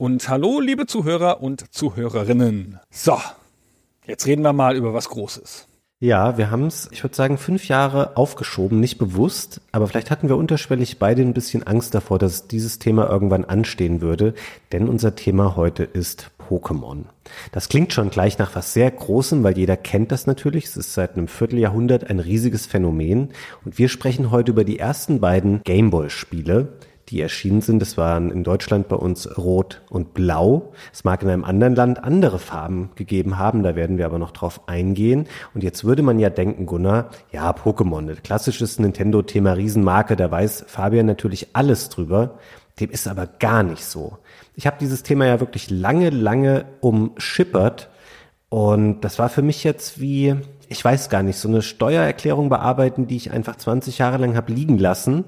Und hallo liebe Zuhörer und Zuhörerinnen. So, jetzt reden wir mal über was Großes. Ja, wir haben es, ich würde sagen, fünf Jahre aufgeschoben, nicht bewusst, aber vielleicht hatten wir unterschwellig beide ein bisschen Angst davor, dass dieses Thema irgendwann anstehen würde, denn unser Thema heute ist Pokémon. Das klingt schon gleich nach was sehr Großem, weil jeder kennt das natürlich. Es ist seit einem Vierteljahrhundert ein riesiges Phänomen und wir sprechen heute über die ersten beiden Gameboy-Spiele, die erschienen sind. Das waren in Deutschland bei uns Rot und Blau. Es mag in einem anderen Land andere Farben gegeben haben, da werden wir aber noch drauf eingehen. Und jetzt würde man ja denken, Gunnar, ja, Pokémon, klassisches Nintendo-Thema Riesenmarke, da weiß Fabian natürlich alles drüber. Dem ist aber gar nicht so. Ich habe dieses Thema ja wirklich lange, lange umschippert. Und das war für mich jetzt wie, ich weiß gar nicht, so eine Steuererklärung bearbeiten, die ich einfach 20 Jahre lang habe liegen lassen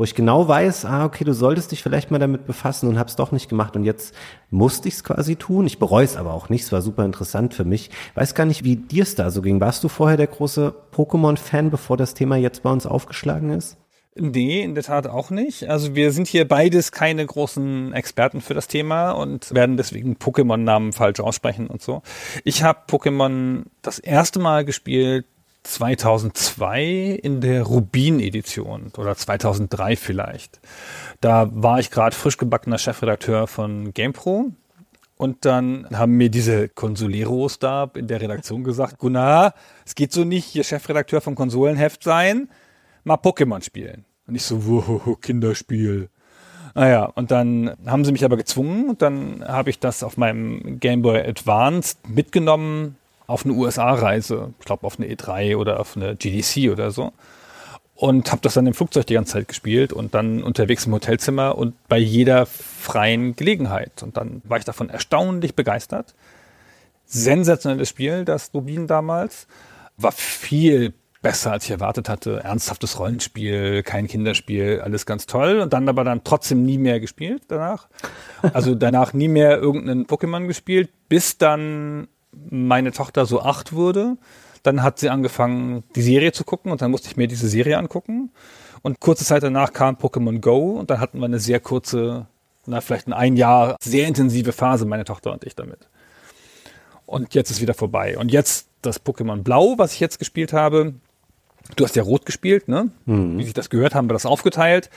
wo ich genau weiß, ah, okay, du solltest dich vielleicht mal damit befassen und hab's doch nicht gemacht und jetzt musste ich's quasi tun. Ich bereue es aber auch nicht, es war super interessant für mich. Weiß gar nicht, wie dir es da so ging. Warst du vorher der große Pokémon-Fan, bevor das Thema jetzt bei uns aufgeschlagen ist? Nee, in der Tat auch nicht. Also wir sind hier beides keine großen Experten für das Thema und werden deswegen Pokémon-Namen falsch aussprechen und so. Ich habe Pokémon das erste Mal gespielt 2002 in der Rubin-Edition oder 2003 vielleicht. Da war ich gerade frisch gebackener Chefredakteur von GamePro und dann haben mir diese Consoleros da in der Redaktion gesagt, Gunnar, es geht so nicht, hier Chefredakteur vom Konsolenheft sein, mal Pokémon spielen. Und ich so, wow, Kinderspiel. Naja, und dann haben sie mich aber gezwungen und dann habe ich das auf meinem Game Boy Advanced mitgenommen auf eine USA-Reise, ich glaube auf eine E3 oder auf eine GDC oder so. Und habe das dann im Flugzeug die ganze Zeit gespielt und dann unterwegs im Hotelzimmer und bei jeder freien Gelegenheit. Und dann war ich davon erstaunlich begeistert. Sensationelles Spiel, das Rubin damals. War viel besser, als ich erwartet hatte. Ernsthaftes Rollenspiel, kein Kinderspiel, alles ganz toll. Und dann aber dann trotzdem nie mehr gespielt danach. Also danach nie mehr irgendeinen Pokémon gespielt, bis dann meine Tochter so acht wurde, dann hat sie angefangen, die Serie zu gucken und dann musste ich mir diese Serie angucken. Und kurze Zeit danach kam Pokémon Go und dann hatten wir eine sehr kurze, na, vielleicht ein, ein Jahr, sehr intensive Phase, meine Tochter und ich damit. Und jetzt ist wieder vorbei. Und jetzt das Pokémon Blau, was ich jetzt gespielt habe, Du hast ja rot gespielt, ne? Mhm. Wie sich das gehört, haben wir das aufgeteilt.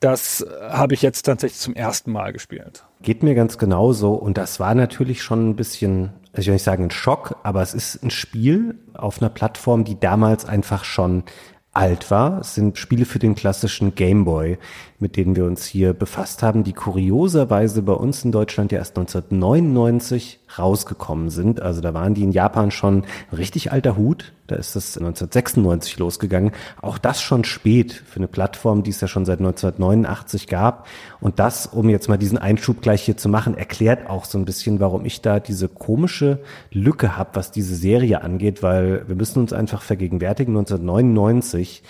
Das habe ich jetzt tatsächlich zum ersten Mal gespielt. Geht mir ganz genauso. Und das war natürlich schon ein bisschen, also ich will nicht sagen ein Schock, aber es ist ein Spiel auf einer Plattform, die damals einfach schon alt war. Es sind Spiele für den klassischen Gameboy, mit denen wir uns hier befasst haben, die kurioserweise bei uns in Deutschland ja erst 1999 rausgekommen sind. Also da waren die in Japan schon ein richtig alter Hut. Da ist das 1996 losgegangen. Auch das schon spät für eine Plattform, die es ja schon seit 1989 gab. Und das, um jetzt mal diesen Einschub gleich hier zu machen, erklärt auch so ein bisschen, warum ich da diese komische Lücke habe, was diese Serie angeht, weil wir müssen uns einfach vergegenwärtigen, 1999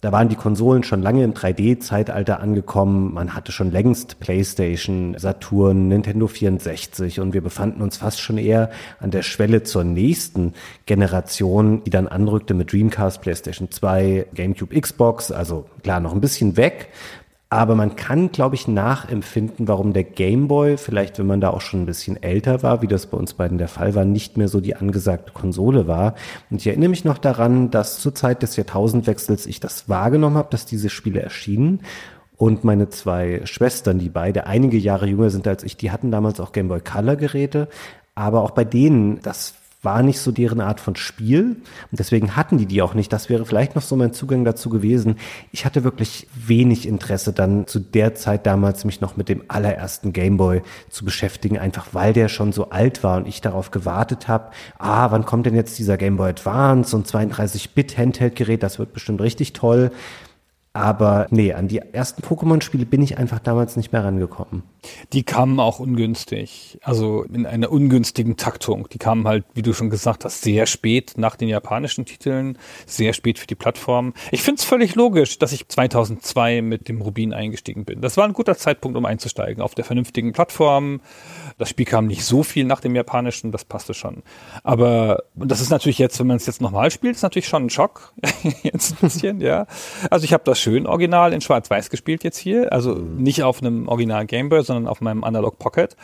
da waren die Konsolen schon lange im 3D-Zeitalter angekommen. Man hatte schon längst PlayStation, Saturn, Nintendo 64 und wir befanden uns fast schon eher an der Schwelle zur nächsten Generation, die dann anrückte mit Dreamcast, PlayStation 2, GameCube, Xbox. Also klar, noch ein bisschen weg. Aber man kann, glaube ich, nachempfinden, warum der Game Boy, vielleicht wenn man da auch schon ein bisschen älter war, wie das bei uns beiden der Fall war, nicht mehr so die angesagte Konsole war. Und ich erinnere mich noch daran, dass zur Zeit des Jahrtausendwechsels ich das wahrgenommen habe, dass diese Spiele erschienen. Und meine zwei Schwestern, die beide einige Jahre jünger sind als ich, die hatten damals auch Game Boy Color Geräte. Aber auch bei denen, das war nicht so deren Art von Spiel und deswegen hatten die die auch nicht. Das wäre vielleicht noch so mein Zugang dazu gewesen. Ich hatte wirklich wenig Interesse dann zu der Zeit damals mich noch mit dem allerersten Gameboy zu beschäftigen, einfach weil der schon so alt war und ich darauf gewartet habe, ah, wann kommt denn jetzt dieser Gameboy Advance und 32-Bit Handheld-Gerät, das wird bestimmt richtig toll. Aber nee, an die ersten Pokémon-Spiele bin ich einfach damals nicht mehr rangekommen. Die kamen auch ungünstig, also in einer ungünstigen Taktung. Die kamen halt, wie du schon gesagt hast, sehr spät nach den japanischen Titeln, sehr spät für die Plattform. Ich finde es völlig logisch, dass ich 2002 mit dem Rubin eingestiegen bin. Das war ein guter Zeitpunkt, um einzusteigen auf der vernünftigen Plattform. Das Spiel kam nicht so viel nach dem japanischen, das passte schon. Aber das ist natürlich jetzt, wenn man es jetzt nochmal spielt, ist natürlich schon ein Schock. jetzt ein bisschen, ja. Also ich habe das schön original in Schwarz-Weiß gespielt jetzt hier. Also nicht auf einem Original Gameboy, sondern auf meinem Analog Pocket.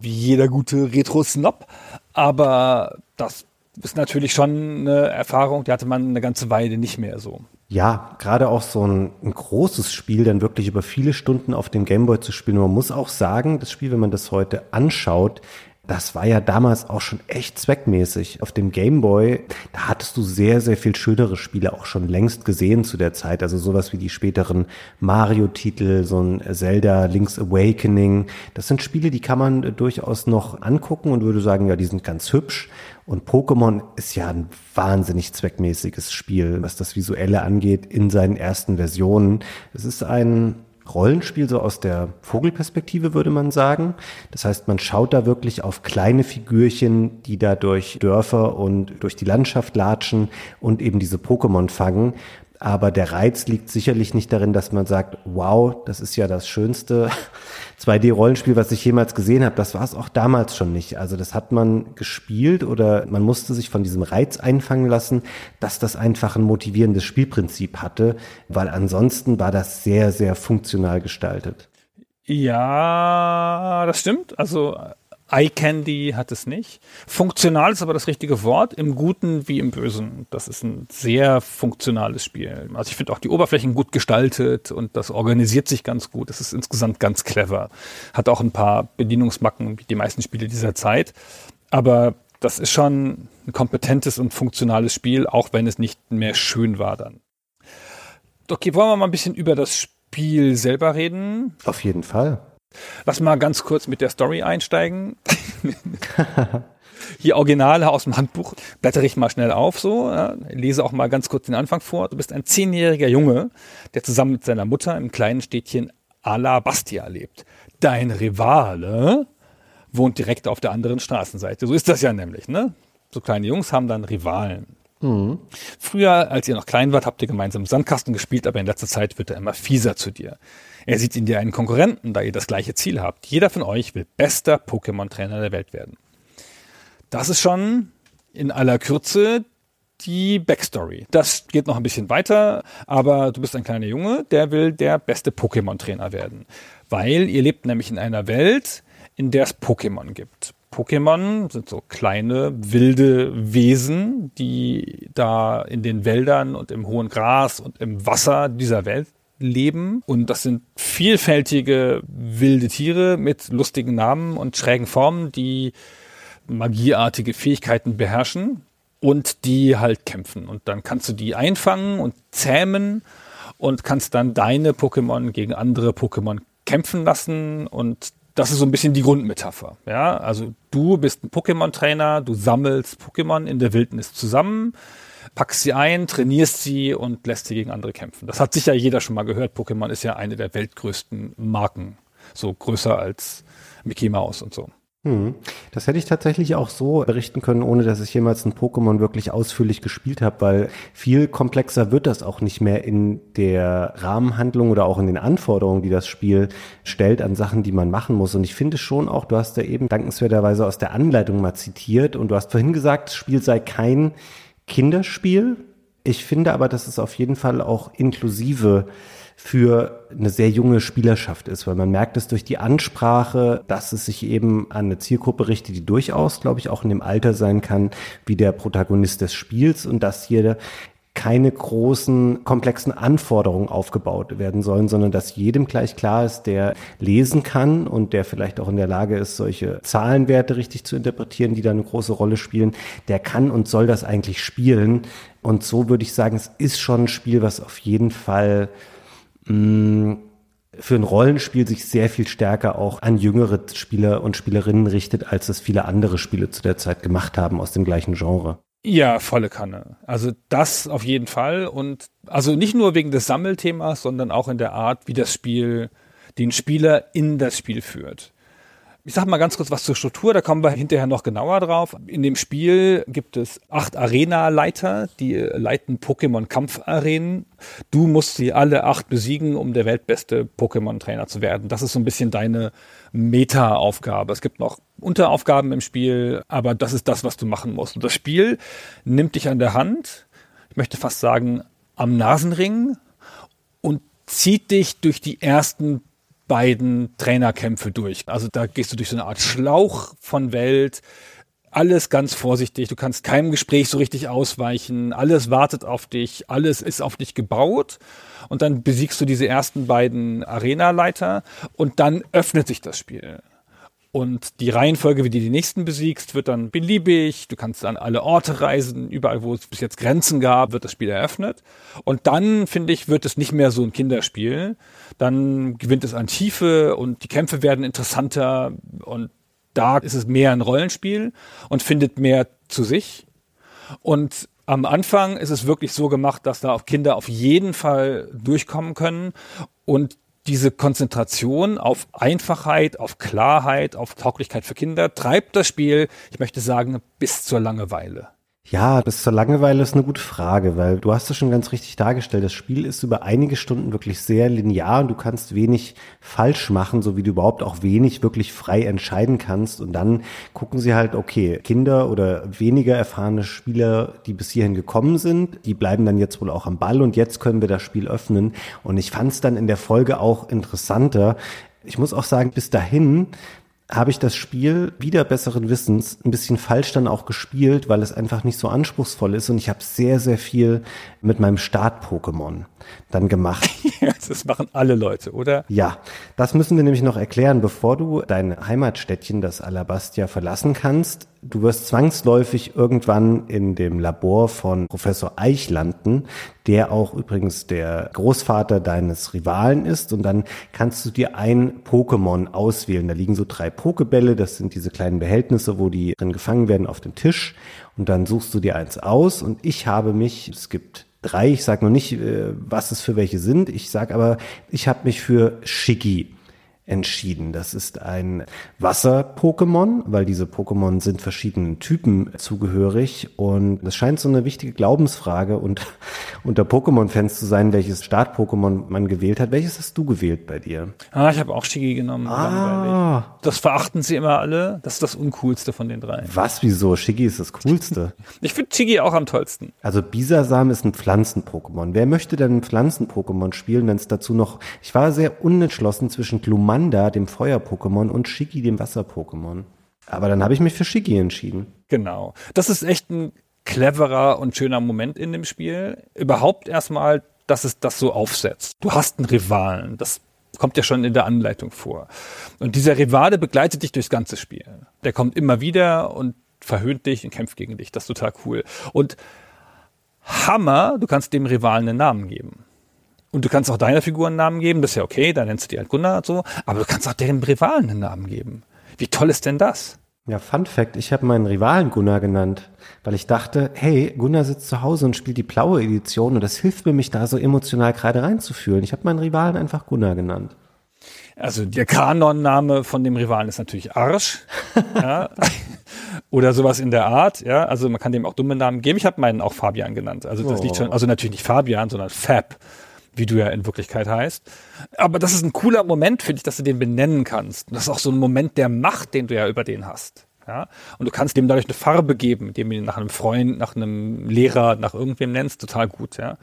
Wie jeder gute Retro-Snob. Aber das ist natürlich schon eine Erfahrung, die hatte man eine ganze Weile nicht mehr so. Ja, gerade auch so ein, ein, großes Spiel dann wirklich über viele Stunden auf dem Gameboy zu spielen. man muss auch sagen, das Spiel, wenn man das heute anschaut, das war ja damals auch schon echt zweckmäßig. Auf dem Gameboy, da hattest du sehr, sehr viel schönere Spiele auch schon längst gesehen zu der Zeit. Also sowas wie die späteren Mario-Titel, so ein Zelda Link's Awakening. Das sind Spiele, die kann man durchaus noch angucken und würde sagen, ja, die sind ganz hübsch. Und Pokémon ist ja ein wahnsinnig zweckmäßiges Spiel, was das Visuelle angeht, in seinen ersten Versionen. Es ist ein Rollenspiel so aus der Vogelperspektive, würde man sagen. Das heißt, man schaut da wirklich auf kleine Figürchen, die da durch Dörfer und durch die Landschaft latschen und eben diese Pokémon fangen. Aber der Reiz liegt sicherlich nicht darin, dass man sagt, wow, das ist ja das schönste 2D-Rollenspiel, was ich jemals gesehen habe. Das war es auch damals schon nicht. Also das hat man gespielt oder man musste sich von diesem Reiz einfangen lassen, dass das einfach ein motivierendes Spielprinzip hatte, weil ansonsten war das sehr, sehr funktional gestaltet. Ja, das stimmt. Also Eye Candy hat es nicht. Funktional ist aber das richtige Wort, im Guten wie im Bösen. Das ist ein sehr funktionales Spiel. Also ich finde auch die Oberflächen gut gestaltet und das organisiert sich ganz gut. Es ist insgesamt ganz clever. Hat auch ein paar Bedienungsmacken wie die meisten Spiele dieser Zeit. Aber das ist schon ein kompetentes und funktionales Spiel, auch wenn es nicht mehr schön war dann. Okay, wollen wir mal ein bisschen über das Spiel selber reden? Auf jeden Fall. Lass mal ganz kurz mit der Story einsteigen. Hier Originale aus dem Handbuch. Blättere ich mal schnell auf, so. Ja, lese auch mal ganz kurz den Anfang vor. Du bist ein zehnjähriger Junge, der zusammen mit seiner Mutter im kleinen Städtchen Alabastia lebt. Dein Rivale wohnt direkt auf der anderen Straßenseite. So ist das ja nämlich, ne? So kleine Jungs haben dann Rivalen. Mhm. Früher, als ihr noch klein wart, habt ihr gemeinsam im Sandkasten gespielt, aber in letzter Zeit wird er immer fieser zu dir. Er sieht in dir einen Konkurrenten, da ihr das gleiche Ziel habt. Jeder von euch will bester Pokémon-Trainer der Welt werden. Das ist schon in aller Kürze die Backstory. Das geht noch ein bisschen weiter, aber du bist ein kleiner Junge, der will der beste Pokémon-Trainer werden. Weil ihr lebt nämlich in einer Welt, in der es Pokémon gibt. Pokémon sind so kleine, wilde Wesen, die da in den Wäldern und im hohen Gras und im Wasser dieser Welt leben. Und das sind vielfältige wilde Tiere mit lustigen Namen und schrägen Formen, die magieartige Fähigkeiten beherrschen und die halt kämpfen. Und dann kannst du die einfangen und zähmen und kannst dann deine Pokémon gegen andere Pokémon kämpfen lassen und das ist so ein bisschen die Grundmetapher. Ja, also du bist ein Pokémon-Trainer, du sammelst Pokémon in der Wildnis zusammen, packst sie ein, trainierst sie und lässt sie gegen andere kämpfen. Das hat sicher jeder schon mal gehört. Pokémon ist ja eine der weltgrößten Marken. So größer als Mickey Mouse und so. Hm. Das hätte ich tatsächlich auch so berichten können, ohne dass ich jemals ein Pokémon wirklich ausführlich gespielt habe, weil viel komplexer wird das auch nicht mehr in der Rahmenhandlung oder auch in den Anforderungen, die das Spiel stellt an Sachen, die man machen muss. Und ich finde schon auch, du hast da eben dankenswerterweise aus der Anleitung mal zitiert und du hast vorhin gesagt, das Spiel sei kein Kinderspiel. Ich finde aber, dass es auf jeden Fall auch inklusive für eine sehr junge Spielerschaft ist, weil man merkt es durch die Ansprache, dass es sich eben an eine Zielgruppe richtet, die durchaus, glaube ich, auch in dem Alter sein kann, wie der Protagonist des Spiels und dass hier keine großen, komplexen Anforderungen aufgebaut werden sollen, sondern dass jedem gleich klar ist, der lesen kann und der vielleicht auch in der Lage ist, solche Zahlenwerte richtig zu interpretieren, die da eine große Rolle spielen, der kann und soll das eigentlich spielen. Und so würde ich sagen, es ist schon ein Spiel, was auf jeden Fall mh, mm, für ein Rollenspiel sich sehr viel stärker auch an jüngere Spieler und Spielerinnen richtet, als es viele andere Spiele zu der Zeit gemacht haben aus dem gleichen Genre. Ja, volle Kanne. Also das auf jeden Fall. Und also nicht nur wegen des Sammelthemas, sondern auch in der Art, wie das Spiel den Spieler in das Spiel führt. Ich sage mal ganz kurz was zur Struktur, da kommen wir hinterher noch genauer drauf. In dem Spiel gibt es acht Arena-Leiter, die leiten Pokémon-Kampfarenen. Du musst sie alle acht besiegen, um der weltbeste Pokémon-Trainer zu werden. Das ist so ein bisschen deine Meta-Aufgabe. Es gibt noch Unteraufgaben im Spiel, aber das ist das, was du machen musst. Und das Spiel nimmt dich an der Hand, ich möchte fast sagen, am Nasenring und zieht dich durch die ersten beiden Trainerkämpfe durch. Also da gehst du durch so eine Art Schlauch von Welt. Alles ganz vorsichtig. Du kannst keinem Gespräch so richtig ausweichen. Alles wartet auf dich. Alles ist auf dich gebaut. Und dann besiegst du diese ersten beiden Arena-Leiter und dann öffnet sich das Spiel. Und die Reihenfolge, wie du die nächsten besiegst, wird dann beliebig. Du kannst an alle Orte reisen. Überall, wo es bis jetzt Grenzen gab, wird das Spiel eröffnet. Und dann, finde ich, wird es nicht mehr so ein Kinderspiel. Dann gewinnt es an Tiefe und die Kämpfe werden interessanter. Und da ist es mehr ein Rollenspiel und findet mehr zu sich. Und am Anfang ist es wirklich so gemacht, dass da auch Kinder auf jeden Fall durchkommen können. Und diese Konzentration auf Einfachheit, auf Klarheit, auf Tauglichkeit für Kinder treibt das Spiel, ich möchte sagen, bis zur Langeweile. Ja, bis zur Langeweile ist eine gute Frage, weil du hast es schon ganz richtig dargestellt. Das Spiel ist über einige Stunden wirklich sehr linear und du kannst wenig falsch machen, so wie du überhaupt auch wenig wirklich frei entscheiden kannst. Und dann gucken sie halt, okay, Kinder oder weniger erfahrene Spieler, die bis hierhin gekommen sind, die bleiben dann jetzt wohl auch am Ball und jetzt können wir das Spiel öffnen. Und ich fand es dann in der Folge auch interessanter. Ich muss auch sagen, bis dahin habe ich das Spiel wieder besseren Wissens ein bisschen falsch dann auch gespielt, weil es einfach nicht so anspruchsvoll ist und ich habe sehr, sehr viel mit meinem Start-Pokémon dann gemacht. das machen alle Leute, oder? Ja, das müssen wir nämlich noch erklären, bevor du dein Heimatstädtchen, das Alabastia, verlassen kannst. Du wirst zwangsläufig irgendwann in dem Labor von Professor Eich landen, der auch übrigens der Großvater deines Rivalen ist. Und dann kannst du dir ein Pokémon auswählen. Da liegen so drei Pokebälle, das sind diese kleinen Behältnisse, wo die drin gefangen werden auf dem Tisch. Und dann suchst du dir eins aus. Und ich habe mich, es gibt drei. Ich sage noch nicht, äh, was es für welche sind. Ich sage aber, ich habe mich für Shiggy entschieden. Das ist ein Wasser-Pokémon, weil diese Pokémon sind verschiedenen Typen zugehörig und das scheint so eine wichtige Glaubensfrage und unter Pokémon-Fans zu sein, welches Start-Pokémon man gewählt hat. Welches hast du gewählt bei dir? Ah, ich habe auch Shigi genommen. Ah. Das verachten sie immer alle. Das ist das Uncoolste von den drei. Was, wieso? Shigi ist das Coolste. ich finde Shigi auch am tollsten. Also Bisasam ist ein Pflanzen-Pokémon. Wer möchte denn ein Pflanzen-Pokémon spielen, wenn es dazu noch... Ich war sehr unentschlossen zwischen Gluman Glumanda, dem Feuer-Pokémon, und Shiki, dem Wasser-Pokémon. Aber dann habe ich mich für Shiki entschieden. Genau. Das ist echt ein cleverer und schöner Moment in dem Spiel. Überhaupt erstmal, dass es das so aufsetzt. Du hast einen Rivalen. Das kommt ja schon in der Anleitung vor. Und dieser Rivale begleitet dich durchs ganze Spiel. Der kommt immer wieder und verhöhnt dich und kämpft gegen dich. Das ist total cool. Und Hammer, du kannst dem Rivalen einen Namen geben. Und du kannst auch deiner Figur einen Namen geben, das ist ja okay, da nennst du die halt Gunnar und so, aber du kannst auch deren Rivalen einen Namen geben. Wie toll ist denn das? Ja, Fun Fact, ich habe meinen Rivalen Gunnar genannt, weil ich dachte, hey, Gunnar sitzt zu Hause und spielt die blaue Edition und das hilft mir, mich da so emotional gerade reinzufühlen. Ich habe meinen Rivalen einfach Gunnar genannt. Also der Kanon-Name von dem Rivalen ist natürlich Arsch. ja. Oder sowas in der Art, ja. Also man kann dem auch dumme Namen geben. Ich habe meinen auch Fabian genannt. Also das oh. liegt schon, also natürlich nicht Fabian, sondern Fab wie du ja in Wirklichkeit heißt. Aber das ist ein cooler Moment, finde ich, dass du den benennen kannst. das ist auch so ein Moment der Macht, den du ja über den hast. Ja? Und du kannst dem dadurch eine Farbe geben, indem du ihn nach einem Freund, nach einem Lehrer, nach irgendwem nennst, total gut. Ja?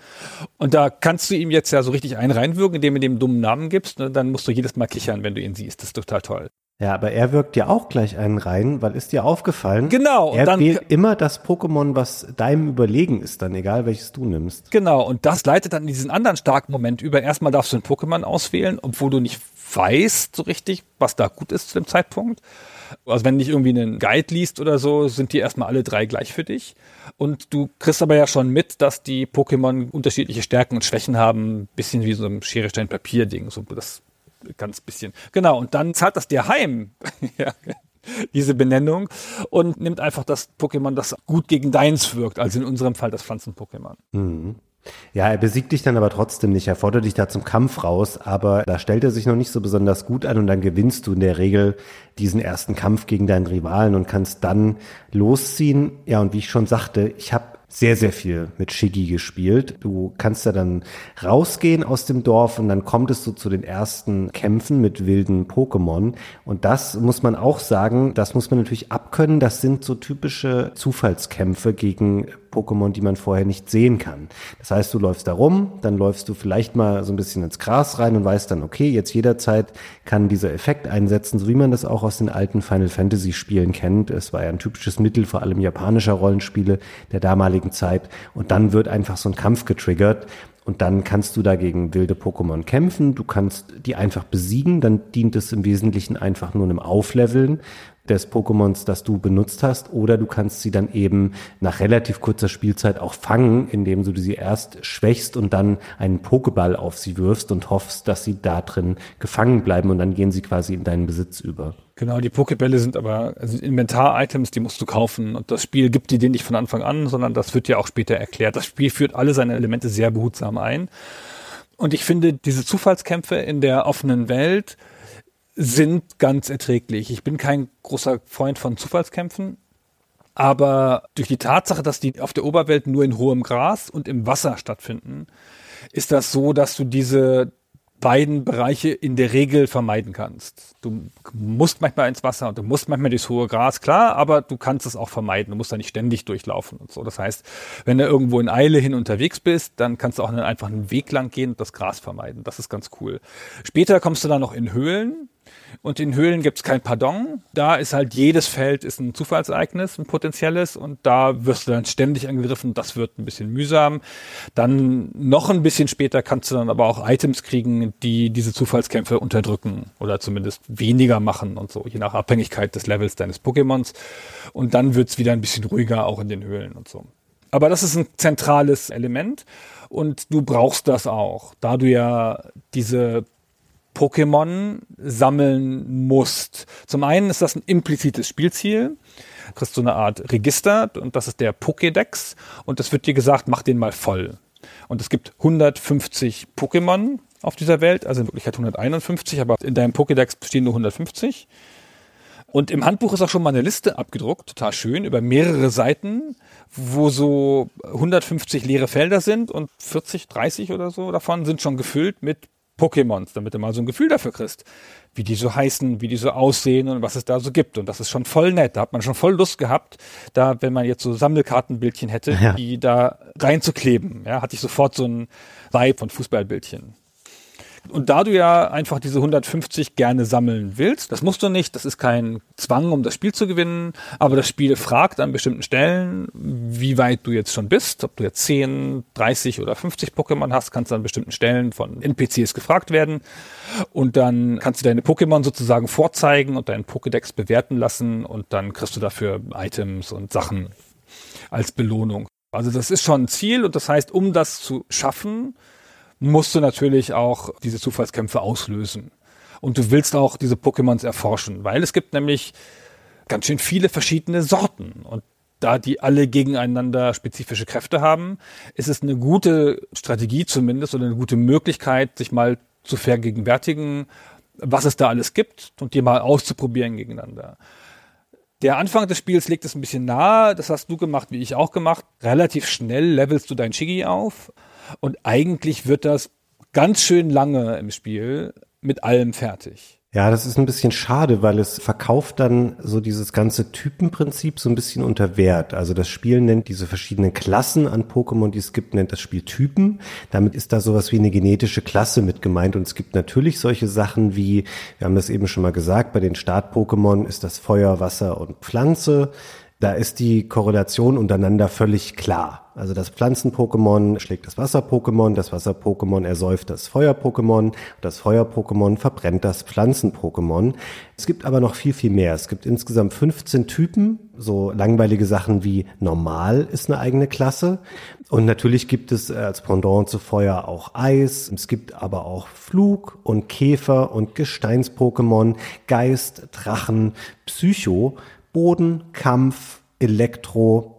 Und da kannst du ihm jetzt ja so richtig einen reinwirken, indem du dem dummen Namen gibst. Ne? Dann musst du jedes Mal kichern, wenn du ihn siehst. Das ist total toll. Ja, aber er wirkt ja auch gleich einen rein, weil ist dir aufgefallen? Genau. Er wählt immer das Pokémon, was deinem überlegen ist, dann egal welches du nimmst. Genau. Und das leitet dann in diesen anderen starken Moment über. Erstmal darfst du ein Pokémon auswählen, obwohl du nicht weißt so richtig, was da gut ist zu dem Zeitpunkt. Also wenn du nicht irgendwie einen Guide liest oder so, sind die erstmal alle drei gleich für dich. Und du kriegst aber ja schon mit, dass die Pokémon unterschiedliche Stärken und Schwächen haben. Bisschen wie so ein Schere, Stein, Papier Ding. So das ganz bisschen. Genau, und dann zahlt das dir heim. diese Benennung und nimmt einfach das Pokémon, das gut gegen deins wirkt, also in unserem Fall das Pflanzen-Pokémon. Mhm. Ja, er besiegt dich dann aber trotzdem nicht. Er fordert dich da zum Kampf raus, aber da stellt er sich noch nicht so besonders gut an und dann gewinnst du in der Regel diesen ersten Kampf gegen deinen Rivalen und kannst dann losziehen. Ja, und wie ich schon sagte, ich habe sehr, sehr viel mit Shiggy gespielt. Du kannst da dann rausgehen aus dem Dorf und dann kommt es so zu den ersten Kämpfen mit wilden Pokémon. Und das muss man auch sagen, das muss man natürlich abkönnen. Das sind so typische Zufallskämpfe gegen Pokémon, die man vorher nicht sehen kann. Das heißt, du läufst da rum, dann läufst du vielleicht mal so ein bisschen ins Gras rein und weißt dann, okay, jetzt jederzeit kann dieser Effekt einsetzen, so wie man das auch aus den alten Final Fantasy Spielen kennt. Es war ja ein typisches Mittel, vor allem japanischer Rollenspiele der damaligen Zeit. Und dann wird einfach so ein Kampf getriggert. Und dann kannst du dagegen wilde Pokémon kämpfen. Du kannst die einfach besiegen. Dann dient es im Wesentlichen einfach nur einem Aufleveln des Pokémons, das du benutzt hast, oder du kannst sie dann eben nach relativ kurzer Spielzeit auch fangen, indem du sie erst schwächst und dann einen Pokéball auf sie wirfst und hoffst, dass sie da drin gefangen bleiben und dann gehen sie quasi in deinen Besitz über. Genau, die Pokébälle sind aber also Inventar-Items, die musst du kaufen und das Spiel gibt die dir nicht von Anfang an, sondern das wird ja auch später erklärt. Das Spiel führt alle seine Elemente sehr behutsam ein. Und ich finde, diese Zufallskämpfe in der offenen Welt, sind ganz erträglich. Ich bin kein großer Freund von Zufallskämpfen, aber durch die Tatsache, dass die auf der Oberwelt nur in hohem Gras und im Wasser stattfinden, ist das so, dass du diese beiden Bereiche in der Regel vermeiden kannst. Du musst manchmal ins Wasser und du musst manchmal durchs hohe Gras, klar, aber du kannst es auch vermeiden. Du musst da nicht ständig durchlaufen und so. Das heißt, wenn du irgendwo in Eile hin unterwegs bist, dann kannst du auch einfach einen Weg lang gehen und das Gras vermeiden. Das ist ganz cool. Später kommst du dann noch in Höhlen. Und in Höhlen gibt es kein Pardon. Da ist halt jedes Feld ist ein Zufallsereignis, ein potenzielles. Und da wirst du dann ständig angegriffen. Das wird ein bisschen mühsam. Dann noch ein bisschen später kannst du dann aber auch Items kriegen, die diese Zufallskämpfe unterdrücken oder zumindest weniger machen und so, je nach Abhängigkeit des Levels deines Pokémons. Und dann wird's wieder ein bisschen ruhiger auch in den Höhlen und so. Aber das ist ein zentrales Element und du brauchst das auch, da du ja diese Pokémon sammeln musst. Zum einen ist das ein implizites Spielziel. Du kriegst so eine Art Register und das ist der Pokédex und es wird dir gesagt, mach den mal voll. Und es gibt 150 Pokémon auf dieser Welt, also in Wirklichkeit 151, aber in deinem Pokédex stehen nur 150. Und im Handbuch ist auch schon mal eine Liste abgedruckt, total schön, über mehrere Seiten, wo so 150 leere Felder sind und 40, 30 oder so davon sind schon gefüllt mit Pokémons, damit du mal so ein Gefühl dafür kriegst, wie die so heißen, wie die so aussehen und was es da so gibt. Und das ist schon voll nett. Da hat man schon voll Lust gehabt, da, wenn man jetzt so Sammelkartenbildchen hätte, ja. die da reinzukleben. Ja, hatte ich sofort so ein Vibe von Fußballbildchen. Und da du ja einfach diese 150 gerne sammeln willst, das musst du nicht, das ist kein Zwang, um das Spiel zu gewinnen, aber das Spiel fragt an bestimmten Stellen, wie weit du jetzt schon bist, ob du jetzt 10, 30 oder 50 Pokémon hast, kannst du an bestimmten Stellen von NPCs gefragt werden und dann kannst du deine Pokémon sozusagen vorzeigen und deinen Pokédex bewerten lassen und dann kriegst du dafür Items und Sachen als Belohnung. Also das ist schon ein Ziel und das heißt, um das zu schaffen, musst du natürlich auch diese Zufallskämpfe auslösen. Und du willst auch diese Pokémons erforschen, weil es gibt nämlich ganz schön viele verschiedene Sorten. Und da die alle gegeneinander spezifische Kräfte haben, ist es eine gute Strategie zumindest oder eine gute Möglichkeit, sich mal zu vergegenwärtigen, was es da alles gibt und die mal auszuprobieren gegeneinander. Der Anfang des Spiels legt es ein bisschen nahe, das hast du gemacht, wie ich auch gemacht. Relativ schnell levelst du dein Shiggy auf und eigentlich wird das ganz schön lange im Spiel mit allem fertig. Ja, das ist ein bisschen schade, weil es verkauft dann so dieses ganze Typenprinzip so ein bisschen unter Wert. Also das Spiel nennt diese verschiedenen Klassen an Pokémon, die es gibt, nennt das Spiel Typen. Damit ist da sowas wie eine genetische Klasse mit gemeint. Und es gibt natürlich solche Sachen wie, wir haben das eben schon mal gesagt, bei den Start-Pokémon ist das Feuer, Wasser und Pflanze. Da ist die Korrelation untereinander völlig klar. Also das Pflanzen-Pokémon schlägt das Wasser-Pokémon, das Wasser-Pokémon ersäuft das Feuer-Pokémon, das Feuer-Pokémon verbrennt das Pflanzen-Pokémon. Es gibt aber noch viel, viel mehr. Es gibt insgesamt 15 Typen, so langweilige Sachen wie Normal ist eine eigene Klasse. Und natürlich gibt es äh, als Pendant zu Feuer auch Eis. Es gibt aber auch Flug und Käfer und Gesteins-Pokémon, Geist, Drachen, Psycho. Boden, Kampf, Elektro.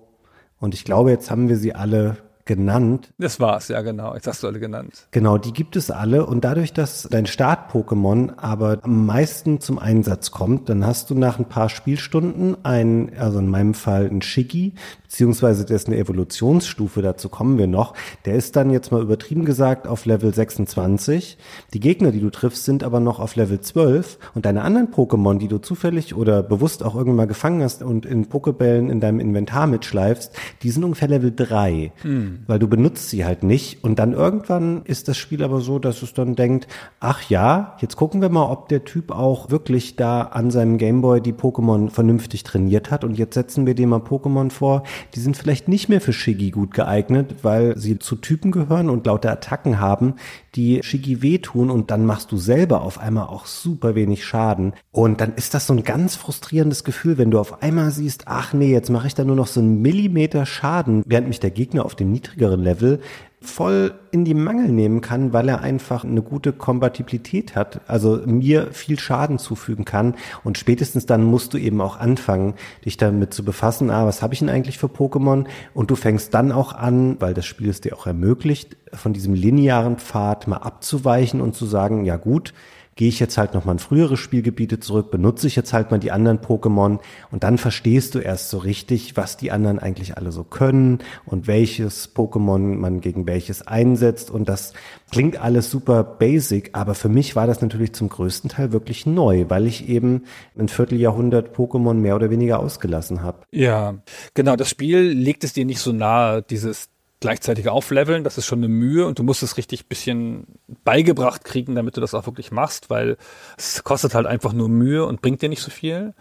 Und ich glaube, jetzt haben wir sie alle genannt. Das war's, ja genau. Jetzt hast du alle genannt. Genau, die gibt es alle und dadurch, dass dein Start-Pokémon aber am meisten zum Einsatz kommt, dann hast du nach ein paar Spielstunden ein, also in meinem Fall ein Shiggy, beziehungsweise der ist eine Evolutionsstufe, dazu kommen wir noch. Der ist dann jetzt mal übertrieben gesagt auf Level 26. Die Gegner, die du triffst, sind aber noch auf Level 12 und deine anderen Pokémon, die du zufällig oder bewusst auch irgendwann mal gefangen hast und in Pokebällen in deinem Inventar mitschleifst, die sind ungefähr Level 3, hm. weil du benutzt sie halt nicht und dann irgendwann ist das Spiel aber so, dass es dann denkt, ach ja, jetzt gucken wir mal, ob der Typ auch wirklich da an seinem Gameboy die Pokémon vernünftig trainiert hat und jetzt setzen wir dem mal Pokémon vor, die sind vielleicht nicht mehr für Shiggy gut geeignet, weil sie zu Typen gehören und lauter Attacken haben, die Shiggy wehtun und dann machst du selber auf einmal auch super wenig Schaden. Und dann ist das so ein ganz frustrierendes Gefühl, wenn du auf einmal siehst, ach nee, jetzt mache ich da nur noch so einen Millimeter Schaden, während mich der Gegner auf dem niedrigeren Level voll in die Mangel nehmen kann, weil er einfach eine gute Kompatibilität hat, also mir viel Schaden zufügen kann. Und spätestens dann musst du eben auch anfangen, dich damit zu befassen, ah, was habe ich denn eigentlich für Pokémon? Und du fängst dann auch an, weil das Spiel es dir auch ermöglicht, von diesem linearen Pfad mal abzuweichen und zu sagen, ja gut, gehe ich jetzt halt nochmal in frühere Spielgebiete zurück, benutze ich jetzt halt mal die anderen Pokémon und dann verstehst du erst so richtig, was die anderen eigentlich alle so können und welches Pokémon man gegen welches einsetzt und das klingt alles super basic, aber für mich war das natürlich zum größten Teil wirklich neu, weil ich eben ein Vierteljahrhundert Pokémon mehr oder weniger ausgelassen habe. Ja, genau, das Spiel legt es dir nicht so nahe, dieses gleichzeitig aufleveln, das ist schon eine Mühe und du musst es richtig bisschen beigebracht kriegen, damit du das auch wirklich machst, weil es kostet halt einfach nur Mühe und bringt dir nicht so viel,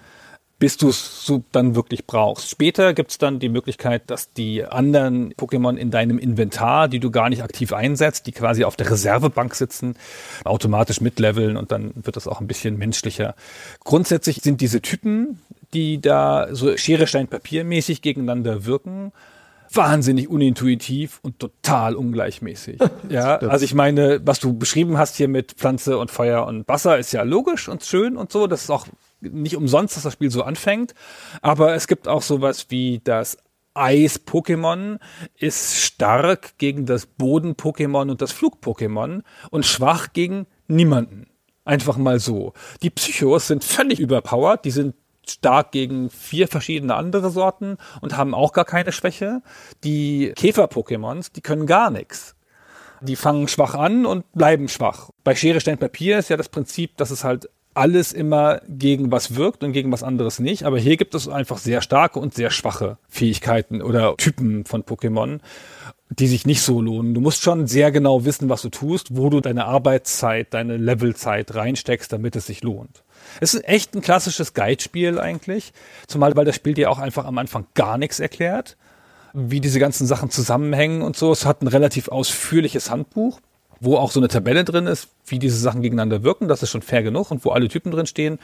bis du es so dann wirklich brauchst. Später gibt es dann die Möglichkeit, dass die anderen Pokémon in deinem Inventar, die du gar nicht aktiv einsetzt, die quasi auf der Reservebank sitzen, automatisch mitleveln und dann wird das auch ein bisschen menschlicher. Grundsätzlich sind diese Typen, die da so Schere, Stein, Papier mäßig gegeneinander wirken, wahnsinnig unintuitiv und total ungleichmäßig. ja, also ich meine, was du beschrieben hast hier mit Pflanze und Feuer und Wasser ist ja logisch und schön und so. Das ist auch nicht umsonst, dass das Spiel so anfängt. Aber es gibt auch sowas wie das Eis-Pokémon ist stark gegen das Boden-Pokémon und das Flug-Pokémon und schwach gegen niemanden. Einfach mal so. Die Psychos sind völlig überpowered, die sind stark gegen vier verschiedene andere Sorten und haben auch gar keine Schwäche. Die Käfer-Pokémons, die können gar nichts. Die fangen schwach an und bleiben schwach. Bei Schere, Stein, Papier ist ja das Prinzip, dass es halt alles immer gegen was wirkt und gegen was anderes nicht. Aber hier gibt es einfach sehr starke und sehr schwache Fähigkeiten oder Typen von Pokémon, die sich nicht so lohnen. Du musst schon sehr genau wissen, was du tust, wo du deine Arbeitszeit, deine Levelzeit reinsteckst, damit es sich lohnt. Es ist echt ein klassisches Guide-Spiel eigentlich, zumal weil das Spiel dir auch einfach am Anfang gar nichts erklärt, wie diese ganzen Sachen zusammenhängen und so. Es hat ein relativ ausführliches Handbuch, wo auch so eine Tabelle drin ist, wie diese Sachen gegeneinander wirken. Das ist schon fair genug und wo alle Typen drin stehen.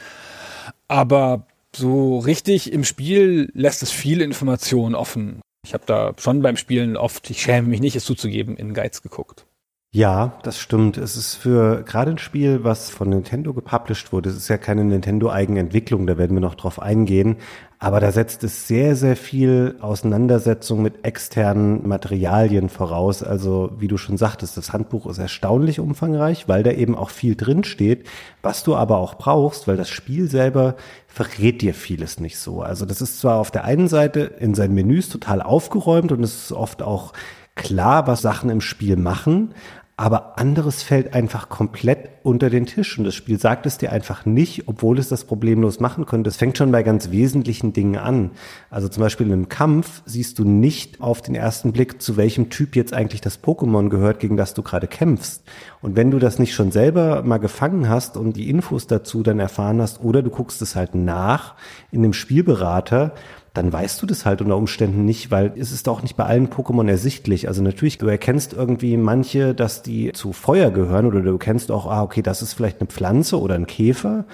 Aber so richtig im Spiel lässt es viele Informationen offen. Ich habe da schon beim Spielen oft, ich schäme mich nicht, es zuzugeben, in Guides geguckt. Ja, das stimmt. Es ist für gerade ein Spiel, was von Nintendo gepublished wurde. Es ist ja keine Nintendo-Eigenentwicklung, da werden wir noch drauf eingehen. Aber da setzt es sehr, sehr viel Auseinandersetzung mit externen Materialien voraus. Also, wie du schon sagtest, das Handbuch ist erstaunlich umfangreich, weil da eben auch viel drin steht, was du aber auch brauchst, weil das Spiel selber verrät dir vieles nicht so. Also, das ist zwar auf der einen Seite in seinen Menüs total aufgeräumt und es ist oft auch klar, was Sachen im Spiel machen, aber anderes fällt einfach komplett unter den Tisch und das Spiel sagt es dir einfach nicht, obwohl es das problemlos machen könnte. Es fängt schon bei ganz wesentlichen Dingen an. Also zum Beispiel in einem Kampf siehst du nicht auf den ersten Blick, zu welchem Typ jetzt eigentlich das Pokémon gehört, gegen das du gerade kämpfst. Und wenn du das nicht schon selber mal gefangen hast und die Infos dazu dann erfahren hast, oder du guckst es halt nach in dem Spielberater, dann weißt du das halt unter Umständen nicht, weil es ist auch nicht bei allen Pokémon ersichtlich. Also natürlich, du erkennst irgendwie manche, dass die zu Feuer gehören oder du kennst auch, ah, okay, das ist vielleicht eine Pflanze oder ein Käfer.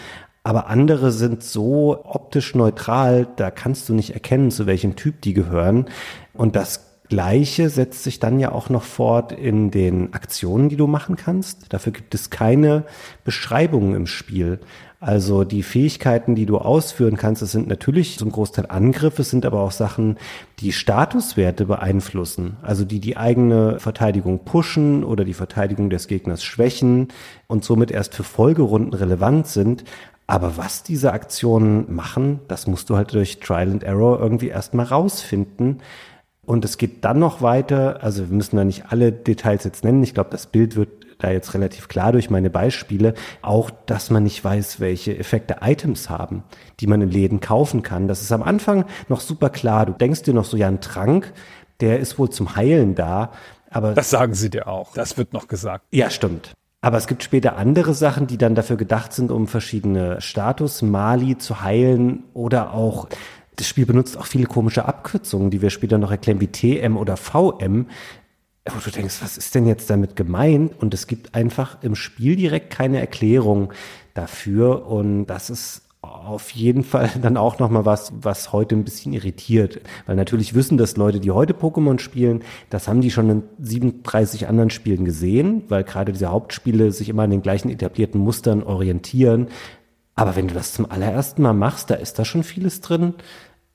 Aber andere sind so optisch neutral, da kannst du nicht erkennen, zu welchem Typ die gehören. Und das Gleiche setzt sich dann ja auch noch fort in den Aktionen, die du machen kannst. Dafür gibt es keine Beschreibungen im Spiel. Also die Fähigkeiten, die du ausführen kannst, das sind natürlich zum Großteil Angriffe, sind aber auch Sachen, die Statuswerte beeinflussen, also die die eigene Verteidigung pushen oder die Verteidigung des Gegners schwächen und somit erst für Folgerunden relevant sind. Aber was diese Aktionen machen, das musst du halt durch Trial and Error irgendwie erstmal rausfinden. Und es geht dann noch weiter, also wir müssen da nicht alle Details jetzt nennen. Ich glaube, das Bild wird da jetzt relativ klar durch meine Beispiele, auch, dass man nicht weiß, welche Effekte Items haben, die man in Läden kaufen kann. Das ist am Anfang noch super klar. Du denkst dir noch so, ja, ein Trank, der ist wohl zum Heilen da. Aber das sagen sie dir auch. Das wird noch gesagt. Ja, stimmt. Aber es gibt später andere Sachen, die dann dafür gedacht sind, um verschiedene Status, Mali zu heilen oder auch das Spiel benutzt auch viele komische Abkürzungen, die wir später noch erklären, wie TM oder VM, wo du denkst, was ist denn jetzt damit gemeint? Und es gibt einfach im Spiel direkt keine Erklärung dafür. Und das ist auf jeden Fall dann auch nochmal was, was heute ein bisschen irritiert. Weil natürlich wissen das Leute, die heute Pokémon spielen, das haben die schon in 37 anderen Spielen gesehen, weil gerade diese Hauptspiele sich immer an den gleichen etablierten Mustern orientieren. Aber wenn du das zum allerersten Mal machst, da ist da schon vieles drin,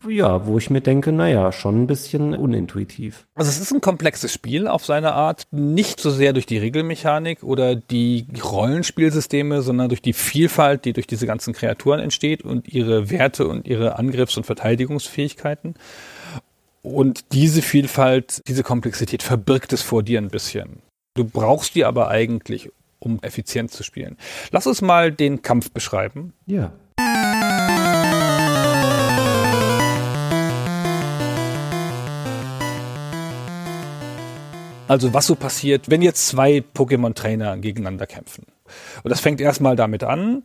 ja, wo ich mir denke, naja, schon ein bisschen unintuitiv. Also es ist ein komplexes Spiel auf seine Art, nicht so sehr durch die Regelmechanik oder die Rollenspielsysteme, sondern durch die Vielfalt, die durch diese ganzen Kreaturen entsteht und ihre Werte und ihre Angriffs- und Verteidigungsfähigkeiten. Und diese Vielfalt, diese Komplexität verbirgt es vor dir ein bisschen. Du brauchst die aber eigentlich, um effizient zu spielen. Lass uns mal den Kampf beschreiben. Ja. Also was so passiert, wenn jetzt zwei Pokémon-Trainer gegeneinander kämpfen. Und das fängt erstmal damit an,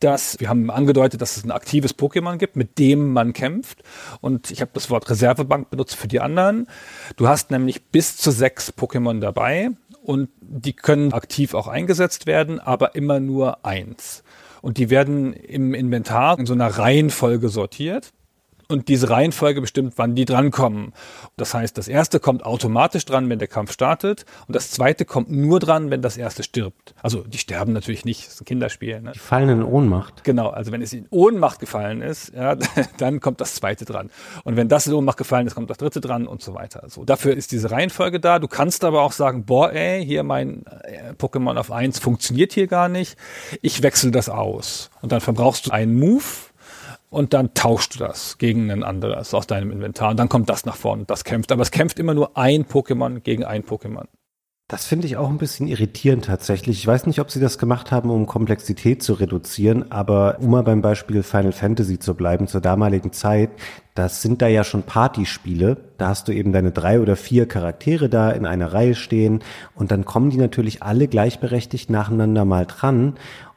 dass wir haben angedeutet, dass es ein aktives Pokémon gibt, mit dem man kämpft. Und ich habe das Wort Reservebank benutzt für die anderen. Du hast nämlich bis zu sechs Pokémon dabei und die können aktiv auch eingesetzt werden, aber immer nur eins. Und die werden im Inventar in so einer Reihenfolge sortiert und diese Reihenfolge bestimmt, wann die drankommen. Das heißt, das erste kommt automatisch dran, wenn der Kampf startet und das zweite kommt nur dran, wenn das erste stirbt. Also die sterben natürlich nicht, das ist ein Kinderspiel. Ne? Die fallen in Ohnmacht. Genau, also wenn es in Ohnmacht gefallen ist, ja, dann kommt das zweite dran. Und wenn das in Ohnmacht gefallen ist, kommt das dritte dran und so weiter. So, dafür ist diese Reihenfolge da. Du kannst aber auch sagen, boah, ey, hier mein äh, Pokémon auf eins funktioniert hier gar nicht. Ich wechsle das aus. Und dann verbrauchst du einen Move und dann tauschst du das gegen ein anderes aus deinem Inventar und dann kommt das nach vorne, das kämpft. Aber es kämpft immer nur ein Pokémon gegen ein Pokémon. Das finde ich auch ein bisschen irritierend tatsächlich. Ich weiß nicht, ob sie das gemacht haben, um Komplexität zu reduzieren, aber um mal beim Beispiel Final Fantasy zu bleiben, zur damaligen Zeit, das sind da ja schon Partyspiele. Da hast du eben deine drei oder vier Charaktere da in einer Reihe stehen und dann kommen die natürlich alle gleichberechtigt nacheinander mal dran.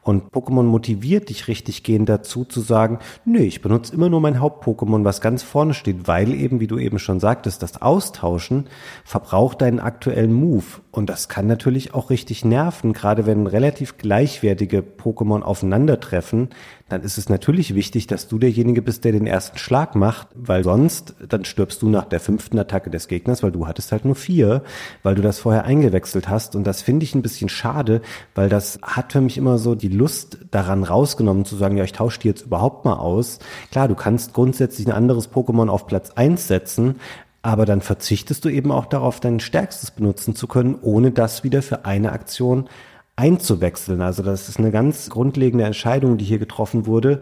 Und Pokémon motiviert dich richtig gehend dazu zu sagen, nö, ich benutze immer nur mein Haupt-Pokémon, was ganz vorne steht, weil eben, wie du eben schon sagtest, das Austauschen verbraucht deinen aktuellen Move. Und das kann natürlich auch richtig nerven, gerade wenn relativ gleichwertige Pokémon aufeinandertreffen, dann ist es natürlich wichtig, dass du derjenige bist, der den ersten Schlag macht, weil sonst, dann stirbst du nach der fünften Attacke des Gegners, weil du hattest halt nur vier, weil du das vorher eingewechselt hast. Und das finde ich ein bisschen schade, weil das hat für mich immer so die Lust daran rausgenommen, zu sagen, ja, ich tausche die jetzt überhaupt mal aus. Klar, du kannst grundsätzlich ein anderes Pokémon auf Platz eins setzen, aber dann verzichtest du eben auch darauf, dein stärkstes benutzen zu können, ohne das wieder für eine Aktion einzuwechseln. Also das ist eine ganz grundlegende Entscheidung, die hier getroffen wurde,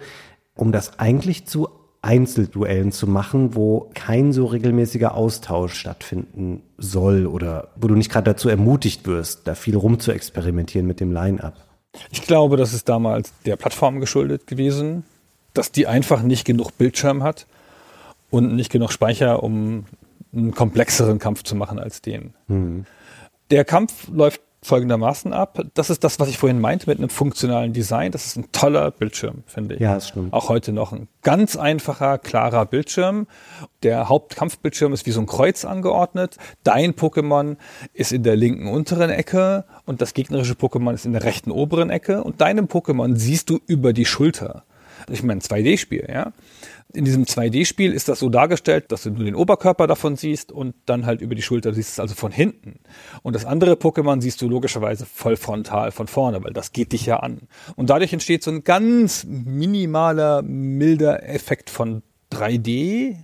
um das eigentlich zu Einzelduellen zu machen, wo kein so regelmäßiger Austausch stattfinden soll oder wo du nicht gerade dazu ermutigt wirst, da viel rum zu experimentieren mit dem Line-up. Ich glaube, das ist damals der Plattform geschuldet gewesen, dass die einfach nicht genug Bildschirm hat und nicht genug Speicher, um einen komplexeren Kampf zu machen als den. Mhm. Der Kampf läuft folgendermaßen ab. Das ist das, was ich vorhin meinte mit einem funktionalen Design. Das ist ein toller Bildschirm, finde ich. Ja, das stimmt. Auch heute noch ein ganz einfacher, klarer Bildschirm. Der Hauptkampfbildschirm ist wie so ein Kreuz angeordnet. Dein Pokémon ist in der linken unteren Ecke und das gegnerische Pokémon ist in der rechten oberen Ecke. Und deinem Pokémon siehst du über die Schulter. Ich meine, 2D-Spiel, ja. In diesem 2D-Spiel ist das so dargestellt, dass du nur den Oberkörper davon siehst und dann halt über die Schulter siehst es also von hinten. Und das andere Pokémon siehst du logischerweise voll frontal von vorne, weil das geht dich ja an. Und dadurch entsteht so ein ganz minimaler, milder Effekt von 3D,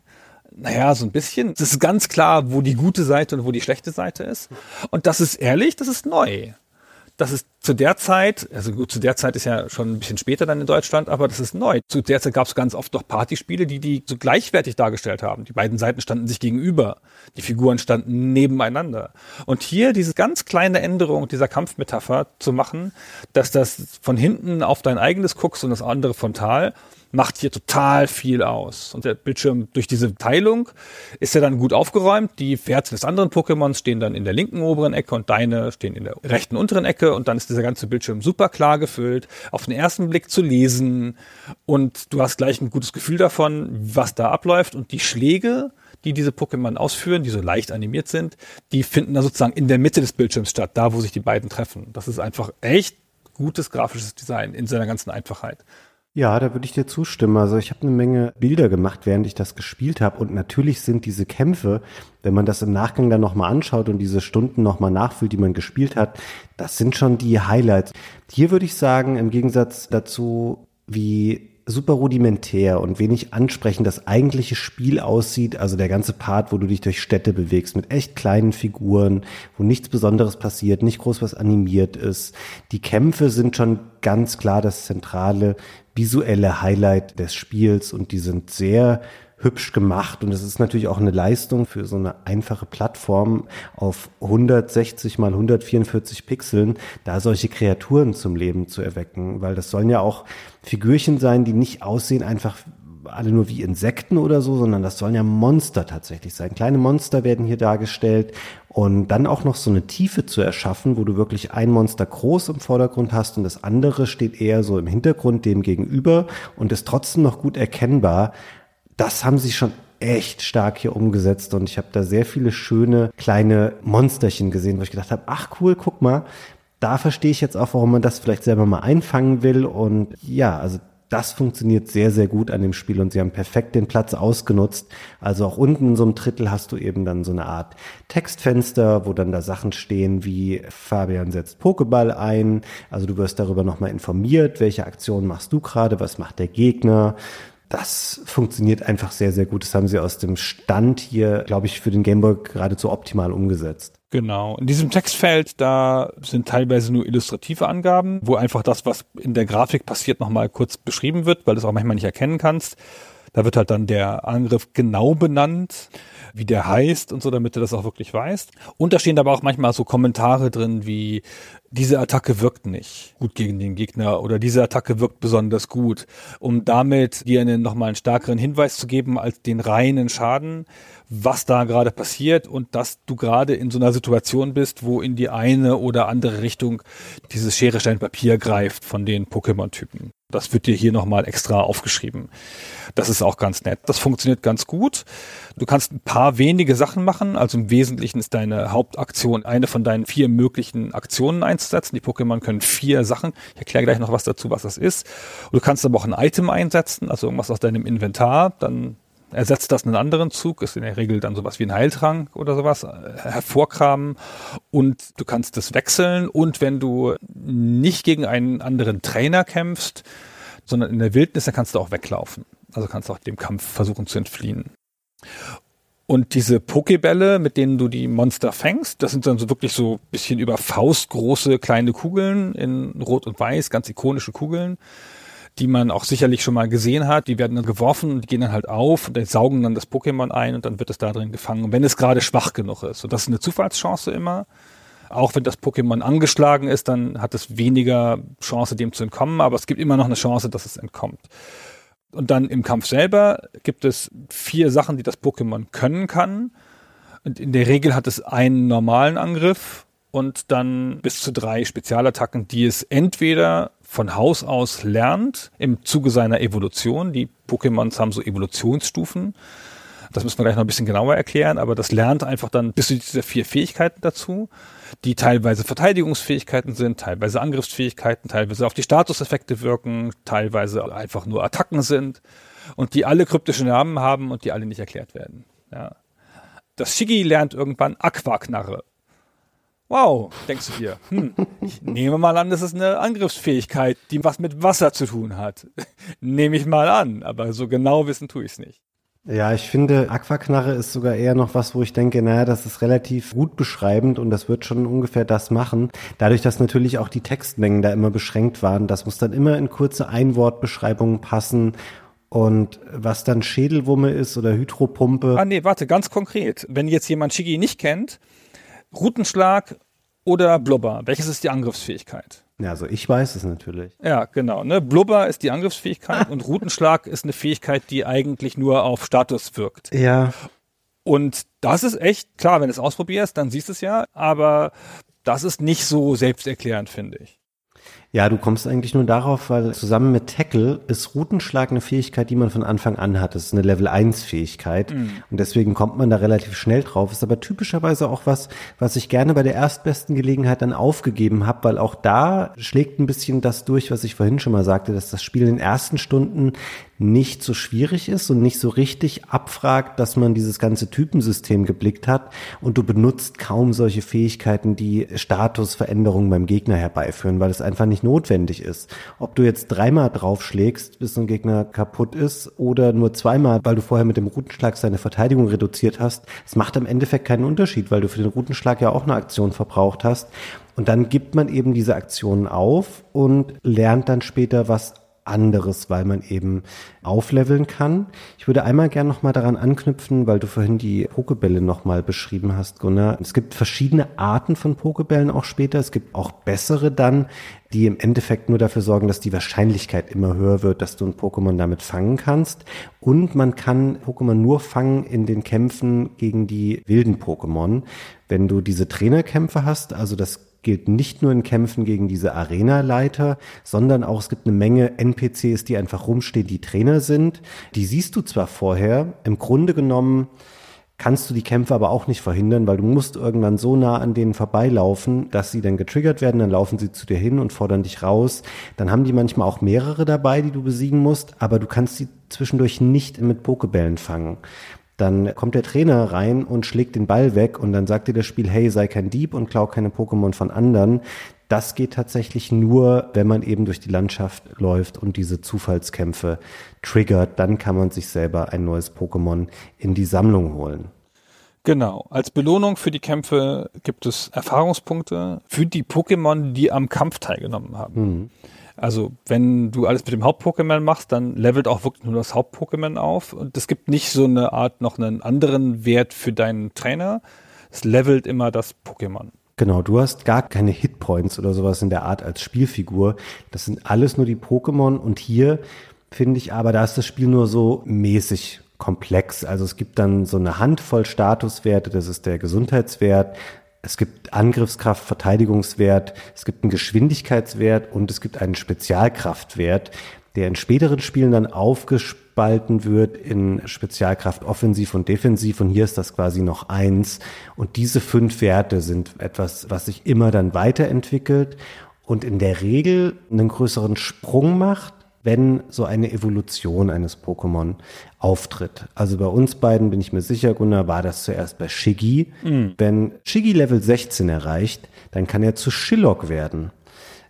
naja, so ein bisschen. Es ist ganz klar, wo die gute Seite und wo die schlechte Seite ist. Und das ist ehrlich, das ist neu das ist zu der Zeit, also gut, zu der Zeit ist ja schon ein bisschen später dann in Deutschland, aber das ist neu. Zu der Zeit gab es ganz oft doch Partyspiele, die die so gleichwertig dargestellt haben. Die beiden Seiten standen sich gegenüber, die Figuren standen nebeneinander. Und hier diese ganz kleine Änderung dieser Kampfmetapher zu machen, dass das von hinten auf dein eigenes guckst und das andere frontal, macht hier total viel aus. Und der Bildschirm durch diese Teilung ist ja dann gut aufgeräumt. Die Pferde des anderen Pokémons stehen dann in der linken oberen Ecke und deine stehen in der rechten unteren Ecke und dann ist dieser ganze Bildschirm super klar gefüllt, auf den ersten Blick zu lesen und du hast gleich ein gutes Gefühl davon, was da abläuft und die Schläge, die diese Pokémon ausführen, die so leicht animiert sind, die finden da sozusagen in der Mitte des Bildschirms statt, da wo sich die beiden treffen. Das ist einfach echt gutes grafisches Design in seiner ganzen Einfachheit. Ja, da würde ich dir zustimmen. Also ich habe eine Menge Bilder gemacht, während ich das gespielt habe. Und natürlich sind diese Kämpfe, wenn man das im Nachgang dann nochmal anschaut und diese Stunden nochmal nachfühlt, die man gespielt hat, das sind schon die Highlights. Hier würde ich sagen, im Gegensatz dazu, wie super rudimentär und wenig ansprechend das eigentliche Spiel aussieht. Also der ganze Part, wo du dich durch Städte bewegst mit echt kleinen Figuren, wo nichts Besonderes passiert, nicht groß was animiert ist. Die Kämpfe sind schon ganz klar das zentrale visuelle Highlight des Spiels und die sind sehr hübsch gemacht und es ist natürlich auch eine Leistung für so eine einfache Plattform auf 160 mal 144 Pixeln, da solche Kreaturen zum Leben zu erwecken, weil das sollen ja auch Figürchen sein, die nicht aussehen einfach alle nur wie Insekten oder so, sondern das sollen ja Monster tatsächlich sein. Kleine Monster werden hier dargestellt. Und dann auch noch so eine Tiefe zu erschaffen, wo du wirklich ein Monster groß im Vordergrund hast und das andere steht eher so im Hintergrund dem gegenüber und ist trotzdem noch gut erkennbar. Das haben sie schon echt stark hier umgesetzt und ich habe da sehr viele schöne kleine Monsterchen gesehen, wo ich gedacht habe, ach cool, guck mal, da verstehe ich jetzt auch, warum man das vielleicht selber mal einfangen will. Und ja, also das funktioniert sehr, sehr gut an dem Spiel und sie haben perfekt den Platz ausgenutzt. Also auch unten in so einem Drittel hast du eben dann so eine Art Textfenster, wo dann da Sachen stehen wie Fabian setzt Pokéball ein. Also du wirst darüber nochmal informiert, welche Aktion machst du gerade, was macht der Gegner das funktioniert einfach sehr, sehr gut. Das haben sie aus dem Stand hier, glaube ich, für den Gameboy geradezu optimal umgesetzt. Genau. In diesem Textfeld, da sind teilweise nur illustrative Angaben, wo einfach das, was in der Grafik passiert, nochmal kurz beschrieben wird, weil du es auch manchmal nicht erkennen kannst. Da wird halt dann der Angriff genau benannt, wie der heißt und so, damit du das auch wirklich weißt. Und da stehen aber auch manchmal so Kommentare drin wie, diese Attacke wirkt nicht gut gegen den Gegner oder diese Attacke wirkt besonders gut, um damit dir einen, nochmal einen stärkeren Hinweis zu geben als den reinen Schaden, was da gerade passiert und dass du gerade in so einer Situation bist, wo in die eine oder andere Richtung dieses Schere, Stein, Papier greift von den Pokémon-Typen. Das wird dir hier nochmal extra aufgeschrieben. Das ist auch ganz nett. Das funktioniert ganz gut. Du kannst ein paar wenige Sachen machen. Also im Wesentlichen ist deine Hauptaktion eine von deinen vier möglichen Aktionen einzusetzen. Die Pokémon können vier Sachen. Ich erkläre gleich noch was dazu, was das ist. Und du kannst aber auch ein Item einsetzen, also irgendwas aus deinem Inventar. Dann ersetzt das einen anderen Zug, ist in der Regel dann sowas wie ein Heiltrank oder sowas, äh, hervorkramen und du kannst das wechseln und wenn du nicht gegen einen anderen Trainer kämpfst, sondern in der Wildnis, dann kannst du auch weglaufen. Also kannst du auch dem Kampf versuchen zu entfliehen. Und diese Pokebälle, mit denen du die Monster fängst, das sind dann so wirklich so bisschen über Faust große kleine Kugeln in Rot und Weiß, ganz ikonische Kugeln die man auch sicherlich schon mal gesehen hat. Die werden dann geworfen und die gehen dann halt auf und saugen dann das Pokémon ein und dann wird es da drin gefangen, wenn es gerade schwach genug ist. Und das ist eine Zufallschance immer. Auch wenn das Pokémon angeschlagen ist, dann hat es weniger Chance, dem zu entkommen, aber es gibt immer noch eine Chance, dass es entkommt. Und dann im Kampf selber gibt es vier Sachen, die das Pokémon können kann. Und in der Regel hat es einen normalen Angriff und dann bis zu drei Spezialattacken, die es entweder von Haus aus lernt im Zuge seiner Evolution. Die Pokémons haben so Evolutionsstufen. Das müssen wir gleich noch ein bisschen genauer erklären, aber das lernt einfach dann bis zu diese vier Fähigkeiten dazu, die teilweise Verteidigungsfähigkeiten sind, teilweise Angriffsfähigkeiten, teilweise auf die Statuseffekte wirken, teilweise einfach nur Attacken sind und die alle kryptische Namen haben und die alle nicht erklärt werden. Ja. Das Shigi lernt irgendwann Aquaknarre. Wow, denkst du dir. Hm, ich nehme mal an, das ist eine Angriffsfähigkeit, die was mit Wasser zu tun hat. nehme ich mal an, aber so genau wissen tue ich es nicht. Ja, ich finde, Aquaknarre ist sogar eher noch was, wo ich denke, naja, das ist relativ gut beschreibend und das wird schon ungefähr das machen. Dadurch, dass natürlich auch die Textmengen da immer beschränkt waren, das muss dann immer in kurze Einwortbeschreibungen passen und was dann Schädelwumme ist oder Hydropumpe. Ah nee, warte, ganz konkret. Wenn jetzt jemand Shigi nicht kennt, Routenschlag oder Blubber, welches ist die Angriffsfähigkeit? Ja, also ich weiß es natürlich. Ja, genau. Ne? Blubber ist die Angriffsfähigkeit und Routenschlag ist eine Fähigkeit, die eigentlich nur auf Status wirkt. Ja. Und das ist echt, klar, wenn du es ausprobierst, dann siehst du es ja, aber das ist nicht so selbsterklärend, finde ich. Ja, du kommst eigentlich nur darauf, weil zusammen mit Tackle ist Routenschlag eine Fähigkeit, die man von Anfang an hat. Das ist eine Level 1 Fähigkeit. Mhm. Und deswegen kommt man da relativ schnell drauf. Ist aber typischerweise auch was, was ich gerne bei der erstbesten Gelegenheit dann aufgegeben habe, weil auch da schlägt ein bisschen das durch, was ich vorhin schon mal sagte, dass das Spiel in den ersten Stunden nicht so schwierig ist und nicht so richtig abfragt, dass man dieses ganze Typensystem geblickt hat und du benutzt kaum solche Fähigkeiten, die Statusveränderungen beim Gegner herbeiführen, weil es einfach nicht notwendig ist. Ob du jetzt dreimal draufschlägst, bis ein Gegner kaputt ist oder nur zweimal, weil du vorher mit dem Routenschlag seine Verteidigung reduziert hast, es macht im Endeffekt keinen Unterschied, weil du für den Routenschlag ja auch eine Aktion verbraucht hast. Und dann gibt man eben diese Aktionen auf und lernt dann später, was anderes, weil man eben aufleveln kann. Ich würde einmal gern nochmal daran anknüpfen, weil du vorhin die Pokebälle nochmal beschrieben hast, Gunnar. Es gibt verschiedene Arten von Pokebällen auch später. Es gibt auch bessere dann, die im Endeffekt nur dafür sorgen, dass die Wahrscheinlichkeit immer höher wird, dass du ein Pokémon damit fangen kannst. Und man kann Pokémon nur fangen in den Kämpfen gegen die wilden Pokémon. Wenn du diese Trainerkämpfe hast, also das gilt nicht nur in Kämpfen gegen diese Arena-Leiter, sondern auch es gibt eine Menge NPCs, die einfach rumstehen, die Trainer sind. Die siehst du zwar vorher, im Grunde genommen kannst du die Kämpfe aber auch nicht verhindern, weil du musst irgendwann so nah an denen vorbeilaufen, dass sie dann getriggert werden, dann laufen sie zu dir hin und fordern dich raus. Dann haben die manchmal auch mehrere dabei, die du besiegen musst, aber du kannst sie zwischendurch nicht mit Pokebällen fangen. Dann kommt der Trainer rein und schlägt den Ball weg und dann sagt dir das Spiel, hey, sei kein Dieb und klau keine Pokémon von anderen. Das geht tatsächlich nur, wenn man eben durch die Landschaft läuft und diese Zufallskämpfe triggert. Dann kann man sich selber ein neues Pokémon in die Sammlung holen. Genau. Als Belohnung für die Kämpfe gibt es Erfahrungspunkte für die Pokémon, die am Kampf teilgenommen haben. Mhm. Also wenn du alles mit dem Haupt-Pokémon machst, dann levelt auch wirklich nur das Haupt-Pokémon auf. Und es gibt nicht so eine Art noch einen anderen Wert für deinen Trainer. Es levelt immer das Pokémon. Genau, du hast gar keine Hitpoints oder sowas in der Art als Spielfigur. Das sind alles nur die Pokémon und hier finde ich aber, da ist das Spiel nur so mäßig komplex. Also es gibt dann so eine Handvoll Statuswerte, das ist der Gesundheitswert, es gibt Angriffskraft, Verteidigungswert, es gibt einen Geschwindigkeitswert und es gibt einen Spezialkraftwert, der in späteren Spielen dann aufgespalten wird in Spezialkraft offensiv und defensiv. Und hier ist das quasi noch eins. Und diese fünf Werte sind etwas, was sich immer dann weiterentwickelt und in der Regel einen größeren Sprung macht wenn so eine Evolution eines Pokémon auftritt. Also bei uns beiden bin ich mir sicher, Gunnar, war das zuerst bei Shiggy. Mhm. Wenn Shiggy Level 16 erreicht, dann kann er zu Shillock werden.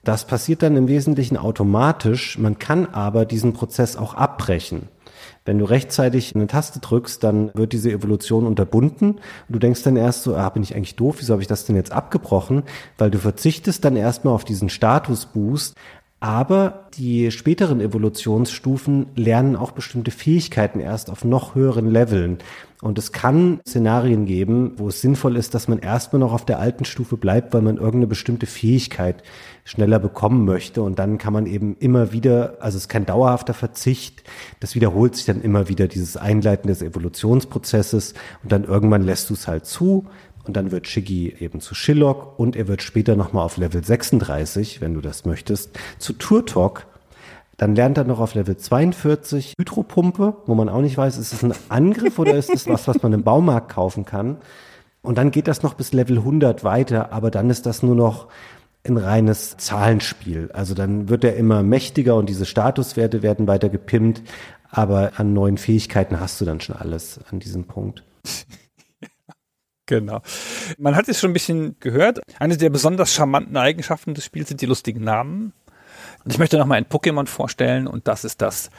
Das passiert dann im Wesentlichen automatisch. Man kann aber diesen Prozess auch abbrechen. Wenn du rechtzeitig eine Taste drückst, dann wird diese Evolution unterbunden. Du denkst dann erst so, ah, bin ich eigentlich doof? Wieso habe ich das denn jetzt abgebrochen? Weil du verzichtest dann erstmal auf diesen Statusboost, aber die späteren Evolutionsstufen lernen auch bestimmte Fähigkeiten erst auf noch höheren Leveln. Und es kann Szenarien geben, wo es sinnvoll ist, dass man erstmal noch auf der alten Stufe bleibt, weil man irgendeine bestimmte Fähigkeit schneller bekommen möchte. Und dann kann man eben immer wieder, also es ist kein dauerhafter Verzicht, das wiederholt sich dann immer wieder, dieses Einleiten des Evolutionsprozesses. Und dann irgendwann lässt du es halt zu, und dann wird Shiggy eben zu Shillock und er wird später nochmal auf Level 36, wenn du das möchtest, zu Turtok. Dann lernt er noch auf Level 42 Hydropumpe, wo man auch nicht weiß, ist es ein Angriff oder ist es was, was man im Baumarkt kaufen kann. Und dann geht das noch bis Level 100 weiter, aber dann ist das nur noch ein reines Zahlenspiel. Also dann wird er immer mächtiger und diese Statuswerte werden weiter gepimpt, aber an neuen Fähigkeiten hast du dann schon alles an diesem Punkt. Genau. Man hat es schon ein bisschen gehört. Eine der besonders charmanten Eigenschaften des Spiels sind die lustigen Namen. Und ich möchte noch mal ein Pokémon vorstellen und das ist das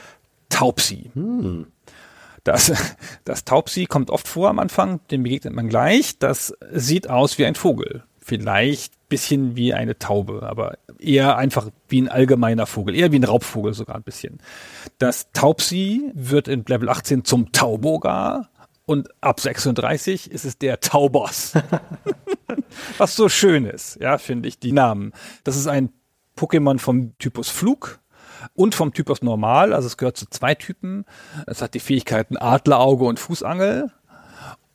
Taubsi. Hm. Das, das Taubsi kommt oft vor am Anfang, dem begegnet man gleich. Das sieht aus wie ein Vogel. Vielleicht bisschen wie eine Taube, aber eher einfach wie ein allgemeiner Vogel, eher wie ein Raubvogel sogar ein bisschen. Das Taubsi wird in Level 18 zum Taubogar und ab 36 ist es der Taubos. Was so schön ist, ja, finde ich, die Namen. Das ist ein Pokémon vom Typus Flug und vom Typus Normal, also es gehört zu zwei Typen. Es hat die Fähigkeiten Adlerauge und Fußangel.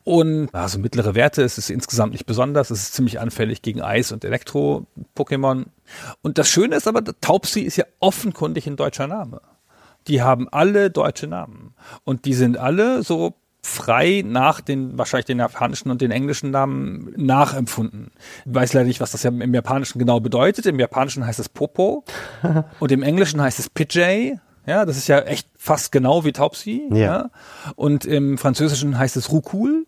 Und also mittlere Werte, es ist insgesamt nicht besonders, es ist ziemlich anfällig gegen Eis- und Elektro-Pokémon. Und das Schöne ist aber, Taubsi ist ja offenkundig ein deutscher Name. Die haben alle deutsche Namen. Und die sind alle so frei nach den, wahrscheinlich den japanischen und den englischen Namen nachempfunden. Ich weiß leider nicht, was das ja im Japanischen genau bedeutet. Im Japanischen heißt es Popo und im Englischen heißt es Pidgey. Ja, das ist ja echt fast genau wie Taubsi. Ja. ja. Und im Französischen heißt es Rukul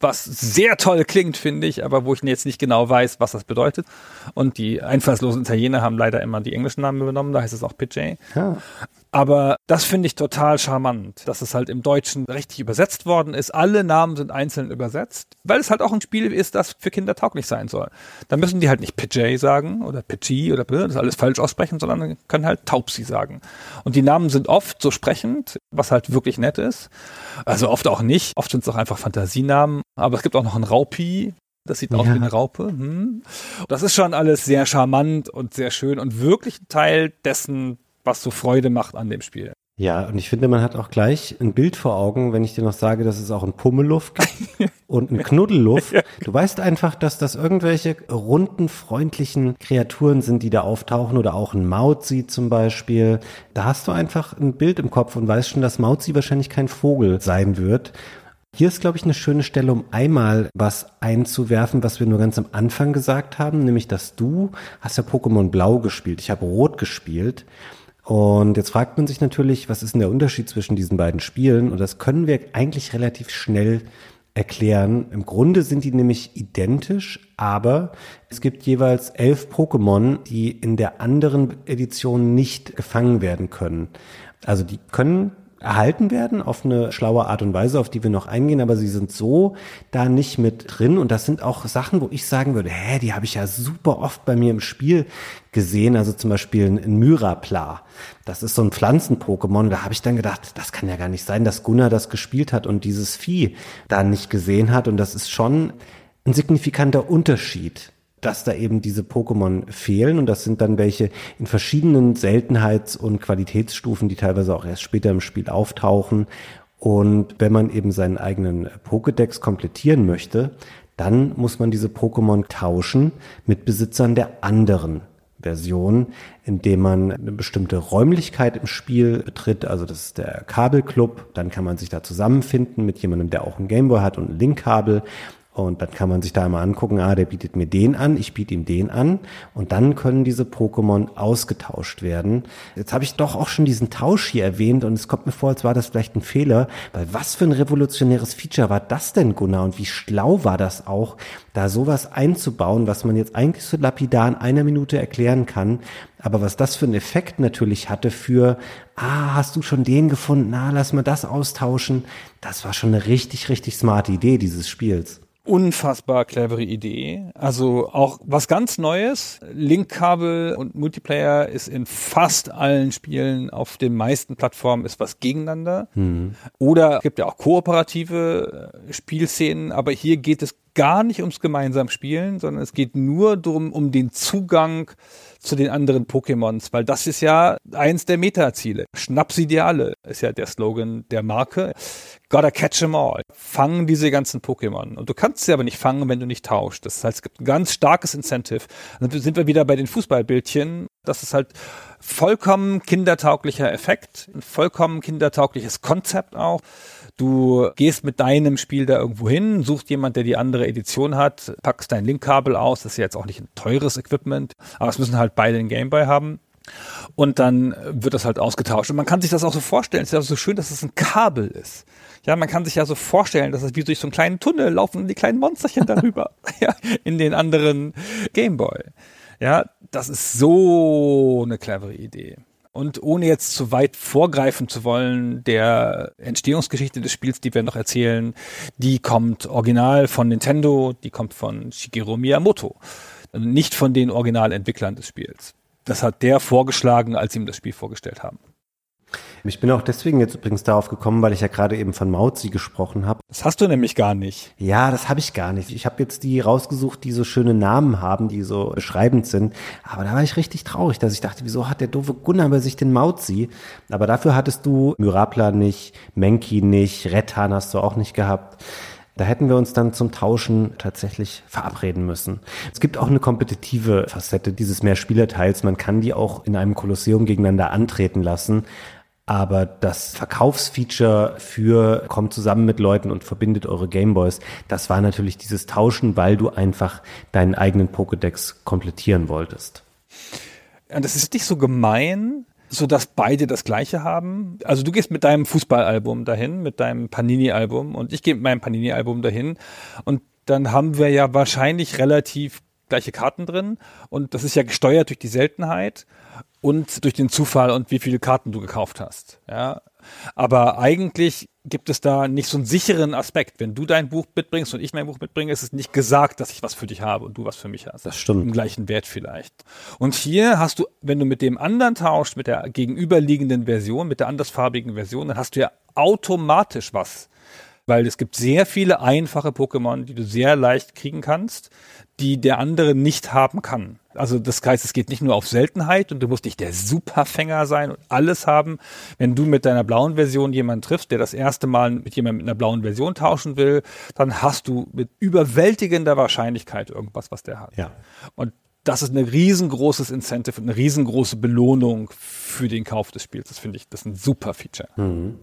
was sehr toll klingt, finde ich, aber wo ich jetzt nicht genau weiß, was das bedeutet. Und die einfallslosen Italiener haben leider immer die englischen Namen übernommen, da heißt es auch PJ. Ja. Aber das finde ich total charmant, dass es halt im Deutschen richtig übersetzt worden ist. Alle Namen sind einzeln übersetzt, weil es halt auch ein Spiel ist, das für Kinder tauglich sein soll. Da müssen die halt nicht PJ sagen oder Pidgey oder das alles falsch aussprechen, sondern können halt Taubsi sagen. Und die Namen sind oft so sprechend, was halt wirklich nett ist. Also oft auch nicht. Oft sind es auch einfach Fantasienamen. Aber es gibt auch noch einen Raupi, das sieht ja. aus wie eine Raupe. Hm. Das ist schon alles sehr charmant und sehr schön und wirklich ein Teil dessen, was so Freude macht an dem Spiel. Ja, und ich finde, man hat auch gleich ein Bild vor Augen, wenn ich dir noch sage, dass es auch einen Pummeluff gibt und einen Knuddelluff. Du weißt einfach, dass das irgendwelche runden, freundlichen Kreaturen sind, die da auftauchen oder auch ein Mauzi zum Beispiel. Da hast du einfach ein Bild im Kopf und weißt schon, dass Mauzi wahrscheinlich kein Vogel sein wird. Hier ist, glaube ich, eine schöne Stelle, um einmal was einzuwerfen, was wir nur ganz am Anfang gesagt haben, nämlich, dass du hast ja Pokémon Blau gespielt. Ich habe Rot gespielt. Und jetzt fragt man sich natürlich, was ist denn der Unterschied zwischen diesen beiden Spielen? Und das können wir eigentlich relativ schnell erklären. Im Grunde sind die nämlich identisch, aber es gibt jeweils elf Pokémon, die in der anderen Edition nicht gefangen werden können. Also die können erhalten werden auf eine schlaue Art und Weise, auf die wir noch eingehen, aber sie sind so da nicht mit drin. Und das sind auch Sachen, wo ich sagen würde, hä, die habe ich ja super oft bei mir im Spiel gesehen, also zum Beispiel ein Myrapla. Das ist so ein Pflanzen-Pokémon, da habe ich dann gedacht, das kann ja gar nicht sein, dass Gunnar das gespielt hat und dieses Vieh da nicht gesehen hat. Und das ist schon ein signifikanter Unterschied dass da eben diese Pokémon fehlen und das sind dann welche in verschiedenen Seltenheits- und Qualitätsstufen, die teilweise auch erst später im Spiel auftauchen. Und wenn man eben seinen eigenen Pokédex komplettieren möchte, dann muss man diese Pokémon tauschen mit Besitzern der anderen Version, indem man eine bestimmte Räumlichkeit im Spiel betritt. Also das ist der Kabelclub. Dann kann man sich da zusammenfinden mit jemandem, der auch ein Gameboy hat und ein Linkkabel. Und dann kann man sich da mal angucken, ah, der bietet mir den an, ich biete ihm den an. Und dann können diese Pokémon ausgetauscht werden. Jetzt habe ich doch auch schon diesen Tausch hier erwähnt und es kommt mir vor, als war das vielleicht ein Fehler, weil was für ein revolutionäres Feature war das denn, Gunnar? Und wie schlau war das auch, da sowas einzubauen, was man jetzt eigentlich so lapidar in einer Minute erklären kann. Aber was das für einen Effekt natürlich hatte für, ah, hast du schon den gefunden? Na, ah, lass mal das austauschen. Das war schon eine richtig, richtig smarte Idee dieses Spiels unfassbar clevere Idee. Also auch was ganz Neues. Linkkabel und Multiplayer ist in fast allen Spielen auf den meisten Plattformen ist was gegeneinander. Mhm. Oder gibt ja auch kooperative äh, Spielszenen, aber hier geht es gar nicht ums gemeinsam Spielen, sondern es geht nur darum, um den Zugang zu den anderen Pokémons, weil das ist ja eins der Meta-Ziele. Schnapp sie dir alle, ist ja der Slogan der Marke. Gotta catch them all. Fangen diese ganzen Pokémon. Und du kannst sie aber nicht fangen, wenn du nicht tauschst. Das heißt, es gibt ein ganz starkes Incentive. Dann sind wir wieder bei den Fußballbildchen, dass es halt vollkommen kindertauglicher Effekt, ein vollkommen kindertaugliches Konzept auch. Du gehst mit deinem Spiel da irgendwo hin, suchst jemand, der die andere Edition hat, packst dein Linkkabel aus. Das ist ja jetzt auch nicht ein teures Equipment, aber es müssen halt beide den Gameboy haben. Und dann wird das halt ausgetauscht. Und man kann sich das auch so vorstellen. Es ist ja so schön, dass es ein Kabel ist. Ja, man kann sich ja so vorstellen, dass es wie durch so einen kleinen Tunnel laufen die kleinen Monsterchen darüber. ja, in den anderen Gameboy. Ja, das ist so eine clevere Idee. Und ohne jetzt zu weit vorgreifen zu wollen, der Entstehungsgeschichte des Spiels, die wir noch erzählen, die kommt original von Nintendo, die kommt von Shigeru Miyamoto, nicht von den Originalentwicklern des Spiels. Das hat der vorgeschlagen, als sie ihm das Spiel vorgestellt haben. Ich bin auch deswegen jetzt übrigens darauf gekommen, weil ich ja gerade eben von Mauzi gesprochen habe. Das hast du nämlich gar nicht. Ja, das habe ich gar nicht. Ich habe jetzt die rausgesucht, die so schöne Namen haben, die so beschreibend sind. Aber da war ich richtig traurig, dass ich dachte, wieso hat der doofe Gunnar bei sich den Mauzi? Aber dafür hattest du Myrapla nicht, Menki nicht, Rettan hast du auch nicht gehabt. Da hätten wir uns dann zum Tauschen tatsächlich verabreden müssen. Es gibt auch eine kompetitive Facette dieses Mehrspielerteils. Man kann die auch in einem Kolosseum gegeneinander antreten lassen. Aber das Verkaufsfeature für kommt zusammen mit Leuten und verbindet eure Gameboys, das war natürlich dieses Tauschen, weil du einfach deinen eigenen Pokédex komplettieren wolltest. Und das ist nicht so gemein, so dass beide das gleiche haben. Also du gehst mit deinem Fußballalbum dahin, mit deinem Panini-Album und ich gehe mit meinem Panini-Album dahin und dann haben wir ja wahrscheinlich relativ gleiche Karten drin und das ist ja gesteuert durch die Seltenheit und durch den Zufall und wie viele Karten du gekauft hast. Ja, aber eigentlich gibt es da nicht so einen sicheren Aspekt. Wenn du dein Buch mitbringst und ich mein Buch mitbringe, ist es nicht gesagt, dass ich was für dich habe und du was für mich hast. Das stimmt. Im gleichen Wert vielleicht. Und hier hast du, wenn du mit dem anderen tauscht, mit der gegenüberliegenden Version, mit der andersfarbigen Version, dann hast du ja automatisch was. Weil es gibt sehr viele einfache Pokémon, die du sehr leicht kriegen kannst, die der andere nicht haben kann. Also das heißt, es geht nicht nur auf Seltenheit und du musst nicht der Superfänger sein und alles haben. Wenn du mit deiner blauen Version jemanden triffst, der das erste Mal mit jemandem mit einer blauen Version tauschen will, dann hast du mit überwältigender Wahrscheinlichkeit irgendwas, was der hat. Ja. Und das ist ein riesengroßes Incentive und eine riesengroße Belohnung für den Kauf des Spiels. Das finde ich, das ist ein super Feature. Mhm.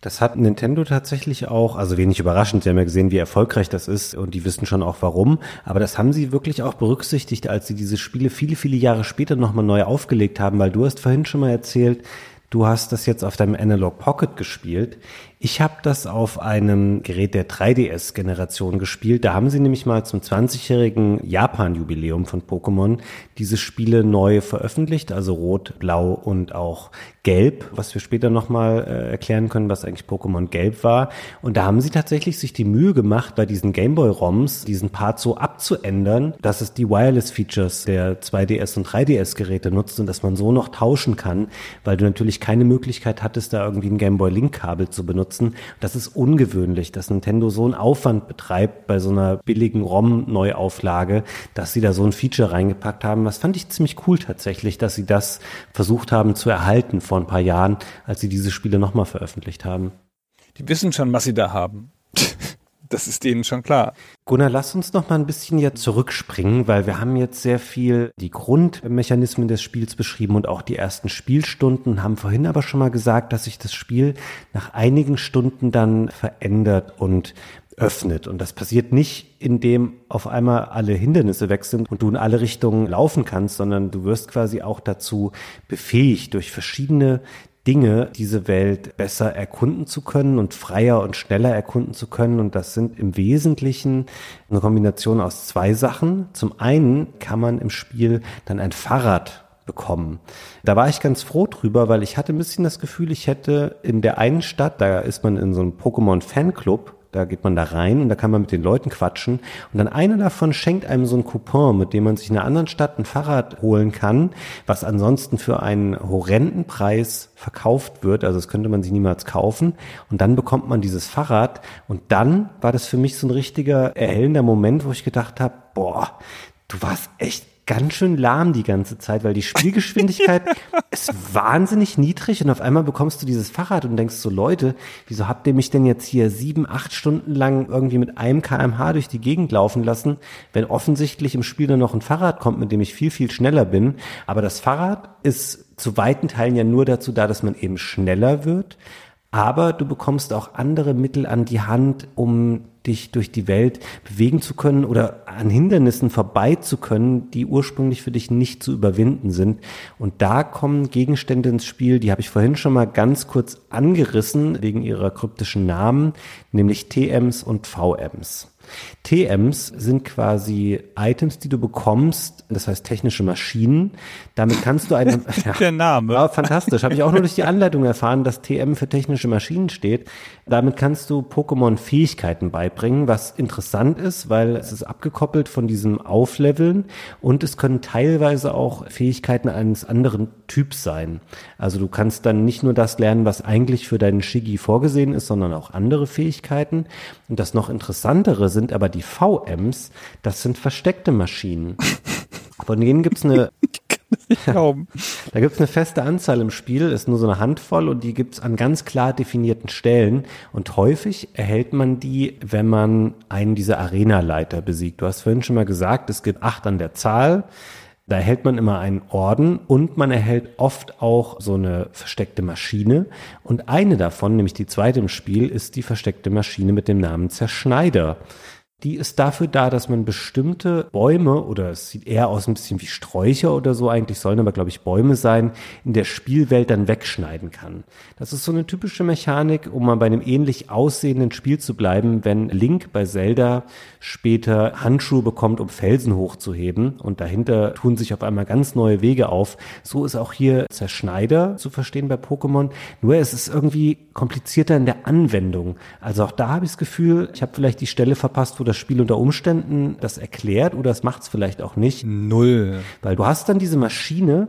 Das hat Nintendo tatsächlich auch, also wenig überraschend, Sie haben ja gesehen, wie erfolgreich das ist und die wissen schon auch warum, aber das haben sie wirklich auch berücksichtigt, als sie diese Spiele viele, viele Jahre später nochmal neu aufgelegt haben, weil du hast vorhin schon mal erzählt, du hast das jetzt auf deinem Analog Pocket gespielt. Ich habe das auf einem Gerät der 3DS-Generation gespielt. Da haben sie nämlich mal zum 20-jährigen Japan-Jubiläum von Pokémon diese Spiele neu veröffentlicht, also Rot, Blau und auch Gelb, was wir später nochmal äh, erklären können, was eigentlich Pokémon Gelb war. Und da haben sie tatsächlich sich die Mühe gemacht, bei diesen Gameboy-ROMs diesen Part so abzuändern, dass es die Wireless-Features der 2DS und 3DS-Geräte nutzt und dass man so noch tauschen kann, weil du natürlich keine Möglichkeit hattest, da irgendwie ein Gameboy-Link-Kabel zu benutzen. Das ist ungewöhnlich, dass Nintendo so einen Aufwand betreibt bei so einer billigen ROM-Neuauflage, dass sie da so ein Feature reingepackt haben. Das fand ich ziemlich cool tatsächlich, dass sie das versucht haben zu erhalten vor ein paar Jahren, als sie diese Spiele nochmal veröffentlicht haben. Die wissen schon, was sie da haben. Das ist denen schon klar. Gunnar, lass uns noch mal ein bisschen hier zurückspringen, weil wir haben jetzt sehr viel die Grundmechanismen des Spiels beschrieben und auch die ersten Spielstunden, haben vorhin aber schon mal gesagt, dass sich das Spiel nach einigen Stunden dann verändert und öffnet. Und das passiert nicht, indem auf einmal alle Hindernisse weg sind und du in alle Richtungen laufen kannst, sondern du wirst quasi auch dazu befähigt, durch verschiedene Dinge diese Welt besser erkunden zu können und freier und schneller erkunden zu können. Und das sind im Wesentlichen eine Kombination aus zwei Sachen. Zum einen kann man im Spiel dann ein Fahrrad bekommen. Da war ich ganz froh drüber, weil ich hatte ein bisschen das Gefühl, ich hätte in der einen Stadt, da ist man in so einem Pokémon Fanclub, da geht man da rein und da kann man mit den Leuten quatschen. Und dann einer davon schenkt einem so ein Coupon, mit dem man sich in einer anderen Stadt ein Fahrrad holen kann, was ansonsten für einen horrenden Preis verkauft wird. Also das könnte man sich niemals kaufen. Und dann bekommt man dieses Fahrrad. Und dann war das für mich so ein richtiger erhellender Moment, wo ich gedacht habe, boah, du warst echt ganz schön lahm die ganze Zeit, weil die Spielgeschwindigkeit ist wahnsinnig niedrig und auf einmal bekommst du dieses Fahrrad und denkst so, Leute, wieso habt ihr mich denn jetzt hier sieben, acht Stunden lang irgendwie mit einem kmh durch die Gegend laufen lassen, wenn offensichtlich im Spiel nur noch ein Fahrrad kommt, mit dem ich viel, viel schneller bin. Aber das Fahrrad ist zu weiten Teilen ja nur dazu da, dass man eben schneller wird. Aber du bekommst auch andere Mittel an die Hand, um dich durch die Welt bewegen zu können oder an Hindernissen vorbei zu können, die ursprünglich für dich nicht zu überwinden sind. Und da kommen Gegenstände ins Spiel, die habe ich vorhin schon mal ganz kurz angerissen wegen ihrer kryptischen Namen, nämlich TMs und VMs. TMs sind quasi Items, die du bekommst, das heißt technische Maschinen. Damit kannst du einen. ja, Der Name. Ja, fantastisch. Habe ich auch nur durch die Anleitung erfahren, dass TM für technische Maschinen steht. Damit kannst du Pokémon Fähigkeiten beibringen, was interessant ist, weil es ist abgekoppelt von diesem Aufleveln und es können teilweise auch Fähigkeiten eines anderen Typs sein. Also du kannst dann nicht nur das lernen, was eigentlich für deinen Shigi vorgesehen ist, sondern auch andere Fähigkeiten. Und das noch interessantere sind aber die VMs, das sind versteckte Maschinen. Von denen gibt's eine Da gibt's eine feste Anzahl im Spiel, ist nur so eine Handvoll und die gibt's an ganz klar definierten Stellen. Und häufig erhält man die, wenn man einen dieser Arena-Leiter besiegt. Du hast vorhin schon mal gesagt, es gibt acht an der Zahl. Da erhält man immer einen Orden und man erhält oft auch so eine versteckte Maschine. Und eine davon, nämlich die zweite im Spiel, ist die versteckte Maschine mit dem Namen Zerschneider. Die ist dafür da, dass man bestimmte Bäume oder es sieht eher aus ein bisschen wie Sträucher oder so, eigentlich sollen aber, glaube ich, Bäume sein, in der Spielwelt dann wegschneiden kann. Das ist so eine typische Mechanik, um mal bei einem ähnlich aussehenden Spiel zu bleiben, wenn Link bei Zelda später Handschuhe bekommt, um Felsen hochzuheben und dahinter tun sich auf einmal ganz neue Wege auf. So ist auch hier Zerschneider zu verstehen bei Pokémon, nur es ist irgendwie komplizierter in der Anwendung. Also auch da habe ich das Gefühl, ich habe vielleicht die Stelle verpasst, wo das Spiel unter Umständen das erklärt oder es macht es vielleicht auch nicht. Null. Weil du hast dann diese Maschine,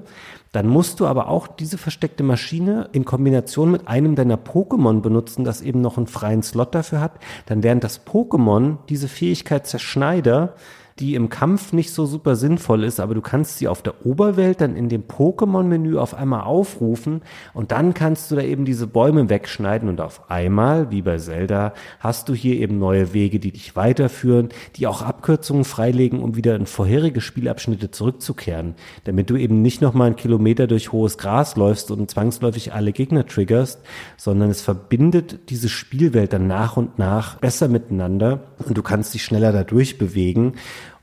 dann musst du aber auch diese versteckte Maschine in Kombination mit einem deiner Pokémon benutzen, das eben noch einen freien Slot dafür hat. Dann lernt das Pokémon diese Fähigkeit Zerschneider die im Kampf nicht so super sinnvoll ist, aber du kannst sie auf der Oberwelt dann in dem Pokémon-Menü auf einmal aufrufen und dann kannst du da eben diese Bäume wegschneiden und auf einmal, wie bei Zelda, hast du hier eben neue Wege, die dich weiterführen, die auch Abkürzungen freilegen, um wieder in vorherige Spielabschnitte zurückzukehren, damit du eben nicht nochmal einen Kilometer durch hohes Gras läufst und zwangsläufig alle Gegner triggerst, sondern es verbindet diese Spielwelt dann nach und nach besser miteinander und du kannst dich schneller dadurch bewegen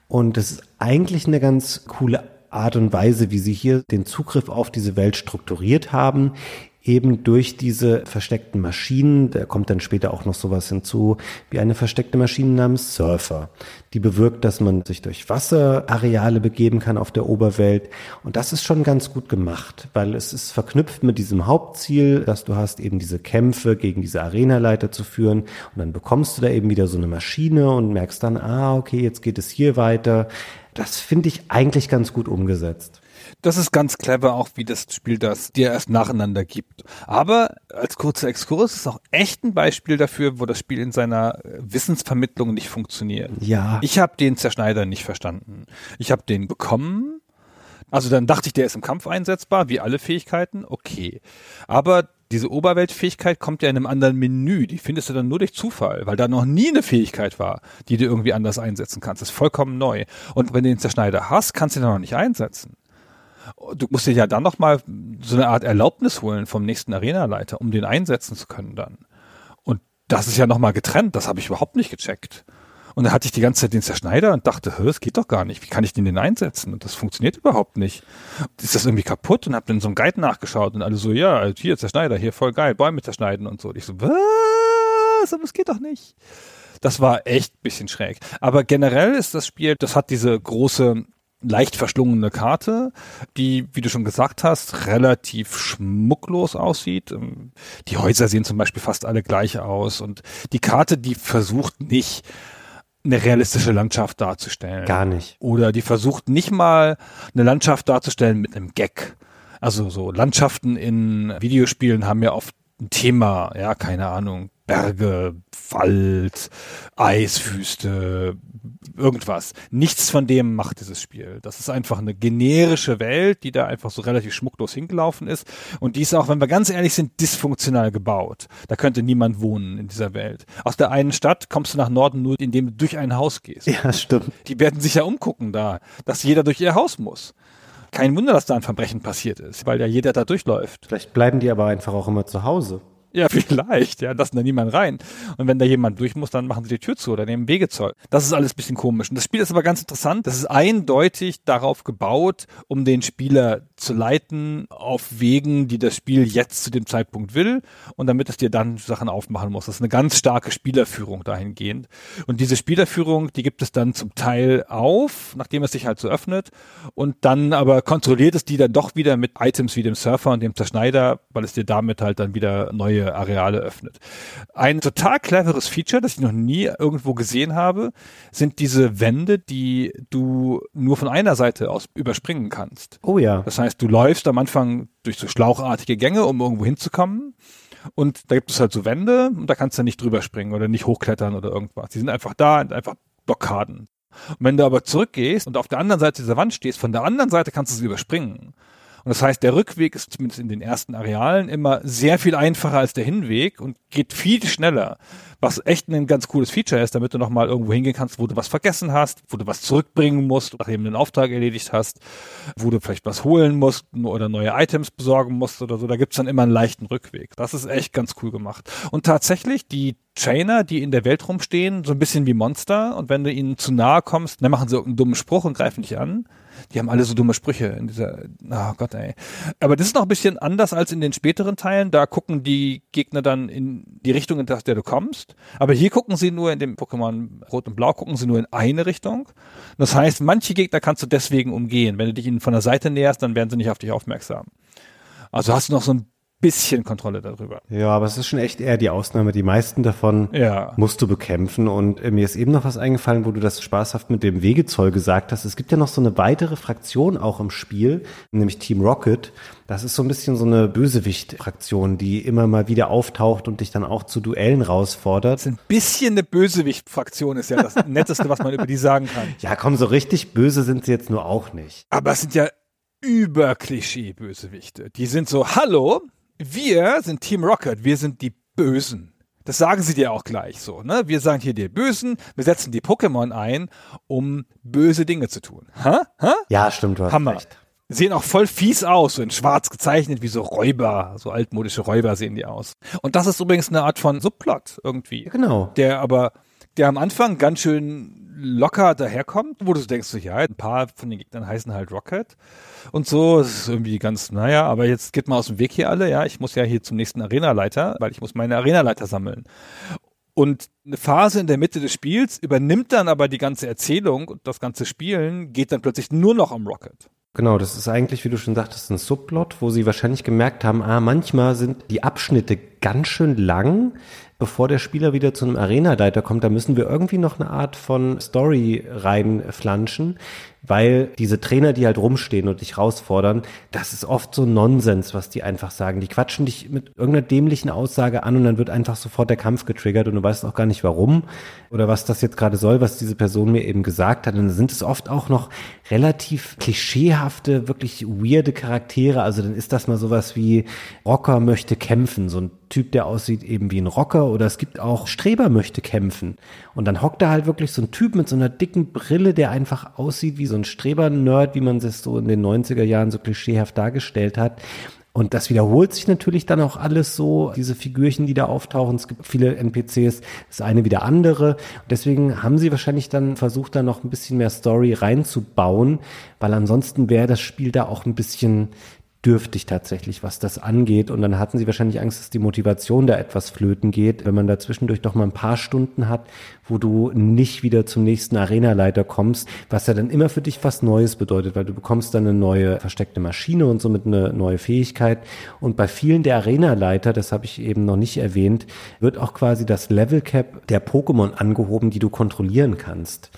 und das ist eigentlich eine ganz coole Art und Weise, wie sie hier den Zugriff auf diese Welt strukturiert haben, eben durch diese versteckten Maschinen. Da kommt dann später auch noch sowas hinzu wie eine versteckte Maschine namens Surfer. Die bewirkt, dass man sich durch Wasserareale begeben kann auf der Oberwelt. Und das ist schon ganz gut gemacht, weil es ist verknüpft mit diesem Hauptziel, dass du hast, eben diese Kämpfe gegen diese Arenaleiter zu führen. Und dann bekommst du da eben wieder so eine Maschine und merkst dann, ah, okay, jetzt geht es hier weiter. Das finde ich eigentlich ganz gut umgesetzt. Das ist ganz clever auch, wie das Spiel das dir erst nacheinander gibt. Aber als kurzer Exkurs ist auch echt ein Beispiel dafür, wo das Spiel in seiner äh, Wissensvermittlung nicht funktioniert. Ja. Ich habe den Zerschneider nicht verstanden. Ich habe den bekommen. Also dann dachte ich, der ist im Kampf einsetzbar, wie alle Fähigkeiten. Okay. Aber diese Oberweltfähigkeit kommt ja in einem anderen Menü. Die findest du dann nur durch Zufall, weil da noch nie eine Fähigkeit war, die du irgendwie anders einsetzen kannst. Das ist vollkommen neu. Und wenn du den Zerschneider hast, kannst du den noch nicht einsetzen. Du musst dir ja dann noch mal so eine Art Erlaubnis holen vom nächsten Arenaleiter, um den einsetzen zu können dann. Und das ist ja noch mal getrennt. Das habe ich überhaupt nicht gecheckt. Und da hatte ich die ganze Zeit den Zerschneider und dachte, das geht doch gar nicht. Wie kann ich den denn einsetzen? Und das funktioniert überhaupt nicht. Ist das irgendwie kaputt? Und habe dann so einen Guide nachgeschaut und alle so, ja, hier Zerschneider, hier voll geil, Bäume zerschneiden und so. Und ich so, was? Aber es geht doch nicht. Das war echt ein bisschen schräg. Aber generell ist das Spiel, das hat diese große leicht verschlungene Karte, die, wie du schon gesagt hast, relativ schmucklos aussieht. Ähm, die Häuser sehen zum Beispiel fast alle gleich aus und die Karte, die versucht nicht, eine realistische Landschaft darzustellen. Gar nicht. Oder die versucht nicht mal eine Landschaft darzustellen mit einem Gag. Also so Landschaften in Videospielen haben ja oft ein Thema, ja, keine Ahnung, Berge, Wald, Eiswüste, irgendwas. Nichts von dem macht dieses Spiel. Das ist einfach eine generische Welt, die da einfach so relativ schmucklos hingelaufen ist. Und die ist auch, wenn wir ganz ehrlich sind, dysfunktional gebaut. Da könnte niemand wohnen in dieser Welt. Aus der einen Stadt kommst du nach Norden nur, indem du durch ein Haus gehst. Ja, stimmt. Die werden sich ja umgucken da, dass jeder durch ihr Haus muss. Kein Wunder, dass da ein Verbrechen passiert ist, weil ja jeder da durchläuft. Vielleicht bleiben die aber einfach auch immer zu Hause. Ja, vielleicht, ja, lassen da niemand rein. Und wenn da jemand durch muss, dann machen sie die Tür zu oder nehmen Wegezoll. Das ist alles ein bisschen komisch. Und das Spiel ist aber ganz interessant. Das ist eindeutig darauf gebaut, um den Spieler zu leiten auf Wegen, die das Spiel jetzt zu dem Zeitpunkt will und damit es dir dann Sachen aufmachen muss. Das ist eine ganz starke Spielerführung dahingehend. Und diese Spielerführung, die gibt es dann zum Teil auf, nachdem es sich halt so öffnet und dann aber kontrolliert es die dann doch wieder mit Items wie dem Surfer und dem Zerschneider, weil es dir damit halt dann wieder neue Areale öffnet. Ein total cleveres Feature, das ich noch nie irgendwo gesehen habe, sind diese Wände, die du nur von einer Seite aus überspringen kannst. Oh ja. Das heißt, du läufst am Anfang durch so schlauchartige Gänge, um irgendwo hinzukommen. Und da gibt es halt so Wände und da kannst du nicht drüber springen oder nicht hochklettern oder irgendwas. Die sind einfach da und einfach Blockaden. Und wenn du aber zurückgehst und auf der anderen Seite dieser Wand stehst, von der anderen Seite kannst du sie überspringen. Und das heißt, der Rückweg ist zumindest in den ersten Arealen immer sehr viel einfacher als der Hinweg und geht viel schneller. Was echt ein ganz cooles Feature ist, damit du nochmal irgendwo hingehen kannst, wo du was vergessen hast, wo du was zurückbringen musst, nachdem du einen Auftrag erledigt hast, wo du vielleicht was holen musst oder neue Items besorgen musst oder so. Da gibt's dann immer einen leichten Rückweg. Das ist echt ganz cool gemacht. Und tatsächlich, die Trainer, die in der Welt rumstehen, so ein bisschen wie Monster und wenn du ihnen zu nahe kommst, dann machen sie irgendeinen dummen Spruch und greifen dich an. Die haben alle so dumme Sprüche in dieser, oh Gott, ey. Aber das ist noch ein bisschen anders als in den späteren Teilen. Da gucken die Gegner dann in die Richtung, in der du kommst. Aber hier gucken sie nur in dem Pokémon Rot und Blau, gucken sie nur in eine Richtung. Das heißt, manche Gegner kannst du deswegen umgehen. Wenn du dich ihnen von der Seite näherst, dann werden sie nicht auf dich aufmerksam. Also hast du noch so ein bisschen Kontrolle darüber. Ja, aber es ist schon echt eher die Ausnahme. Die meisten davon Ja. musst du bekämpfen. Und äh, mir ist eben noch was eingefallen, wo du das spaßhaft mit dem Wegezoll gesagt hast. Es gibt ja noch so eine weitere Fraktion auch im Spiel, nämlich Team Rocket. Das ist so ein bisschen so eine Bösewicht-Fraktion, die immer mal wieder auftaucht und dich dann auch zu Duellen herausfordert. Das ist ein bisschen eine Bösewicht-Fraktion, ist ja das Netteste, was man über die sagen kann. Ja, komm, so richtig böse sind sie jetzt nur auch nicht. Aber es sind ja über-Klischee-Bösewichte. Die sind so, hallo, wir sind Team Rocket, wir sind die Bösen. Das sagen sie dir auch gleich so, ne? Wir sagen hier die Bösen, wir setzen die Pokémon ein, um böse Dinge zu tun. Hä? Hä? Ja, stimmt, du Hammer. recht. Sehen auch voll fies aus, so in schwarz gezeichnet, wie so Räuber, so altmodische Räuber sehen die aus. Und das ist übrigens eine Art von Subplot irgendwie. Genau. Der aber, der am Anfang ganz schön locker daherkommt, wo du denkst, so, ja, ein paar von den Gegnern heißen halt Rocket und so. Es ist irgendwie ganz, naja, aber jetzt geht mal aus dem Weg hier alle, ja. Ich muss ja hier zum nächsten Arenaleiter, weil ich muss meine Arenaleiter sammeln. Und eine Phase in der Mitte des Spiels übernimmt dann aber die ganze Erzählung und das ganze Spielen geht dann plötzlich nur noch um Rocket. Genau, das ist eigentlich, wie du schon sagtest, ein Subplot, wo sie wahrscheinlich gemerkt haben, ah, manchmal sind die Abschnitte ganz schön lang, bevor der Spieler wieder zu einem Arenaleiter kommt. Da müssen wir irgendwie noch eine Art von Story reinflanschen, weil diese Trainer, die halt rumstehen und dich herausfordern, das ist oft so Nonsens, was die einfach sagen. Die quatschen dich mit irgendeiner dämlichen Aussage an und dann wird einfach sofort der Kampf getriggert und du weißt auch gar nicht warum oder was das jetzt gerade soll, was diese Person mir eben gesagt hat. Und dann sind es oft auch noch relativ klischeehafte, wirklich weirde Charaktere. Also dann ist das mal sowas wie Rocker möchte kämpfen, so ein Typ, der aussieht eben wie ein Rocker oder es gibt auch Streber möchte kämpfen. Und dann hockt da halt wirklich so ein Typ mit so einer dicken Brille, der einfach aussieht wie so ein Streber-Nerd, wie man es so in den 90er Jahren so klischeehaft dargestellt hat. Und das wiederholt sich natürlich dann auch alles so, diese Figürchen, die da auftauchen. Es gibt viele NPCs, das eine wie der andere. Und deswegen haben sie wahrscheinlich dann versucht, da noch ein bisschen mehr Story reinzubauen, weil ansonsten wäre das Spiel da auch ein bisschen dürftig tatsächlich, was das angeht. Und dann hatten sie wahrscheinlich Angst, dass die Motivation da etwas flöten geht, wenn man da zwischendurch doch mal ein paar Stunden hat, wo du nicht wieder zum nächsten Arenaleiter kommst, was ja dann immer für dich was Neues bedeutet, weil du bekommst dann eine neue versteckte Maschine und somit eine neue Fähigkeit. Und bei vielen der Arenaleiter, das habe ich eben noch nicht erwähnt, wird auch quasi das Level Cap der Pokémon angehoben, die du kontrollieren kannst.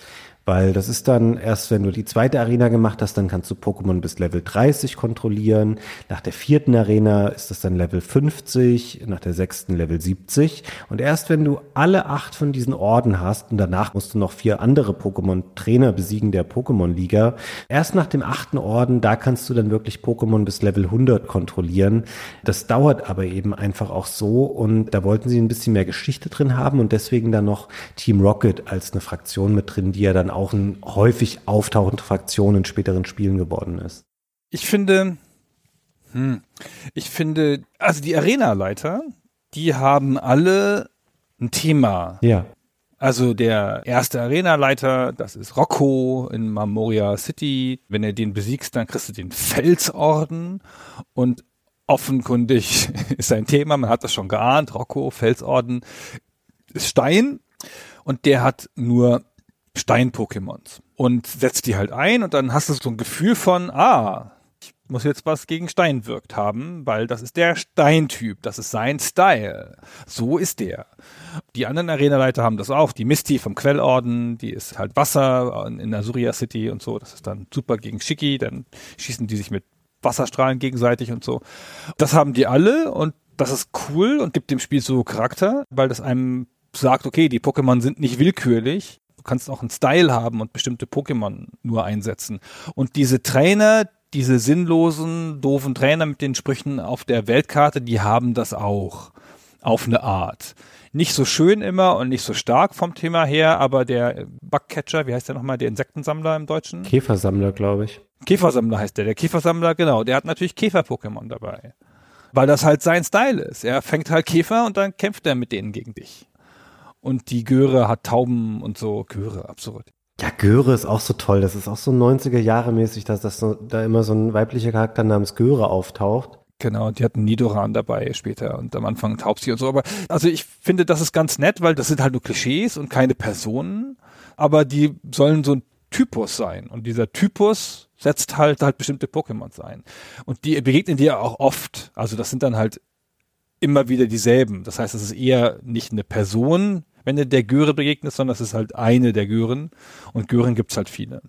Weil das ist dann erst, wenn du die zweite Arena gemacht hast, dann kannst du Pokémon bis Level 30 kontrollieren. Nach der vierten Arena ist das dann Level 50, nach der sechsten Level 70. Und erst wenn du alle acht von diesen Orden hast und danach musst du noch vier andere Pokémon-Trainer besiegen der Pokémon-Liga, erst nach dem achten Orden, da kannst du dann wirklich Pokémon bis Level 100 kontrollieren. Das dauert aber eben einfach auch so und da wollten sie ein bisschen mehr Geschichte drin haben und deswegen dann noch Team Rocket als eine Fraktion mit drin, die ja dann eine häufig auftauchende Fraktion in späteren Spielen geworden ist. Ich finde, hm, ich finde, also die Arena-Leiter, die haben alle ein Thema. Ja. Also der erste Arenaleiter, das ist Rocco in Memoria City. Wenn er den besiegst, dann kriegst du den Felsorden. Und offenkundig ist sein Thema, man hat das schon geahnt, Rocco, Felsorden, ist Stein. Und der hat nur Stein-Pokémons. Und setzt die halt ein und dann hast du so ein Gefühl von, ah, muss jetzt was gegen Stein wirkt haben, weil das ist der Steintyp, das ist sein Style. So ist der. Die anderen Arenaleiter haben das auch. Die Misty vom Quellorden, die ist halt Wasser in Azuria City und so. Das ist dann super gegen Shiki. Dann schießen die sich mit Wasserstrahlen gegenseitig und so. Das haben die alle und das ist cool und gibt dem Spiel so Charakter, weil das einem sagt, okay, die Pokémon sind nicht willkürlich. Du kannst auch einen Style haben und bestimmte Pokémon nur einsetzen. Und diese Trainer, diese sinnlosen, doofen Trainer mit den Sprüchen auf der Weltkarte, die haben das auch. Auf eine Art. Nicht so schön immer und nicht so stark vom Thema her, aber der Bugcatcher, wie heißt der nochmal, der Insektensammler im Deutschen? Käfersammler, glaube ich. Käfersammler heißt der. Der Käfersammler, genau, der hat natürlich Käfer-Pokémon dabei. Weil das halt sein Style ist. Er fängt halt Käfer und dann kämpft er mit denen gegen dich. Und die Göre hat Tauben und so. Göre, absurd. Ja, Göre ist auch so toll. Das ist auch so 90er Jahre mäßig, dass das so, da immer so ein weiblicher Charakter namens Göre auftaucht. Genau, die hatten Nidoran dabei später und am Anfang Taubsi und so. Aber also ich finde, das ist ganz nett, weil das sind halt nur Klischees und keine Personen. Aber die sollen so ein Typus sein. Und dieser Typus setzt halt halt bestimmte Pokémons ein. Und die begegnen dir auch oft. Also das sind dann halt immer wieder dieselben. Das heißt, es ist eher nicht eine Person, wenn du der Göre begegnest, sondern es ist halt eine der Gören. Und Gören gibt's halt viele.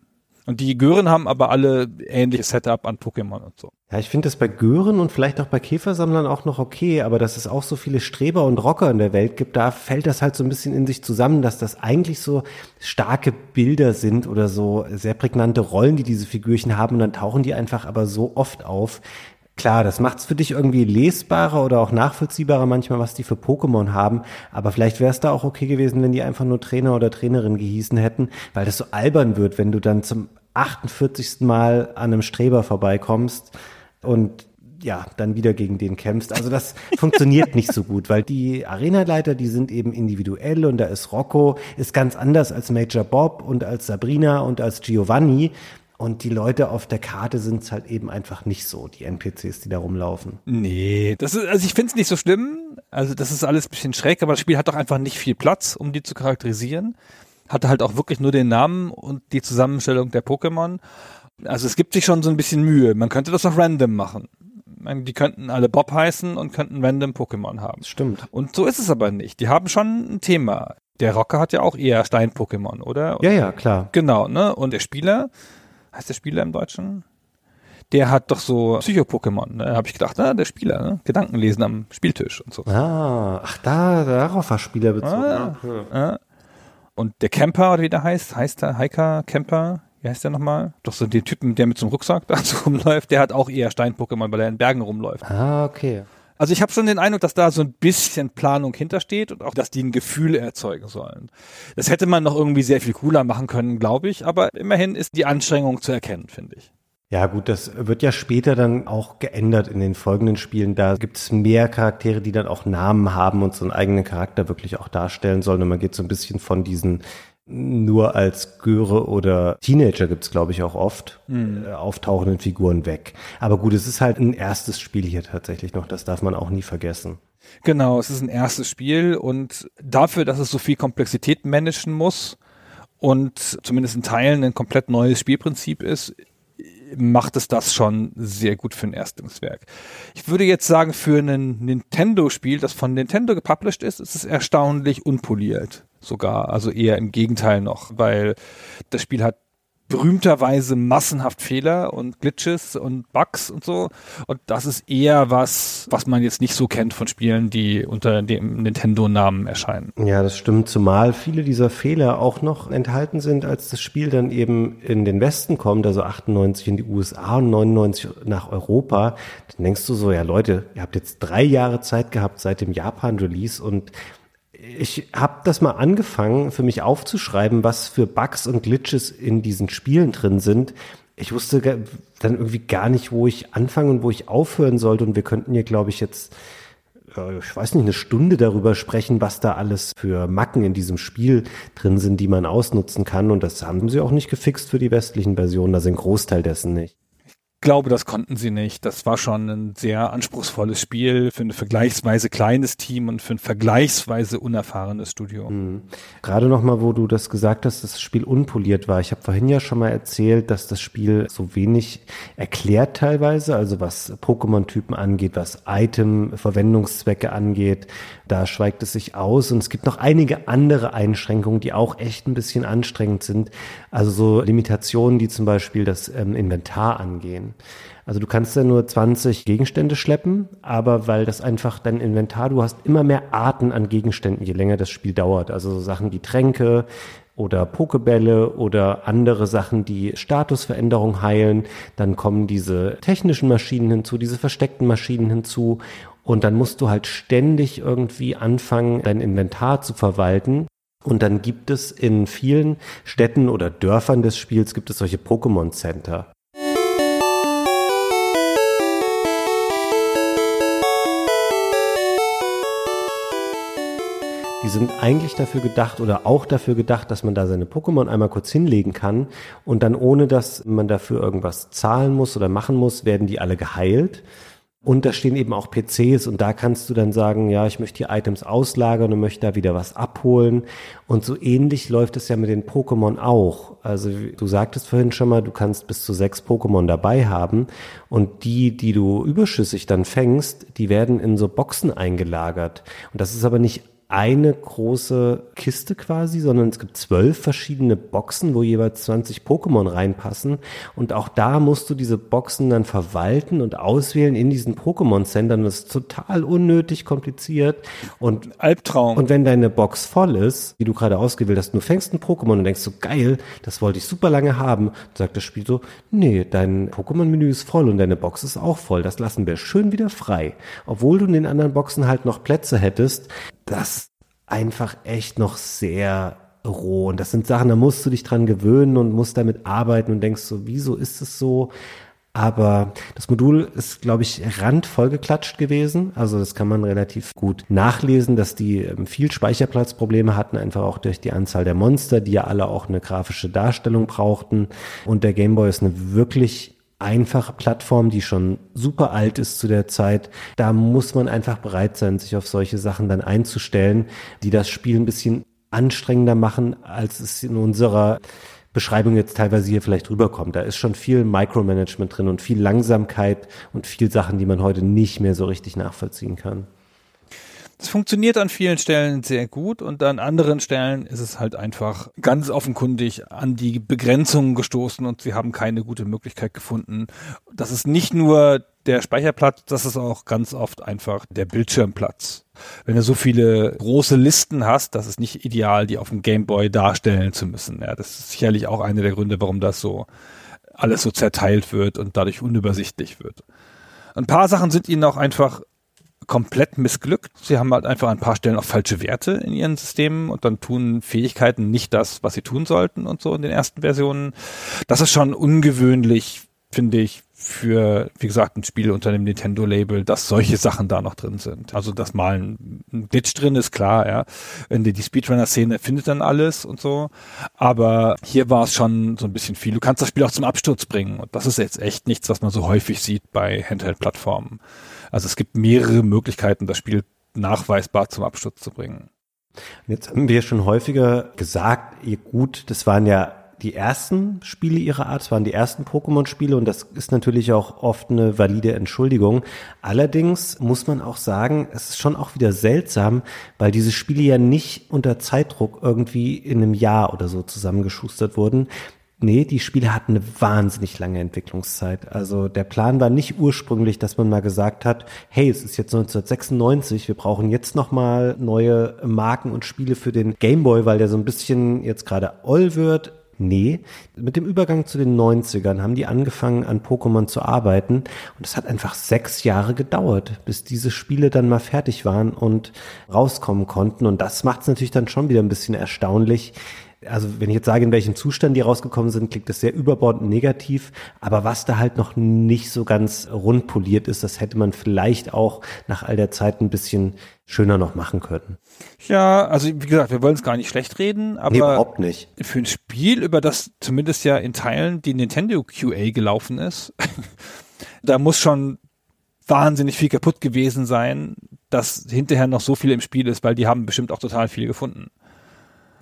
Und die Gören haben aber alle ähnliches Setup an Pokémon und so. Ja, ich finde das bei Gören und vielleicht auch bei Käfersammlern auch noch okay, aber dass es auch so viele Streber und Rocker in der Welt gibt, da fällt das halt so ein bisschen in sich zusammen, dass das eigentlich so starke Bilder sind oder so sehr prägnante Rollen, die diese Figürchen haben und dann tauchen die einfach aber so oft auf, Klar, das macht es für dich irgendwie lesbarer oder auch nachvollziehbarer manchmal, was die für Pokémon haben. Aber vielleicht wäre es da auch okay gewesen, wenn die einfach nur Trainer oder Trainerin gehießen hätten, weil das so albern wird, wenn du dann zum 48. Mal an einem Streber vorbeikommst und ja, dann wieder gegen den kämpfst. Also das funktioniert nicht so gut, weil die Arenaleiter, die sind eben individuell und da ist Rocco, ist ganz anders als Major Bob und als Sabrina und als Giovanni. Und die Leute auf der Karte sind es halt eben einfach nicht so, die NPCs, die da rumlaufen. Nee, das ist, also ich finde es nicht so schlimm. Also das ist alles ein bisschen schräg, aber das Spiel hat doch einfach nicht viel Platz, um die zu charakterisieren. Hatte halt auch wirklich nur den Namen und die Zusammenstellung der Pokémon. Also es gibt sich schon so ein bisschen Mühe. Man könnte das auch random machen. Die könnten alle Bob heißen und könnten random Pokémon haben. Stimmt. Und so ist es aber nicht. Die haben schon ein Thema. Der Rocker hat ja auch eher Stein-Pokémon, oder? Ja, ja, klar. Genau, ne? Und der Spieler, heißt der Spieler im Deutschen? Der hat doch so Psycho-Pokémon. Ne? Da habe ich gedacht, ah, der Spieler, ne? Gedanken lesen am Spieltisch und so. Ah, ach da, darauf war Spieler bezogen. Ah, ah. Und der Camper, oder wie der heißt, heißt der Hiker Camper? Wie heißt der nochmal? Doch so den Typen, der mit so einem Rucksack da so rumläuft, der hat auch eher Stein-Pokémon, weil er in Bergen rumläuft. Ah, okay. Also ich habe schon den Eindruck, dass da so ein bisschen Planung hintersteht und auch, dass die ein Gefühl erzeugen sollen. Das hätte man noch irgendwie sehr viel cooler machen können, glaube ich, aber immerhin ist die Anstrengung zu erkennen, finde ich. Ja gut, das wird ja später dann auch geändert in den folgenden Spielen. Da gibt es mehr Charaktere, die dann auch Namen haben und so einen eigenen Charakter wirklich auch darstellen sollen. Und man geht so ein bisschen von diesen nur als Göre oder Teenager gibt's glaube ich, auch oft mhm. äh, auftauchenden Figuren weg. Aber gut, es ist halt ein erstes Spiel hier tatsächlich noch, das darf man auch nie vergessen. Genau, es ist ein erstes Spiel und dafür, dass es so viel Komplexität managen muss und zumindest in Teilen ein komplett neues Spielprinzip ist, macht es das schon sehr gut für ein Erstlingswerk. Ich würde jetzt sagen, für ein Nintendo-Spiel, das von Nintendo gepublished ist, ist es erstaunlich unpoliert sogar. Also eher im Gegenteil noch, weil das Spiel hat berühmterweise massenhaft Fehler und Glitches und Bugs und so. Und das ist eher was, was man jetzt nicht so kennt von Spielen, die unter dem Nintendo-Namen erscheinen. Ja, das stimmt. Zumal viele dieser Fehler auch noch enthalten sind, als das Spiel dann eben in den Westen kommt, also 98 in die USA und 99 nach Europa. Dann denkst du so, ja Leute, ihr habt jetzt drei Jahre Zeit gehabt seit dem Japan-Release und ich habe das mal angefangen, für mich aufzuschreiben, was für Bugs und Glitches in diesen Spielen drin sind. ich wusste dann irgendwie gar nicht, wo ich anfangen und wo ich aufhören sollte. Und wir könnten hier, glaube ich, jetzt, ich weiß nicht, eine Stunde darüber sprechen, was da alles für Macken in diesem Spiel drin sind, die man ausnutzen kann. Und das haben sie auch nicht gefixt für die westlichen Versionen. Da sind Großteil dessen nicht glaube, das konnten sie nicht. Das war schon ein sehr anspruchsvolles Spiel für ein vergleichsweise kleines Team und für ein vergleichsweise unerfahrenes Studio. Mhm. Gerade nochmal, wo du das gesagt hast, dass das Spiel unpoliert war. Ich habe vorhin ja schon mal erzählt, dass das Spiel so wenig erklärt teilweise, also was Pokémon-Typen angeht, was Item-Verwendungszwecke angeht. Da schweigt es sich aus und es gibt noch einige andere Einschränkungen, die auch echt ein bisschen anstrengend sind. Also so Limitationen, die zum Beispiel das ähm, Inventar angehen. Also du kannst ja nur 20 Gegenstände schleppen, aber weil das einfach dein Inventar, du hast immer mehr Arten an Gegenständen, je länger das Spiel dauert. Also so Sachen wie Tränke oder Pokebälle oder andere Sachen, die Statusveränderung heilen. Dann kommen diese technischen Maschinen hinzu, diese versteckten Maschinen hinzu. Und dann musst du halt ständig irgendwie anfangen, dein Inventar zu verwalten. Und dann gibt es in vielen Städten oder Dörfern des Spiels gibt es solche Pokémon Center. Die sind eigentlich dafür gedacht oder auch dafür gedacht, dass man da seine Pokémon einmal kurz hinlegen kann und dann ohne, dass man dafür irgendwas zahlen muss oder machen muss, werden die alle geheilt. Und da stehen eben auch PCs und da kannst du dann sagen, ja, ich möchte die Items auslagern und möchte da wieder was abholen. Und so ähnlich läuft es ja mit den Pokémon auch. Also du sagtest vorhin schon mal, du kannst bis zu sechs Pokémon dabei haben und die, die du überschüssig dann fängst, die werden in so Boxen eingelagert. Und das ist aber nicht eine große Kiste quasi, sondern es gibt zwölf verschiedene Boxen, wo jeweils 20 Pokémon reinpassen. Und auch da musst du diese Boxen dann verwalten und auswählen in diesen Pokémon-Centern. Das ist total unnötig kompliziert. Und Albtraum. Und wenn deine Box voll ist, die du gerade ausgewählt hast, du fängst ein Pokémon und denkst so, geil, das wollte ich super lange haben, sagt das Spiel so, nee, dein Pokémon-Menü ist voll und deine Box ist auch voll. Das lassen wir schön wieder frei. Obwohl du in den anderen Boxen halt noch Plätze hättest, das einfach echt noch sehr roh. Und das sind Sachen, da musst du dich dran gewöhnen und musst damit arbeiten und denkst so, wieso ist es so? Aber das Modul ist, glaube ich, randvoll geklatscht gewesen. Also das kann man relativ gut nachlesen, dass die ähm, viel Speicherplatzprobleme hatten, einfach auch durch die Anzahl der Monster, die ja alle auch eine grafische Darstellung brauchten. Und der Gameboy ist eine wirklich einfache Plattform, die schon super alt ist zu der Zeit. Da muss man einfach bereit sein, sich auf solche Sachen dann einzustellen, die das Spiel ein bisschen anstrengender machen, als es in unserer Beschreibung jetzt teilweise hier vielleicht rüberkommt. Da ist schon viel Micromanagement drin und viel Langsamkeit und viel Sachen, die man heute nicht mehr so richtig nachvollziehen kann. Es funktioniert an vielen Stellen sehr gut und an anderen Stellen ist es halt einfach ganz offenkundig an die Begrenzungen gestoßen und sie haben keine gute Möglichkeit gefunden. Das ist nicht nur der Speicherplatz, das ist auch ganz oft einfach der Bildschirmplatz. Wenn du so viele große Listen hast, das ist nicht ideal, die auf dem Gameboy darstellen zu müssen. Ja, das ist sicherlich auch einer der Gründe, warum das so alles so zerteilt wird und dadurch unübersichtlich wird. Ein paar Sachen sind ihnen auch einfach komplett missglückt. Sie haben halt einfach an ein paar Stellen auch falsche Werte in ihren Systemen und dann tun Fähigkeiten nicht das, was sie tun sollten und so in den ersten Versionen. Das ist schon ungewöhnlich, finde ich, für, wie gesagt, ein Spiel unter dem Nintendo-Label, dass solche Sachen da noch drin sind. Also, dass mal ein, Glitch drin ist, klar, ja. Die, die Speedrunner-Szene findet dann alles und so. Aber hier war es schon so ein bisschen viel. Du kannst das Spiel auch zum Absturz bringen. Und das ist jetzt echt nichts, was man so häufig sieht bei Handheld-Plattformen. Also es gibt mehrere Möglichkeiten, das Spiel nachweisbar zum Absturz zu bringen. Jetzt haben wir schon häufiger gesagt, gut, das waren ja die ersten Spiele ihrer Art, das waren die ersten Pokémon-Spiele und das ist natürlich auch oft eine valide Entschuldigung. Allerdings muss man auch sagen, es ist schon auch wieder seltsam, weil diese Spiele ja nicht unter Zeitdruck irgendwie in einem Jahr oder so zusammengeschustert wurden. Nee, die Spiele hatten eine wahnsinnig lange Entwicklungszeit. Also der Plan war nicht ursprünglich, dass man mal gesagt hat, hey, es ist jetzt 1996, wir brauchen jetzt nochmal neue Marken und Spiele für den Gameboy, weil der so ein bisschen jetzt gerade oll wird. Nee, mit dem Übergang zu den 90ern haben die angefangen an Pokémon zu arbeiten und es hat einfach sechs Jahre gedauert, bis diese Spiele dann mal fertig waren und rauskommen konnten und das macht es natürlich dann schon wieder ein bisschen erstaunlich, Also wenn ich jetzt sage, in welchem Zustand die rausgekommen sind, klingt das sehr überbordend negativ. Aber was da halt noch nicht so ganz rund poliert ist, das hätte man vielleicht auch nach all der Zeit ein bisschen schöner noch machen können. Ja, also wie gesagt, wir wollen es gar nicht schlecht reden, aber nee, überhaupt nicht. für ein Spiel, über das zumindest ja in Teilen die Nintendo QA gelaufen ist, da muss schon wahnsinnig viel kaputt gewesen sein, dass hinterher noch so viel im Spiel ist, weil die haben bestimmt auch total viel gefunden.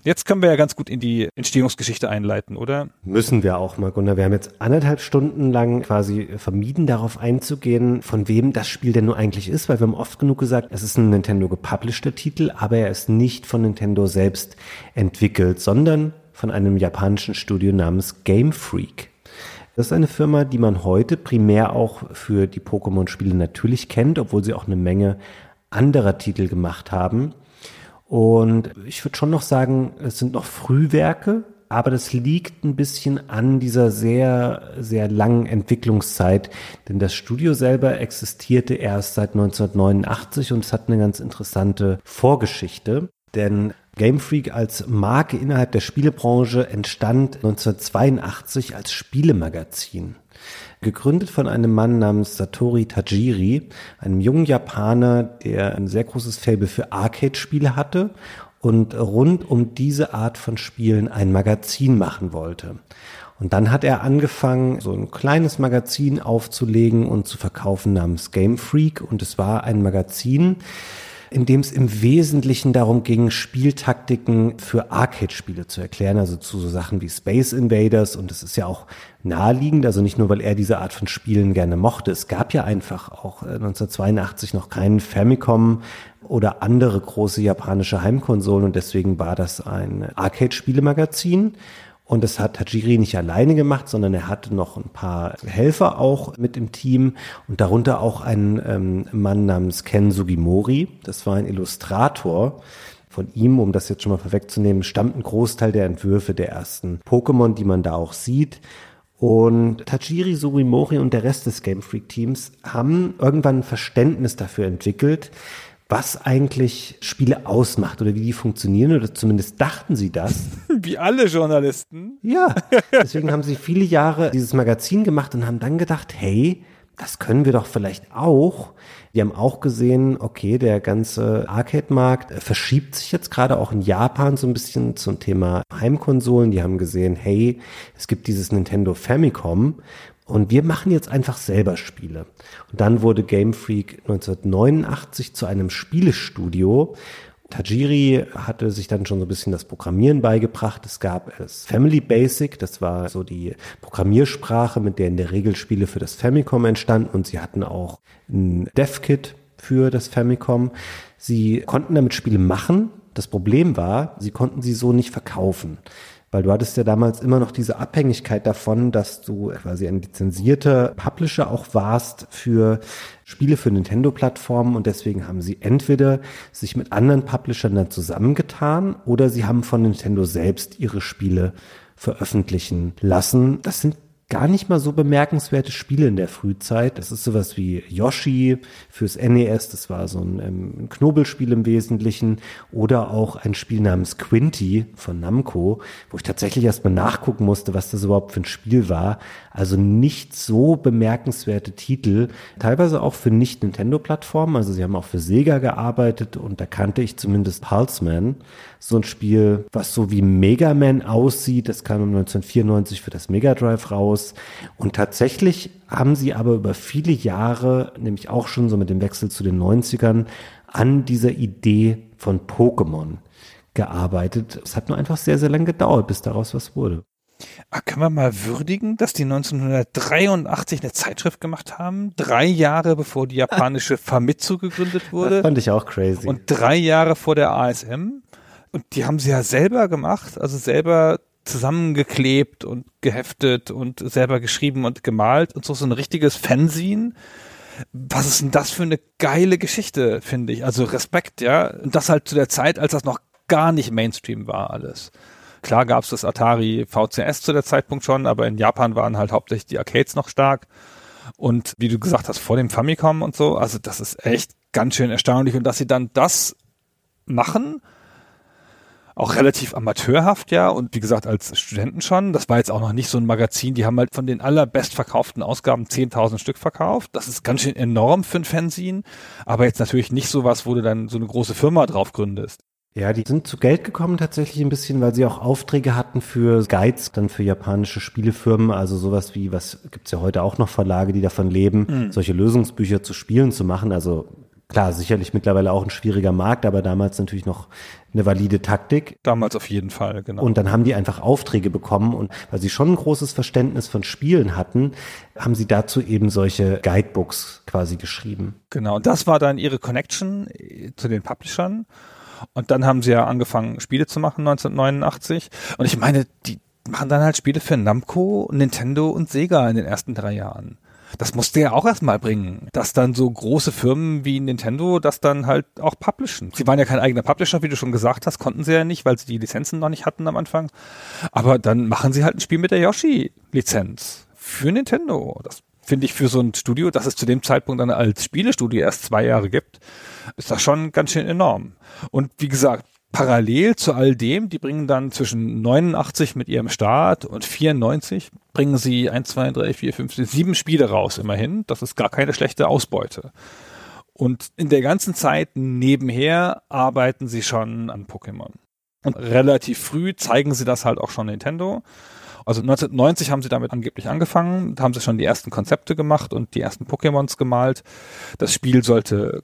Jetzt können wir ja ganz gut in die Entstehungsgeschichte einleiten, oder? Müssen wir auch mal, Gunnar. Wir haben jetzt anderthalb Stunden lang quasi vermieden, darauf einzugehen, von wem das Spiel denn nur eigentlich ist, weil wir haben oft genug gesagt, es ist ein Nintendo gepublisheder Titel, aber er ist nicht von Nintendo selbst entwickelt, sondern von einem japanischen Studio namens Game Freak. Das ist eine Firma, die man heute primär auch für die Pokémon-Spiele natürlich kennt, obwohl sie auch eine Menge anderer Titel gemacht haben. Und ich würde schon noch sagen, es sind noch Frühwerke, aber das liegt ein bisschen an dieser sehr, sehr langen Entwicklungszeit, denn das Studio selber existierte erst seit 1989 und es hat eine ganz interessante Vorgeschichte, denn Game Freak als Marke innerhalb der Spielebranche entstand 1982 als Spielemagazin. Gegründet von einem Mann namens Satori Tajiri, einem jungen Japaner, der ein sehr großes Faible für Arcade-Spiele hatte und rund um diese Art von Spielen ein Magazin machen wollte. Und dann hat er angefangen, so ein kleines Magazin aufzulegen und zu verkaufen namens Game Freak. Und es war ein Magazin, in dem es im Wesentlichen darum ging, Spieltaktiken für Arcade-Spiele zu erklären, also zu so Sachen wie Space Invaders. Und es ist ja auch naheliegend, also nicht nur, weil er diese Art von Spielen gerne mochte. Es gab ja einfach auch 1982 äh, noch keinen Famicom oder andere große japanische Heimkonsolen und deswegen war das ein Arcade-Spielemagazin. Und das hat Tajiri nicht alleine gemacht, sondern er hatte noch ein paar Helfer auch mit im Team und darunter auch einen ähm, Mann namens Ken Sugimori. Das war ein Illustrator. Von ihm, um das jetzt schon mal vorwegzunehmen, stammt ein Großteil der Entwürfe der ersten Pokémon, die man da auch sieht. Und Tajiri Sugimori und der Rest des Game Freak Teams haben irgendwann ein Verständnis dafür entwickelt, was eigentlich Spiele ausmacht oder wie die funktionieren oder zumindest dachten sie das. Wie alle Journalisten. Ja, deswegen haben sie viele Jahre dieses Magazin gemacht und haben dann gedacht, hey, das können wir doch vielleicht auch. Die haben auch gesehen, okay, der ganze Arcade-Markt verschiebt sich jetzt gerade auch in Japan so ein bisschen zum Thema Heimkonsolen. Die haben gesehen, hey, es gibt dieses Nintendo Famicom und wir machen jetzt einfach selber Spiele. Und dann wurde Game Freak 1989 zu einem Spielestudio. Tajiri hatte sich dann schon so ein bisschen das Programmieren beigebracht. Es gab es Family Basic, das war so die Programmiersprache, mit der in der Regel Spiele für das Famicom entstanden. Und sie hatten auch ein Dev-Kit für das Famicom. Sie konnten damit Spiele machen. Das Problem war, sie konnten sie so nicht verkaufen. Weil du hattest ja damals immer noch diese Abhängigkeit davon, dass du quasi ein lizenzierter Publisher auch warst für Spiele für Nintendo-Plattformen und deswegen haben sie entweder sich mit anderen Publishern dann zusammengetan oder sie haben von Nintendo selbst ihre Spiele veröffentlichen lassen. Das sind gar nicht mal so bemerkenswerte Spiele in der Frühzeit. Das ist sowas wie Yoshi fürs NES, das war so ein, ähm, ein Knobelspiel im Wesentlichen, oder auch ein Spiel namens Quinty von Namco, wo ich tatsächlich erstmal nachgucken musste, was das überhaupt für ein Spiel war. Also nicht so bemerkenswerte Titel, teilweise auch für Nicht-Nintendo-Plattformen. Also sie haben auch für Sega gearbeitet und da kannte ich zumindest Pulseman so ein Spiel, was so wie Mega Man aussieht. Das kam 1994 für das Mega Drive raus. Und tatsächlich haben sie aber über viele Jahre, nämlich auch schon so mit dem Wechsel zu den 90ern, an dieser Idee von Pokémon gearbeitet. Es hat nur einfach sehr, sehr lange gedauert, bis daraus was wurde. Ah, kann man mal würdigen, dass die 1983 eine Zeitschrift gemacht haben? Drei Jahre bevor die japanische Famitsu gegründet wurde. Das fand ich auch crazy. Und drei Jahre vor der ASM. Und die haben sie ja selber gemacht, also selber zusammengeklebt und geheftet und selber geschrieben und gemalt und so, so ein richtiges Fanzine. Was ist denn das für eine geile Geschichte, finde ich. Also Respekt, ja. Und das halt zu der Zeit, als das noch gar nicht Mainstream war alles. Klar gab es das Atari VCS zu der Zeitpunkt schon, aber in Japan waren halt hauptsächlich die Arcades noch stark. Und wie du gesagt hast, vor dem Famicom und so, also das ist echt ganz schön erstaunlich. Und dass sie dann das machen, auch relativ amateurhaft, ja, und wie gesagt, als Studenten schon. Das war jetzt auch noch nicht so ein Magazin, die haben halt von den allerbestverkauften Ausgaben 10.000 Stück verkauft. Das ist ganz schön enorm für ein Fanzine, aber jetzt natürlich nicht sowas, wo du dann so eine große Firma drauf gründest. Ja, die sind zu Geld gekommen tatsächlich ein bisschen, weil sie auch Aufträge hatten für Guides, dann für japanische Spielefirmen, also sowas wie, was gibt's ja heute auch noch Verlage, die davon leben, mhm. solche Lösungsbücher zu Spielen zu machen. Also klar, sicherlich mittlerweile auch ein schwieriger Markt, aber damals natürlich noch eine valide Taktik. Damals auf jeden Fall, genau. Und dann haben die einfach Aufträge bekommen und weil sie schon ein großes Verständnis von Spielen hatten, haben sie dazu eben solche Guidebooks quasi geschrieben. Genau, und das war dann ihre Connection äh, zu den Publishern. Und dann haben sie ja angefangen, Spiele zu machen 1989. Und ich meine, die machen dann halt Spiele für Namco, Nintendo und Sega in den ersten drei Jahren. Das musste ja auch erstmal bringen, dass dann so große Firmen wie Nintendo das dann halt auch publishen. Sie waren ja kein eigener Publisher, wie du schon gesagt hast, konnten sie ja nicht, weil sie die Lizenzen noch nicht hatten am Anfang. Aber dann machen sie halt ein Spiel mit der Yoshi-Lizenz für Nintendo. Das finde ich für so ein Studio, das es zu dem Zeitpunkt dann als Spielestudio erst zwei Jahre gibt, ist das schon ganz schön enorm. Und wie gesagt, parallel zu all dem, die bringen dann zwischen 89 mit ihrem Start und 94 bringen sie 1, 2, 3, 4, 5, 6, 7 Spiele raus immerhin. Das ist gar keine schlechte Ausbeute. Und in der ganzen Zeit nebenher arbeiten sie schon an Pokémon. Und relativ früh zeigen sie das halt auch schon Nintendo. Also 1990 haben sie damit angeblich angefangen, da haben sie schon die ersten Konzepte gemacht und die ersten Pokémons gemalt. Das Spiel sollte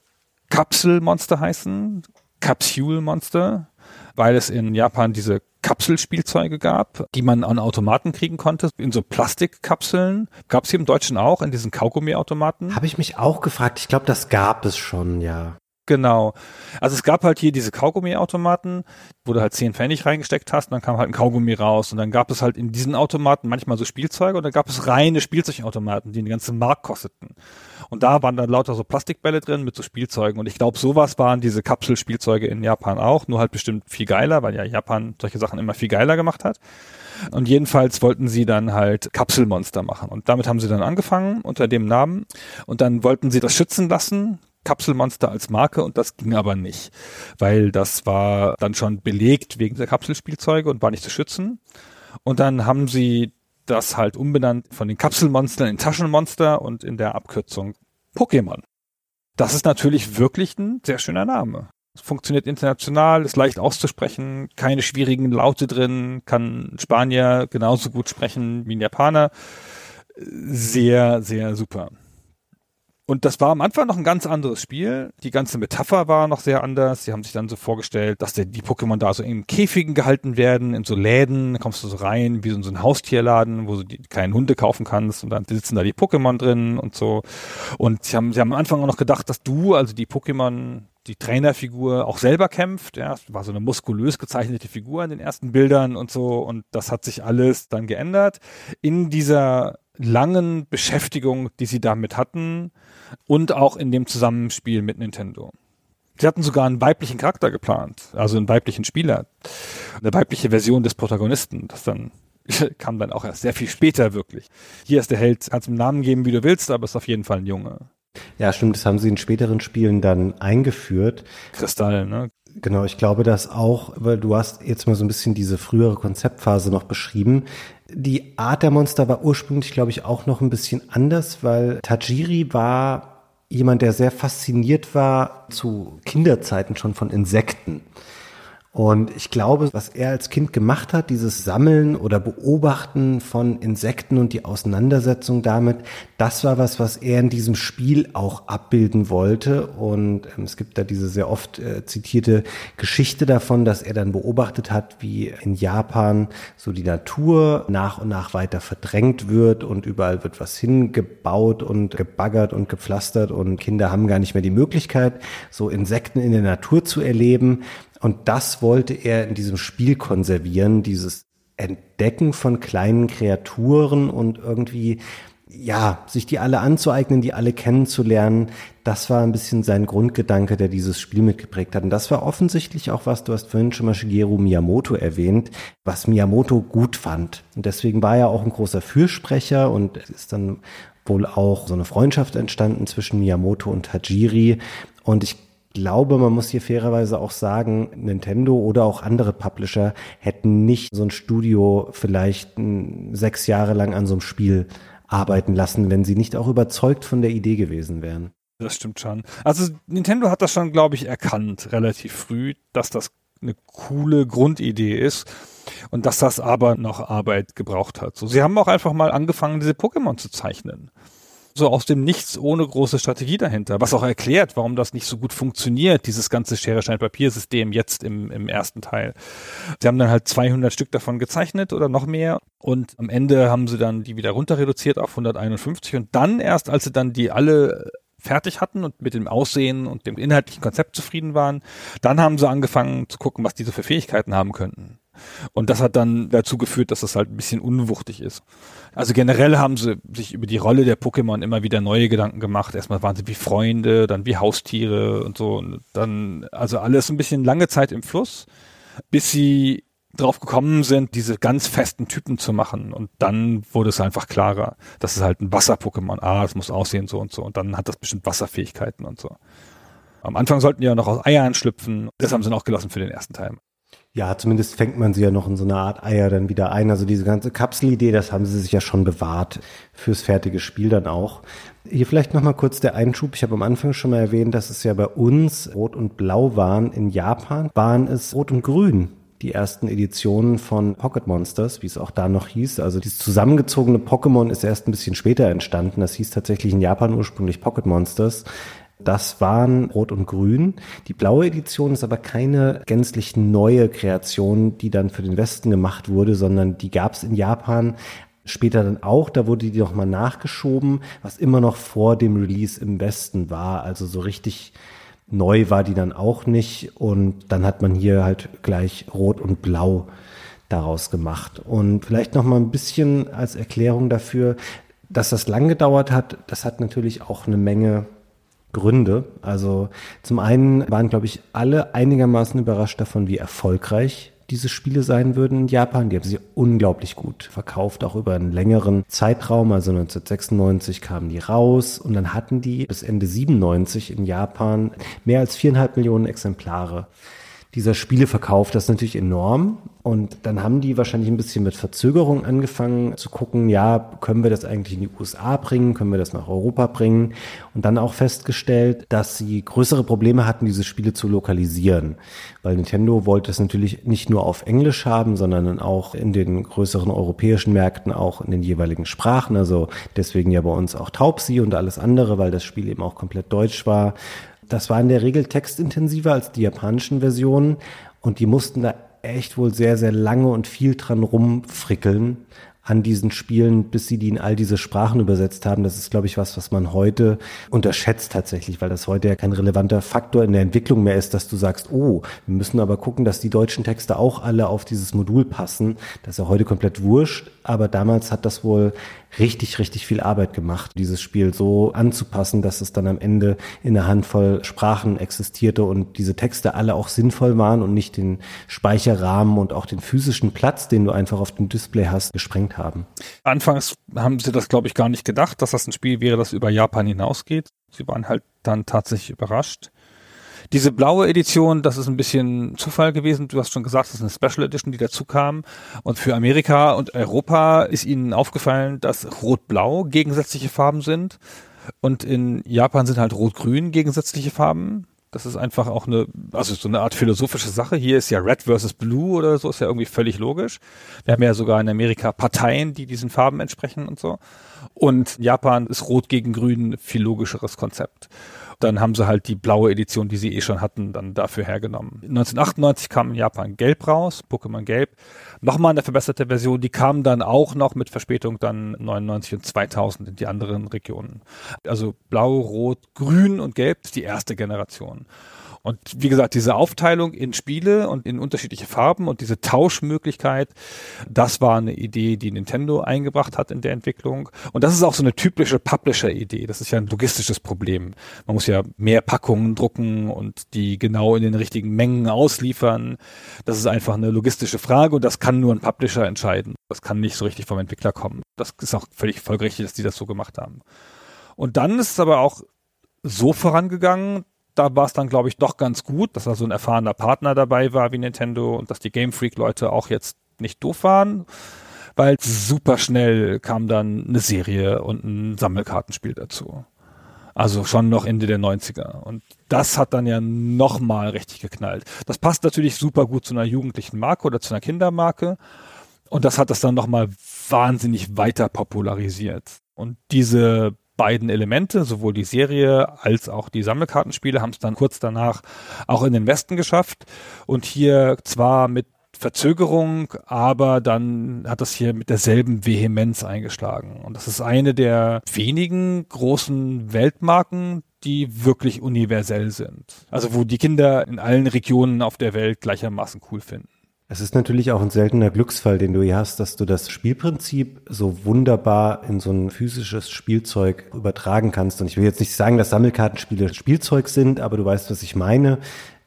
Kapselmonster heißen, Capsule Monster, weil es in Japan diese Kapselspielzeuge gab, die man an Automaten kriegen konnte, in so Plastikkapseln. Gab es hier im Deutschen auch, in diesen Kaugummi-Automaten? Habe ich mich auch gefragt. Ich glaube, das gab es schon, ja. Genau. Also es gab halt hier diese Kaugummi-Automaten, wo du halt 10 Pfennig reingesteckt hast und dann kam halt ein Kaugummi raus. Und dann gab es halt in diesen Automaten manchmal so Spielzeuge und dann gab es reine Spielzeugautomaten, die den ganzen Markt kosteten. Und da waren dann lauter so Plastikbälle drin mit so Spielzeugen. Und ich glaube, sowas waren diese Kapselspielzeuge in Japan auch, nur halt bestimmt viel geiler, weil ja Japan solche Sachen immer viel geiler gemacht hat. Und jedenfalls wollten sie dann halt Kapselmonster machen. Und damit haben sie dann angefangen unter dem Namen. Und dann wollten sie das schützen lassen Kapselmonster als Marke und das ging aber nicht, weil das war dann schon belegt wegen der Kapselspielzeuge und war nicht zu schützen. Und dann haben sie das halt umbenannt von den Kapselmonstern in Taschenmonster und in der Abkürzung Pokémon. Das ist natürlich wirklich ein sehr schöner Name. Es funktioniert international, ist leicht auszusprechen, keine schwierigen Laute drin, kann Spanier genauso gut sprechen wie ein Japaner. Sehr, sehr super. Und das war am Anfang noch ein ganz anderes Spiel. Die ganze Metapher war noch sehr anders. Sie haben sich dann so vorgestellt, dass die Pokémon da so in Käfigen gehalten werden, in so Läden. Da kommst du so rein, wie so in so ein Haustierladen, wo du die kleinen Hunde kaufen kannst. Und dann sitzen da die Pokémon drin und so. Und sie haben, sie haben am Anfang auch noch gedacht, dass du, also die Pokémon, die Trainerfigur auch selber kämpft. Ja, war so eine muskulös gezeichnete Figur in den ersten Bildern und so. Und das hat sich alles dann geändert. In dieser langen Beschäftigung, die sie damit hatten und auch in dem Zusammenspiel mit Nintendo. Sie hatten sogar einen weiblichen Charakter geplant, also einen weiblichen Spieler, eine weibliche Version des Protagonisten, das dann kam dann auch erst sehr viel später wirklich. Hier ist der Held, kannst du einen Namen geben, wie du willst, aber ist auf jeden Fall ein Junge. Ja, stimmt, das haben sie in späteren Spielen dann eingeführt. Kristall, ne? Genau, ich glaube das auch, weil du hast jetzt mal so ein bisschen diese frühere Konzeptphase noch beschrieben. Die Art der Monster war ursprünglich, glaube ich, auch noch ein bisschen anders, weil Tajiri war jemand, der sehr fasziniert war zu Kinderzeiten schon von Insekten. Und ich glaube, was er als Kind gemacht hat, dieses Sammeln oder Beobachten von Insekten und die Auseinandersetzung damit, das war was, was er in diesem Spiel auch abbilden wollte. Und ähm, es gibt da diese sehr oft äh, zitierte Geschichte davon, dass er dann beobachtet hat, wie in Japan so die Natur nach und nach weiter verdrängt wird und überall wird was hingebaut und gebaggert und gepflastert und Kinder haben gar nicht mehr die Möglichkeit, so Insekten in der Natur zu erleben. Und das wollte er in diesem Spiel konservieren, dieses Entdecken von kleinen Kreaturen und irgendwie, ja, sich die alle anzueignen, die alle kennenzulernen. Das war ein bisschen sein Grundgedanke, der dieses Spiel mitgeprägt hat. Und das war offensichtlich auch was, du hast vorhin schon mal Shigeru Miyamoto erwähnt, was Miyamoto gut fand. Und deswegen war er auch ein großer Fürsprecher und es ist dann wohl auch so eine Freundschaft entstanden zwischen Miyamoto und Tajiri. Und ich glaube, man muss hier fairerweise auch sagen, Nintendo oder auch andere Publisher hätten nicht so ein Studio vielleicht sechs Jahre lang an so einem Spiel arbeiten lassen, wenn sie nicht auch überzeugt von der Idee gewesen wären. Das stimmt schon. Also Nintendo hat das schon, glaube ich, erkannt, relativ früh, dass das eine coole Grundidee ist und dass das aber noch Arbeit gebraucht hat. So, sie haben auch einfach mal angefangen, diese Pokémon zu zeichnen so aus dem Nichts ohne große Strategie dahinter, was auch erklärt, warum das nicht so gut funktioniert, dieses ganze Schere-Stein-Papier-System jetzt im, im ersten Teil. Sie haben dann halt 200 Stück davon gezeichnet oder noch mehr und am Ende haben sie dann die wieder runter reduziert auf 151 und dann erst, als sie dann die alle fertig hatten und mit dem Aussehen und dem inhaltlichen Konzept zufrieden waren, dann haben sie angefangen zu gucken, was diese für Fähigkeiten haben könnten. Und das hat dann dazu geführt, dass das halt ein bisschen unwuchtig ist. Also generell haben sie sich über die Rolle der Pokémon immer wieder neue Gedanken gemacht. Erstmal waren sie wie Freunde, dann wie Haustiere und so. Und dann, also alles ein bisschen lange Zeit im Fluss, bis sie drauf gekommen sind, diese ganz festen Typen zu machen. Und dann wurde es einfach klarer, das ist halt ein Wasser-Pokémon. Ah, das muss aussehen so und so. Und dann hat das bestimmt Wasserfähigkeiten und so. Am Anfang sollten die ja noch aus Eiern schlüpfen. Das haben sie noch gelassen für den ersten Teil. Ja, zumindest fängt man sie ja noch in so einer Art Eier dann wieder ein. Also diese ganze Kapselidee, das haben sie sich ja schon bewahrt fürs fertige Spiel dann auch. Hier vielleicht nochmal kurz der Einschub. Ich habe am Anfang schon mal erwähnt, dass es ja bei uns Rot und Blau waren. In Japan waren es Rot und Grün die ersten Editionen von Pocket Monsters, wie es auch da noch hieß. Also dieses zusammengezogene Pokémon ist erst ein bisschen später entstanden. Das hieß tatsächlich in Japan ursprünglich Pocket Monsters. Das waren Rot und Grün. Die blaue Edition ist aber keine gänzlich neue Kreation, die dann für den Westen gemacht wurde, sondern die gab es in Japan später dann auch. Da wurde die nochmal nachgeschoben, was immer noch vor dem Release im Westen war. Also so richtig neu war die dann auch nicht. Und dann hat man hier halt gleich Rot und Blau daraus gemacht. Und vielleicht noch mal ein bisschen als Erklärung dafür, dass das lang gedauert hat. Das hat natürlich auch eine Menge Gründe. Also zum einen waren, glaube ich, alle einigermaßen überrascht davon, wie erfolgreich diese Spiele sein würden in Japan. Die haben sie unglaublich gut verkauft, auch über einen längeren Zeitraum. Also 1996 kamen die raus und dann hatten die bis Ende 97 in Japan mehr als viereinhalb Millionen Exemplare dieser Spiele verkauft. Das ist natürlich enorm. Und dann haben die wahrscheinlich ein bisschen mit Verzögerung angefangen zu gucken, ja, können wir das eigentlich in die USA bringen, können wir das nach Europa bringen? Und dann auch festgestellt, dass sie größere Probleme hatten, diese Spiele zu lokalisieren. Weil Nintendo wollte es natürlich nicht nur auf Englisch haben, sondern auch in den größeren europäischen Märkten auch in den jeweiligen Sprachen. Also deswegen ja bei uns auch Taubsi und alles andere, weil das Spiel eben auch komplett deutsch war. Das war in der Regel textintensiver als die japanischen Versionen und die mussten da echt wohl sehr, sehr lange und viel dran rumfrickeln an diesen Spielen, bis sie die in all diese Sprachen übersetzt haben. Das ist, glaube ich, was, was man heute unterschätzt tatsächlich, weil das heute ja kein relevanter Faktor in der Entwicklung mehr ist, dass du sagst, oh, wir müssen aber gucken, dass die deutschen Texte auch alle auf dieses Modul passen. Das ist ja heute komplett wurscht, aber damals hat das wohl richtig, richtig viel Arbeit gemacht, dieses Spiel so anzupassen, dass es dann am Ende in einer Handvoll Sprachen existierte und diese Texte alle auch sinnvoll waren und nicht den Speicherrahmen und auch den physischen Platz, den du einfach auf dem Display hast, gesprengt haben. Anfangs haben sie das, glaube ich, gar nicht gedacht, dass das ein Spiel wäre, das über Japan hinausgeht. Sie waren halt dann tatsächlich überrascht. Diese blaue Edition, das ist ein bisschen Zufall gewesen. Du hast schon gesagt, das ist eine Special Edition, die dazu kam. Und für Amerika und Europa ist ihnen aufgefallen, dass Rot-Blau gegensätzliche Farben sind. Und in Japan sind halt Rot-Grün gegensätzliche Farben. Das ist einfach auch eine, also so eine Art philosophische Sache. Hier ist ja Red versus Blue oder so, ist ja irgendwie völlig logisch. Wir haben ja sogar in Amerika Parteien, die diesen Farben entsprechen und so. Und Japan ist Rot gegen Grün viel logischeres Konzept. Dann haben sie halt die blaue Edition, die sie eh schon hatten, dann dafür hergenommen. 1998 kam in Japan Gelb raus, Pokémon Gelb. Nochmal eine verbesserte Version, die kam dann auch noch mit Verspätung dann 99 und 2000 in die anderen Regionen. Also Blau, Rot, Grün und Gelb ist die erste Generation. Und wie gesagt, diese Aufteilung in Spiele und in unterschiedliche Farben und diese Tauschmöglichkeit, das war eine Idee, die Nintendo eingebracht hat in der Entwicklung. Und das ist auch so eine typische Publisher-Idee. Das ist ja ein logistisches Problem. Man muss ja mehr Packungen drucken und die genau in den richtigen Mengen ausliefern. Das ist einfach eine logistische Frage und das kann nur ein Publisher entscheiden. Das kann nicht so richtig vom Entwickler kommen. Das ist auch völlig folgerichtig, dass die das so gemacht haben. Und dann ist es aber auch so vorangegangen, da war es dann, glaube ich, doch ganz gut, dass da so ein erfahrener Partner dabei war wie Nintendo und dass die Game Freak-Leute auch jetzt nicht doof waren, weil super schnell kam dann eine Serie und ein Sammelkartenspiel dazu. Also schon noch Ende der 90er. Und das hat dann ja nochmal richtig geknallt. Das passt natürlich super gut zu einer jugendlichen Marke oder zu einer Kindermarke. Und das hat das dann nochmal wahnsinnig weiter popularisiert. Und diese beiden Elemente, sowohl die Serie als auch die Sammelkartenspiele, haben es dann kurz danach auch in den Westen geschafft. Und hier zwar mit Verzögerung, aber dann hat das hier mit derselben Vehemenz eingeschlagen. Und das ist eine der wenigen großen Weltmarken, die wirklich universell sind. Also wo die Kinder in allen Regionen auf der Welt gleichermaßen cool finden. Es ist natürlich auch ein seltener Glücksfall, den du hier hast, dass du das Spielprinzip so wunderbar in so ein physisches Spielzeug übertragen kannst. Und ich will jetzt nicht sagen, dass Sammelkartenspiele Spielzeug sind, aber du weißt, was ich meine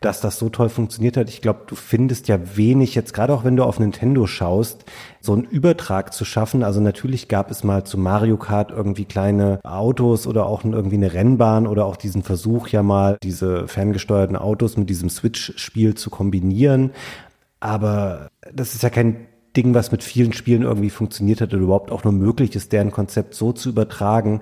dass das so toll funktioniert hat. Ich glaube, du findest ja wenig, jetzt gerade auch wenn du auf Nintendo schaust, so einen Übertrag zu schaffen. Also natürlich gab es mal zu Mario Kart irgendwie kleine Autos oder auch irgendwie eine Rennbahn oder auch diesen Versuch ja mal, diese ferngesteuerten Autos mit diesem Switch-Spiel zu kombinieren. Aber das ist ja kein Ding, was mit vielen Spielen irgendwie funktioniert hat oder überhaupt auch nur möglich ist, deren Konzept so zu übertragen.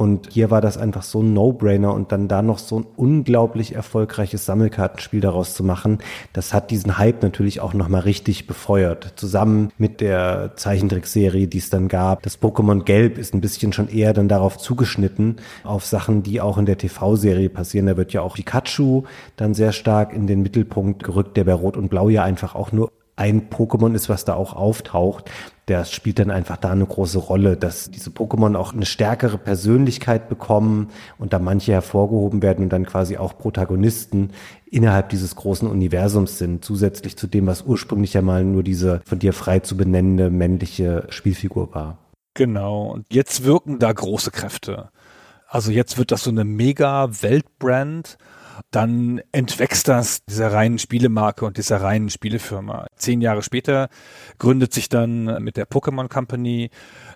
Und hier war das einfach so ein No-Brainer und dann da noch so ein unglaublich erfolgreiches Sammelkartenspiel daraus zu machen, das hat diesen Hype natürlich auch nochmal richtig befeuert. Zusammen mit der Zeichentrickserie, die es dann gab. Das Pokémon Gelb ist ein bisschen schon eher dann darauf zugeschnitten, auf Sachen, die auch in der TV-Serie passieren. Da wird ja auch Pikachu dann sehr stark in den Mittelpunkt gerückt, der bei Rot und Blau ja einfach auch nur ein Pokémon ist, was da auch auftaucht, der spielt dann einfach da eine große Rolle, dass diese Pokémon auch eine stärkere Persönlichkeit bekommen und da manche hervorgehoben werden und dann quasi auch Protagonisten innerhalb dieses großen Universums sind, zusätzlich zu dem, was ursprünglich ja mal nur diese von dir frei zu benennende männliche Spielfigur war. Genau, und jetzt wirken da große Kräfte. Also jetzt wird das so eine mega Weltbrand dann entwächst das dieser reinen Spielemarke und dieser reinen Spielefirma. Zehn Jahre später gründet sich dann mit der Pokémon Company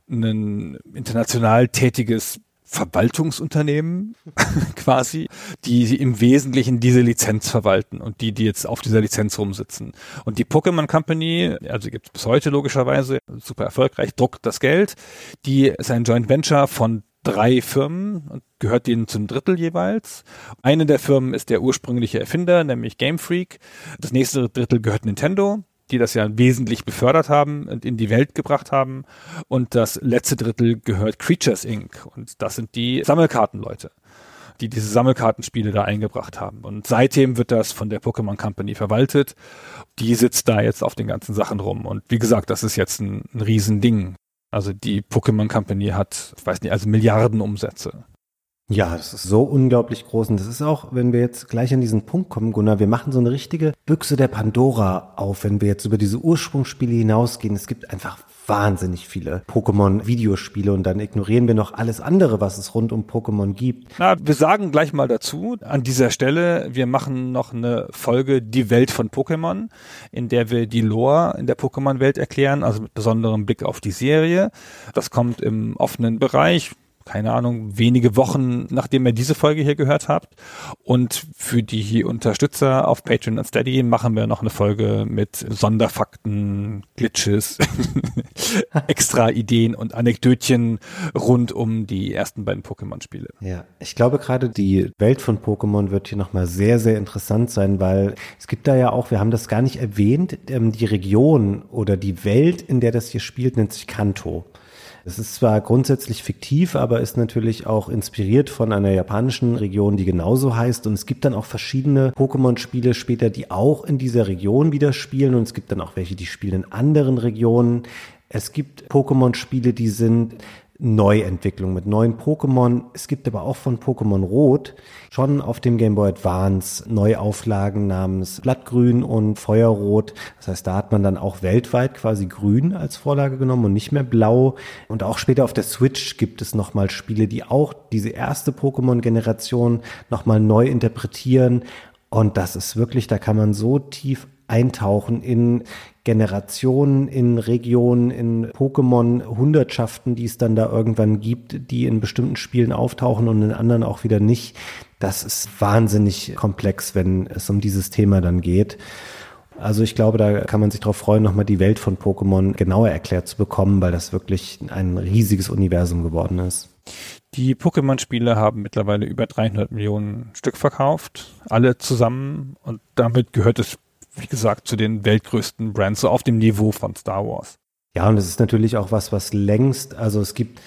ein international tätiges Verwaltungsunternehmen quasi, die im Wesentlichen diese Lizenz verwalten und die, die jetzt auf dieser Lizenz rumsitzen. Und die Pokémon Company, also gibt es bis heute logischerweise, super erfolgreich, druckt das Geld. Die ist ein Joint Venture von drei Firmen und gehört denen zum Drittel jeweils. Eine der Firmen ist der ursprüngliche Erfinder, nämlich Game Freak. Das nächste Drittel gehört Nintendo, die das ja wesentlich befördert haben und in die Welt gebracht haben. Und das letzte Drittel gehört Creatures Inc. Und das sind die Sammelkartenleute die diese Sammelkartenspiele da eingebracht haben. Und seitdem wird das von der Pokémon Company verwaltet. Die sitzt da jetzt auf den ganzen Sachen rum. Und wie gesagt, das ist jetzt ein, ein Riesending. Also die Pokémon Company hat, ich weiß nicht, also Milliarden Umsätze. Ja, das ist so unglaublich groß. Und das ist auch, wenn wir jetzt gleich an diesen Punkt kommen, Gunnar, wir machen so eine richtige Büchse der Pandora auf, wenn wir jetzt über diese Ursprungsspiele hinausgehen. Es gibt einfach wahnsinnig viele Pokémon-Videospiele und dann ignorieren wir noch alles andere, was es rund um Pokémon gibt. Na, wir sagen gleich mal dazu, an dieser Stelle, wir machen noch eine Folge Die Welt von Pokémon, in der wir die Lore in der Pokémon-Welt erklären, also mit besonderem Blick auf die Serie. Das kommt im offenen Bereich keine Ahnung, wenige Wochen, nachdem ihr diese Folge hier gehört habt. Und für die Unterstützer auf Patreon und Steady machen wir noch eine Folge mit Sonderfakten, Glitches, extra Ideen und Anekdötchen rund um die ersten beiden Pokémon-Spiele. Ja, ich glaube gerade die Welt von Pokémon wird hier nochmal sehr, sehr interessant sein, weil es gibt da ja auch, wir haben das gar nicht erwähnt, ähm, die Region oder die Welt, in der das hier spielt, nennt sich Kanto. Es ist zwar grundsätzlich fiktiv, aber ist natürlich auch inspiriert von einer japanischen Region, die genauso heißt. Und es gibt dann auch verschiedene Pokémon-Spiele später, die auch in dieser Region wieder spielen. Und es gibt dann auch welche, die spielen in anderen Regionen. Es gibt Pokémon-Spiele, die sind Neuentwicklung mit neuen Pokémon. Es gibt aber auch von Pokémon Rot schon auf dem Game Boy Advance Neuauflagen namens Blattgrün und Feuerrot. Das heißt, da hat man dann auch weltweit quasi grün als Vorlage genommen und nicht mehr blau. Und auch später auf der Switch gibt es nochmal Spiele, die auch diese erste Pokémon-Generation nochmal neu interpretieren. Und das ist wirklich, da kann man so tief eintauchen in Generationen, in Regionen, in Pokémon-Hundertschaften, die es dann da irgendwann gibt, die in bestimmten Spielen auftauchen und in anderen auch wieder nicht. Das ist wahnsinnig komplex, wenn es um dieses Thema dann geht. Also ich glaube, da kann man sich darauf freuen, nochmal die Welt von Pokémon genauer erklärt zu bekommen, weil das wirklich ein riesiges Universum geworden ist. Die Pokémon-Spiele haben mittlerweile über 300 Millionen Stück verkauft, alle zusammen und damit gehört es, wie gesagt, zu den weltgrößten Brands, so auf dem Niveau von Star Wars. Ja, und es ist natürlich auch was, was längst, also es gibt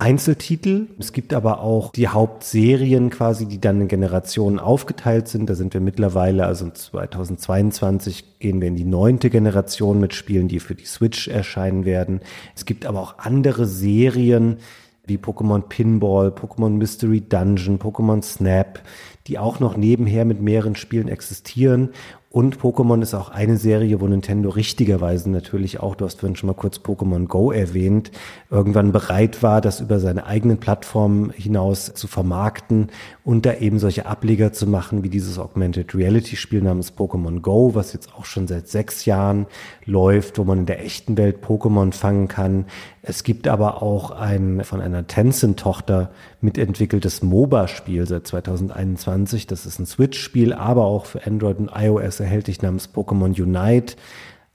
Einzeltitel. Es gibt aber auch die Hauptserien quasi, die dann in Generationen aufgeteilt sind. Da sind wir mittlerweile, also 2022 gehen wir in die neunte Generation mit Spielen, die für die Switch erscheinen werden. Es gibt aber auch andere Serien wie Pokémon Pinball, Pokémon Mystery Dungeon, Pokémon Snap, die auch noch nebenher mit mehreren Spielen existieren und Pokémon ist auch eine Serie, wo Nintendo richtigerweise natürlich auch, du hast vorhin schon mal kurz Pokémon Go erwähnt, irgendwann bereit war, das über seine eigenen Plattformen hinaus zu vermarkten und da eben solche Ableger zu machen, wie dieses Augmented Reality Spiel namens Pokémon Go, was jetzt auch schon seit sechs Jahren läuft, wo man in der echten Welt Pokémon fangen kann. Es gibt aber auch ein von einer Tencent-Tochter mitentwickeltes MOBA-Spiel seit 2021. Das ist ein Switch-Spiel, aber auch für Android und iOS erhältlich namens Pokémon Unite.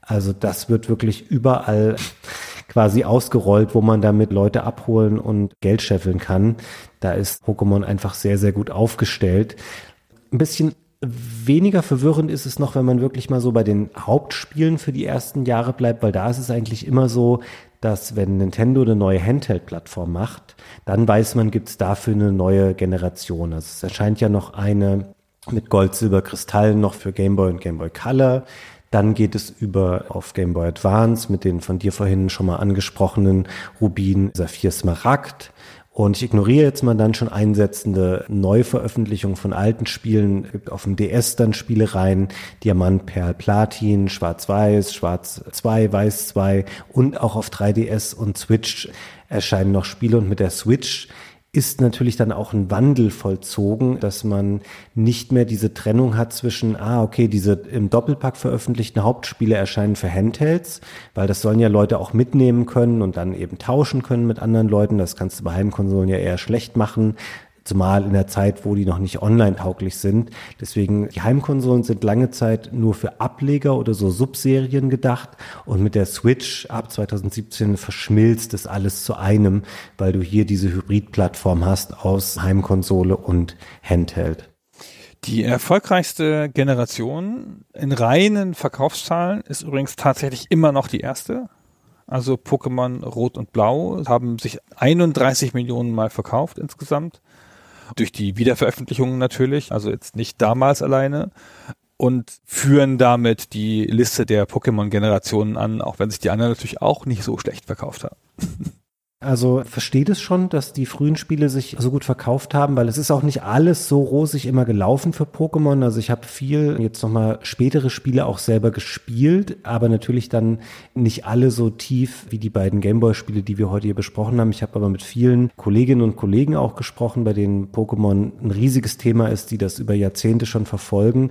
Also das wird wirklich überall quasi ausgerollt, wo man damit Leute abholen und Geld scheffeln kann. Da ist Pokémon einfach sehr, sehr gut aufgestellt. Ein bisschen weniger verwirrend ist es noch, wenn man wirklich mal so bei den Hauptspielen für die ersten Jahre bleibt, weil da ist es eigentlich immer so, dass wenn Nintendo eine neue Handheld-Plattform macht, dann weiß man, gibt es dafür eine neue Generation. Also es erscheint ja noch eine mit Gold, Silber, Kristallen noch für Game Boy und Game Boy Color. Dann geht es über auf Game Boy Advance mit den von dir vorhin schon mal angesprochenen Rubin, Saphir, Smaragd. Und ich ignoriere jetzt mal dann schon einsetzende Neuveröffentlichungen von alten Spielen. Auf dem DS dann Spielereien, Diamant, Perl, Platin, Schwarz-Weiß, Schwarz 2, Weiß 2 und auch auf 3DS und Switch erscheinen noch Spiele und mit der Switch ist natürlich dann auch ein Wandel vollzogen, dass man nicht mehr diese Trennung hat zwischen, ah, okay, diese im Doppelpack veröffentlichten Hauptspiele erscheinen für Handhelds, weil das sollen ja Leute auch mitnehmen können und dann eben tauschen können mit anderen Leuten. Das kannst du bei Heimkonsolen ja eher schlecht machen zumal in der Zeit, wo die noch nicht online tauglich sind. Deswegen, die Heimkonsolen sind lange Zeit nur für Ableger oder so Subserien gedacht und mit der Switch ab 2017 verschmilzt es alles zu einem, weil du hier diese Hybridplattform hast aus Heimkonsole und Handheld. Die erfolgreichste Generation in reinen Verkaufszahlen ist übrigens tatsächlich immer noch die erste. Also Pokémon Rot und Blau haben sich 31 Millionen Mal verkauft insgesamt durch die Wiederveröffentlichungen natürlich, also jetzt nicht damals alleine und führen damit die Liste der Pokémon-Generationen an, auch wenn sich die anderen natürlich auch nicht so schlecht verkauft haben. Also versteht es schon, dass die frühen Spiele sich so gut verkauft haben, weil es ist auch nicht alles so rosig immer gelaufen für Pokémon. Also ich habe viel jetzt nochmal spätere Spiele auch selber gespielt, aber natürlich dann nicht alle so tief wie die beiden Gameboy-Spiele, die wir heute hier besprochen haben. Ich habe aber mit vielen Kolleginnen und Kollegen auch gesprochen, bei denen Pokémon ein riesiges Thema ist, die das über Jahrzehnte schon verfolgen.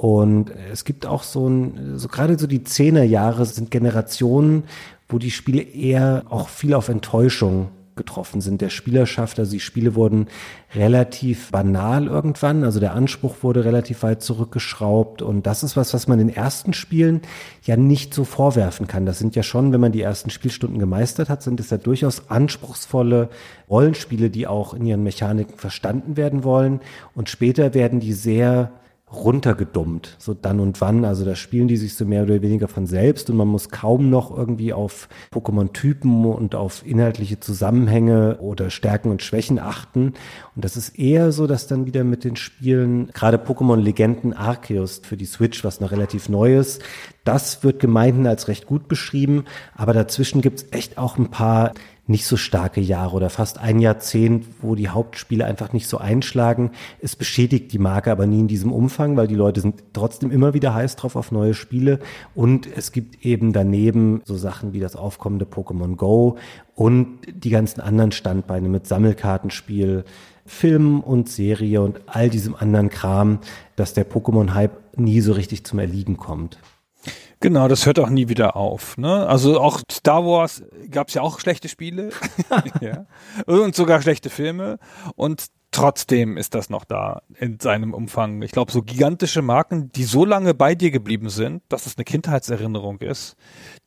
Und es gibt auch so ein, so gerade so die Zehnerjahre sind Generationen, wo die Spiele eher auch viel auf Enttäuschung getroffen sind. Der Spielerschaft, also die Spiele wurden relativ banal irgendwann, also der Anspruch wurde relativ weit zurückgeschraubt und das ist was, was man den ersten Spielen ja nicht so vorwerfen kann. Das sind ja schon, wenn man die ersten Spielstunden gemeistert hat, sind es ja durchaus anspruchsvolle Rollenspiele, die auch in ihren Mechaniken verstanden werden wollen und später werden die sehr runtergedummt, so dann und wann. Also da spielen die sich so mehr oder weniger von selbst und man muss kaum noch irgendwie auf Pokémon-Typen und auf inhaltliche Zusammenhänge oder Stärken und Schwächen achten. Und das ist eher so, dass dann wieder mit den Spielen, gerade Pokémon Legenden Arceus für die Switch, was noch relativ neu ist, das wird gemeinhin als recht gut beschrieben, aber dazwischen gibt's echt auch ein paar nicht so starke Jahre oder fast ein Jahrzehnt, wo die Hauptspiele einfach nicht so einschlagen. Es beschädigt die Marke aber nie in diesem Umfang, weil die Leute sind trotzdem immer wieder heiß drauf auf neue Spiele. Und es gibt eben daneben so Sachen wie das aufkommende Pokémon Go und die ganzen anderen Standbeine mit Sammelkartenspiel, Film und Serie und all diesem anderen Kram, dass der Pokémon-Hype nie so richtig zum Erliegen kommt. Genau, das hört auch nie wieder auf. Ne? Also auch Star Wars gab es ja auch schlechte Spiele ja. und sogar schlechte Filme und trotzdem ist das noch da in seinem Umfang. Ich glaube, so gigantische Marken, die so lange bei dir geblieben sind, dass es eine Kindheitserinnerung ist,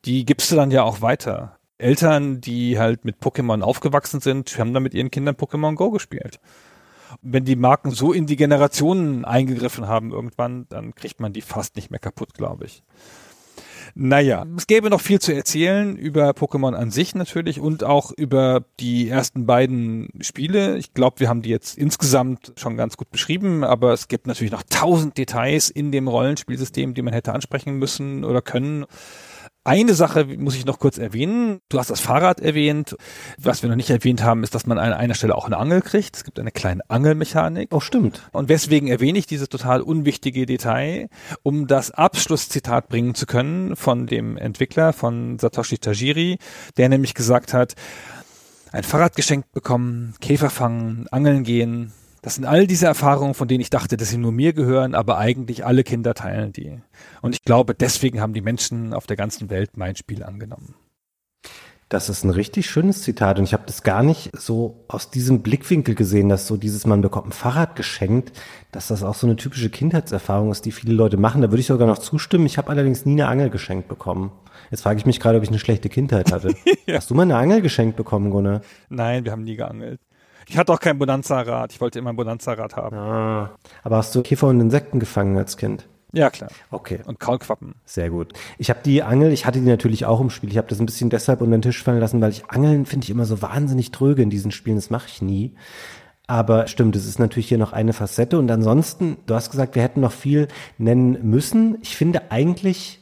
die gibst du dann ja auch weiter. Eltern, die halt mit Pokémon aufgewachsen sind, haben dann mit ihren Kindern Pokémon Go gespielt. Wenn die Marken so in die Generationen eingegriffen haben irgendwann, dann kriegt man die fast nicht mehr kaputt, glaube ich. Naja, es gäbe noch viel zu erzählen über Pokémon an sich natürlich und auch über die ersten beiden Spiele. Ich glaube, wir haben die jetzt insgesamt schon ganz gut beschrieben, aber es gibt natürlich noch tausend Details in dem Rollenspielsystem, die man hätte ansprechen müssen oder können. Eine Sache muss ich noch kurz erwähnen. Du hast das Fahrrad erwähnt. Was wir noch nicht erwähnt haben, ist, dass man an einer Stelle auch eine Angel kriegt. Es gibt eine kleine Angelmechanik. Oh, stimmt. Und weswegen erwähne ich dieses total unwichtige Detail, um das Abschlusszitat bringen zu können von dem Entwickler, von Satoshi Tajiri, der nämlich gesagt hat, ein Fahrrad geschenkt bekommen, Käfer fangen, angeln gehen, das sind all diese Erfahrungen, von denen ich dachte, dass sie nur mir gehören, aber eigentlich alle Kinder teilen die. Und ich glaube, deswegen haben die Menschen auf der ganzen Welt mein Spiel angenommen. Das ist ein richtig schönes Zitat und ich habe das gar nicht so aus diesem Blickwinkel gesehen, dass so dieses man bekommt ein Fahrrad geschenkt, dass das auch so eine typische Kindheitserfahrung ist, die viele Leute machen. Da würde ich sogar noch zustimmen. Ich habe allerdings nie eine Angel geschenkt bekommen. Jetzt frage ich mich gerade, ob ich eine schlechte Kindheit hatte. ja. Hast du mal eine Angel geschenkt bekommen, Gunnar? Nein, wir haben nie geangelt. Ich hatte auch kein Bonanza-Rad. Ich wollte immer ein Bonanza-Rad haben. Ah, aber hast du Käfer und Insekten gefangen als Kind? Ja, klar. Okay. Und Kaulquappen. Sehr gut. Ich habe die Angel, ich hatte die natürlich auch im Spiel. Ich habe das ein bisschen deshalb unter den Tisch fallen lassen, weil ich Angeln finde ich immer so wahnsinnig tröge in diesen Spielen. Das mache ich nie. Aber stimmt, es ist natürlich hier noch eine Facette. Und ansonsten, du hast gesagt, wir hätten noch viel nennen müssen. Ich finde eigentlich,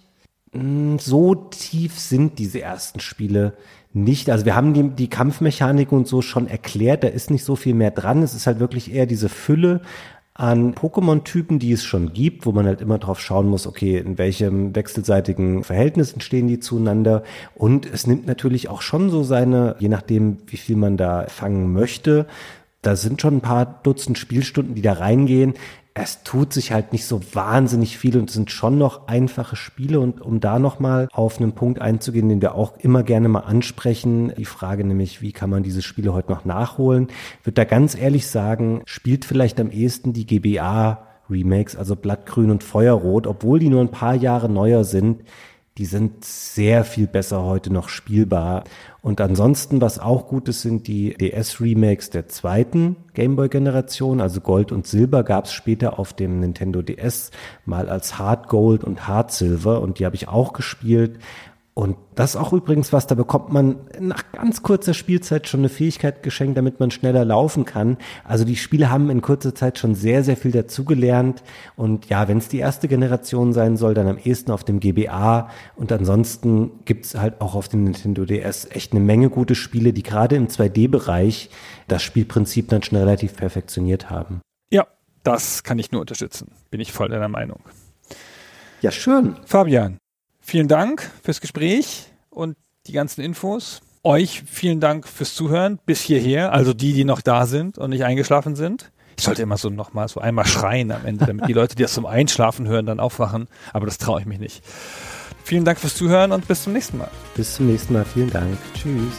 mh, so tief sind diese ersten Spiele nicht. Also wir haben die, die Kampfmechanik und so schon erklärt, da ist nicht so viel mehr dran. Es ist halt wirklich eher diese Fülle an Pokémon-Typen, die es schon gibt, wo man halt immer drauf schauen muss, okay, in welchem wechselseitigen Verhältnissen stehen die zueinander. Und es nimmt natürlich auch schon so seine, je nachdem, wie viel man da fangen möchte, da sind schon ein paar Dutzend Spielstunden, die da reingehen es tut sich halt nicht so wahnsinnig viel und sind schon noch einfache Spiele. Und um da nochmal auf einen Punkt einzugehen, den wir auch immer gerne mal ansprechen, die Frage nämlich, wie kann man diese Spiele heute noch nachholen, wird da ganz ehrlich sagen, spielt vielleicht am ehesten die GBA Remakes, also Blattgrün und Feuerrot, obwohl die nur ein paar Jahre neuer sind die sind sehr viel besser heute noch spielbar. Und ansonsten, was auch gut ist, sind die DS-Remakes der zweiten Gameboy-Generation. Also Gold und Silber gab es später auf dem Nintendo DS mal als Hard Gold und Hard Silver. Und die habe ich auch gespielt. Und das ist auch übrigens was, da bekommt man nach ganz kurzer Spielzeit schon eine Fähigkeit geschenkt, damit man schneller laufen kann. Also die Spiele haben in kurzer Zeit schon sehr, sehr viel dazugelernt. Und ja, wenn es die erste Generation sein soll, dann am ehesten auf dem GBA. Und ansonsten gibt's halt auch auf dem Nintendo DS echt eine Menge gute Spiele, die gerade im 2D-Bereich das Spielprinzip dann schon relativ perfektioniert haben. Ja, das kann ich nur unterstützen. Bin ich voll deiner Meinung. Ja, schön. Fabian, Vielen Dank fürs Gespräch und die ganzen Infos. Euch vielen Dank fürs Zuhören bis hierher, also die, die noch da sind und nicht eingeschlafen sind. Ich sollte immer so nochmal so einmal schreien am Ende, damit die Leute, die das zum Einschlafen hören, dann aufwachen. Aber das traue ich mich nicht. Vielen Dank fürs Zuhören und bis zum nächsten Mal. Bis zum nächsten Mal. Vielen Dank. Tschüss.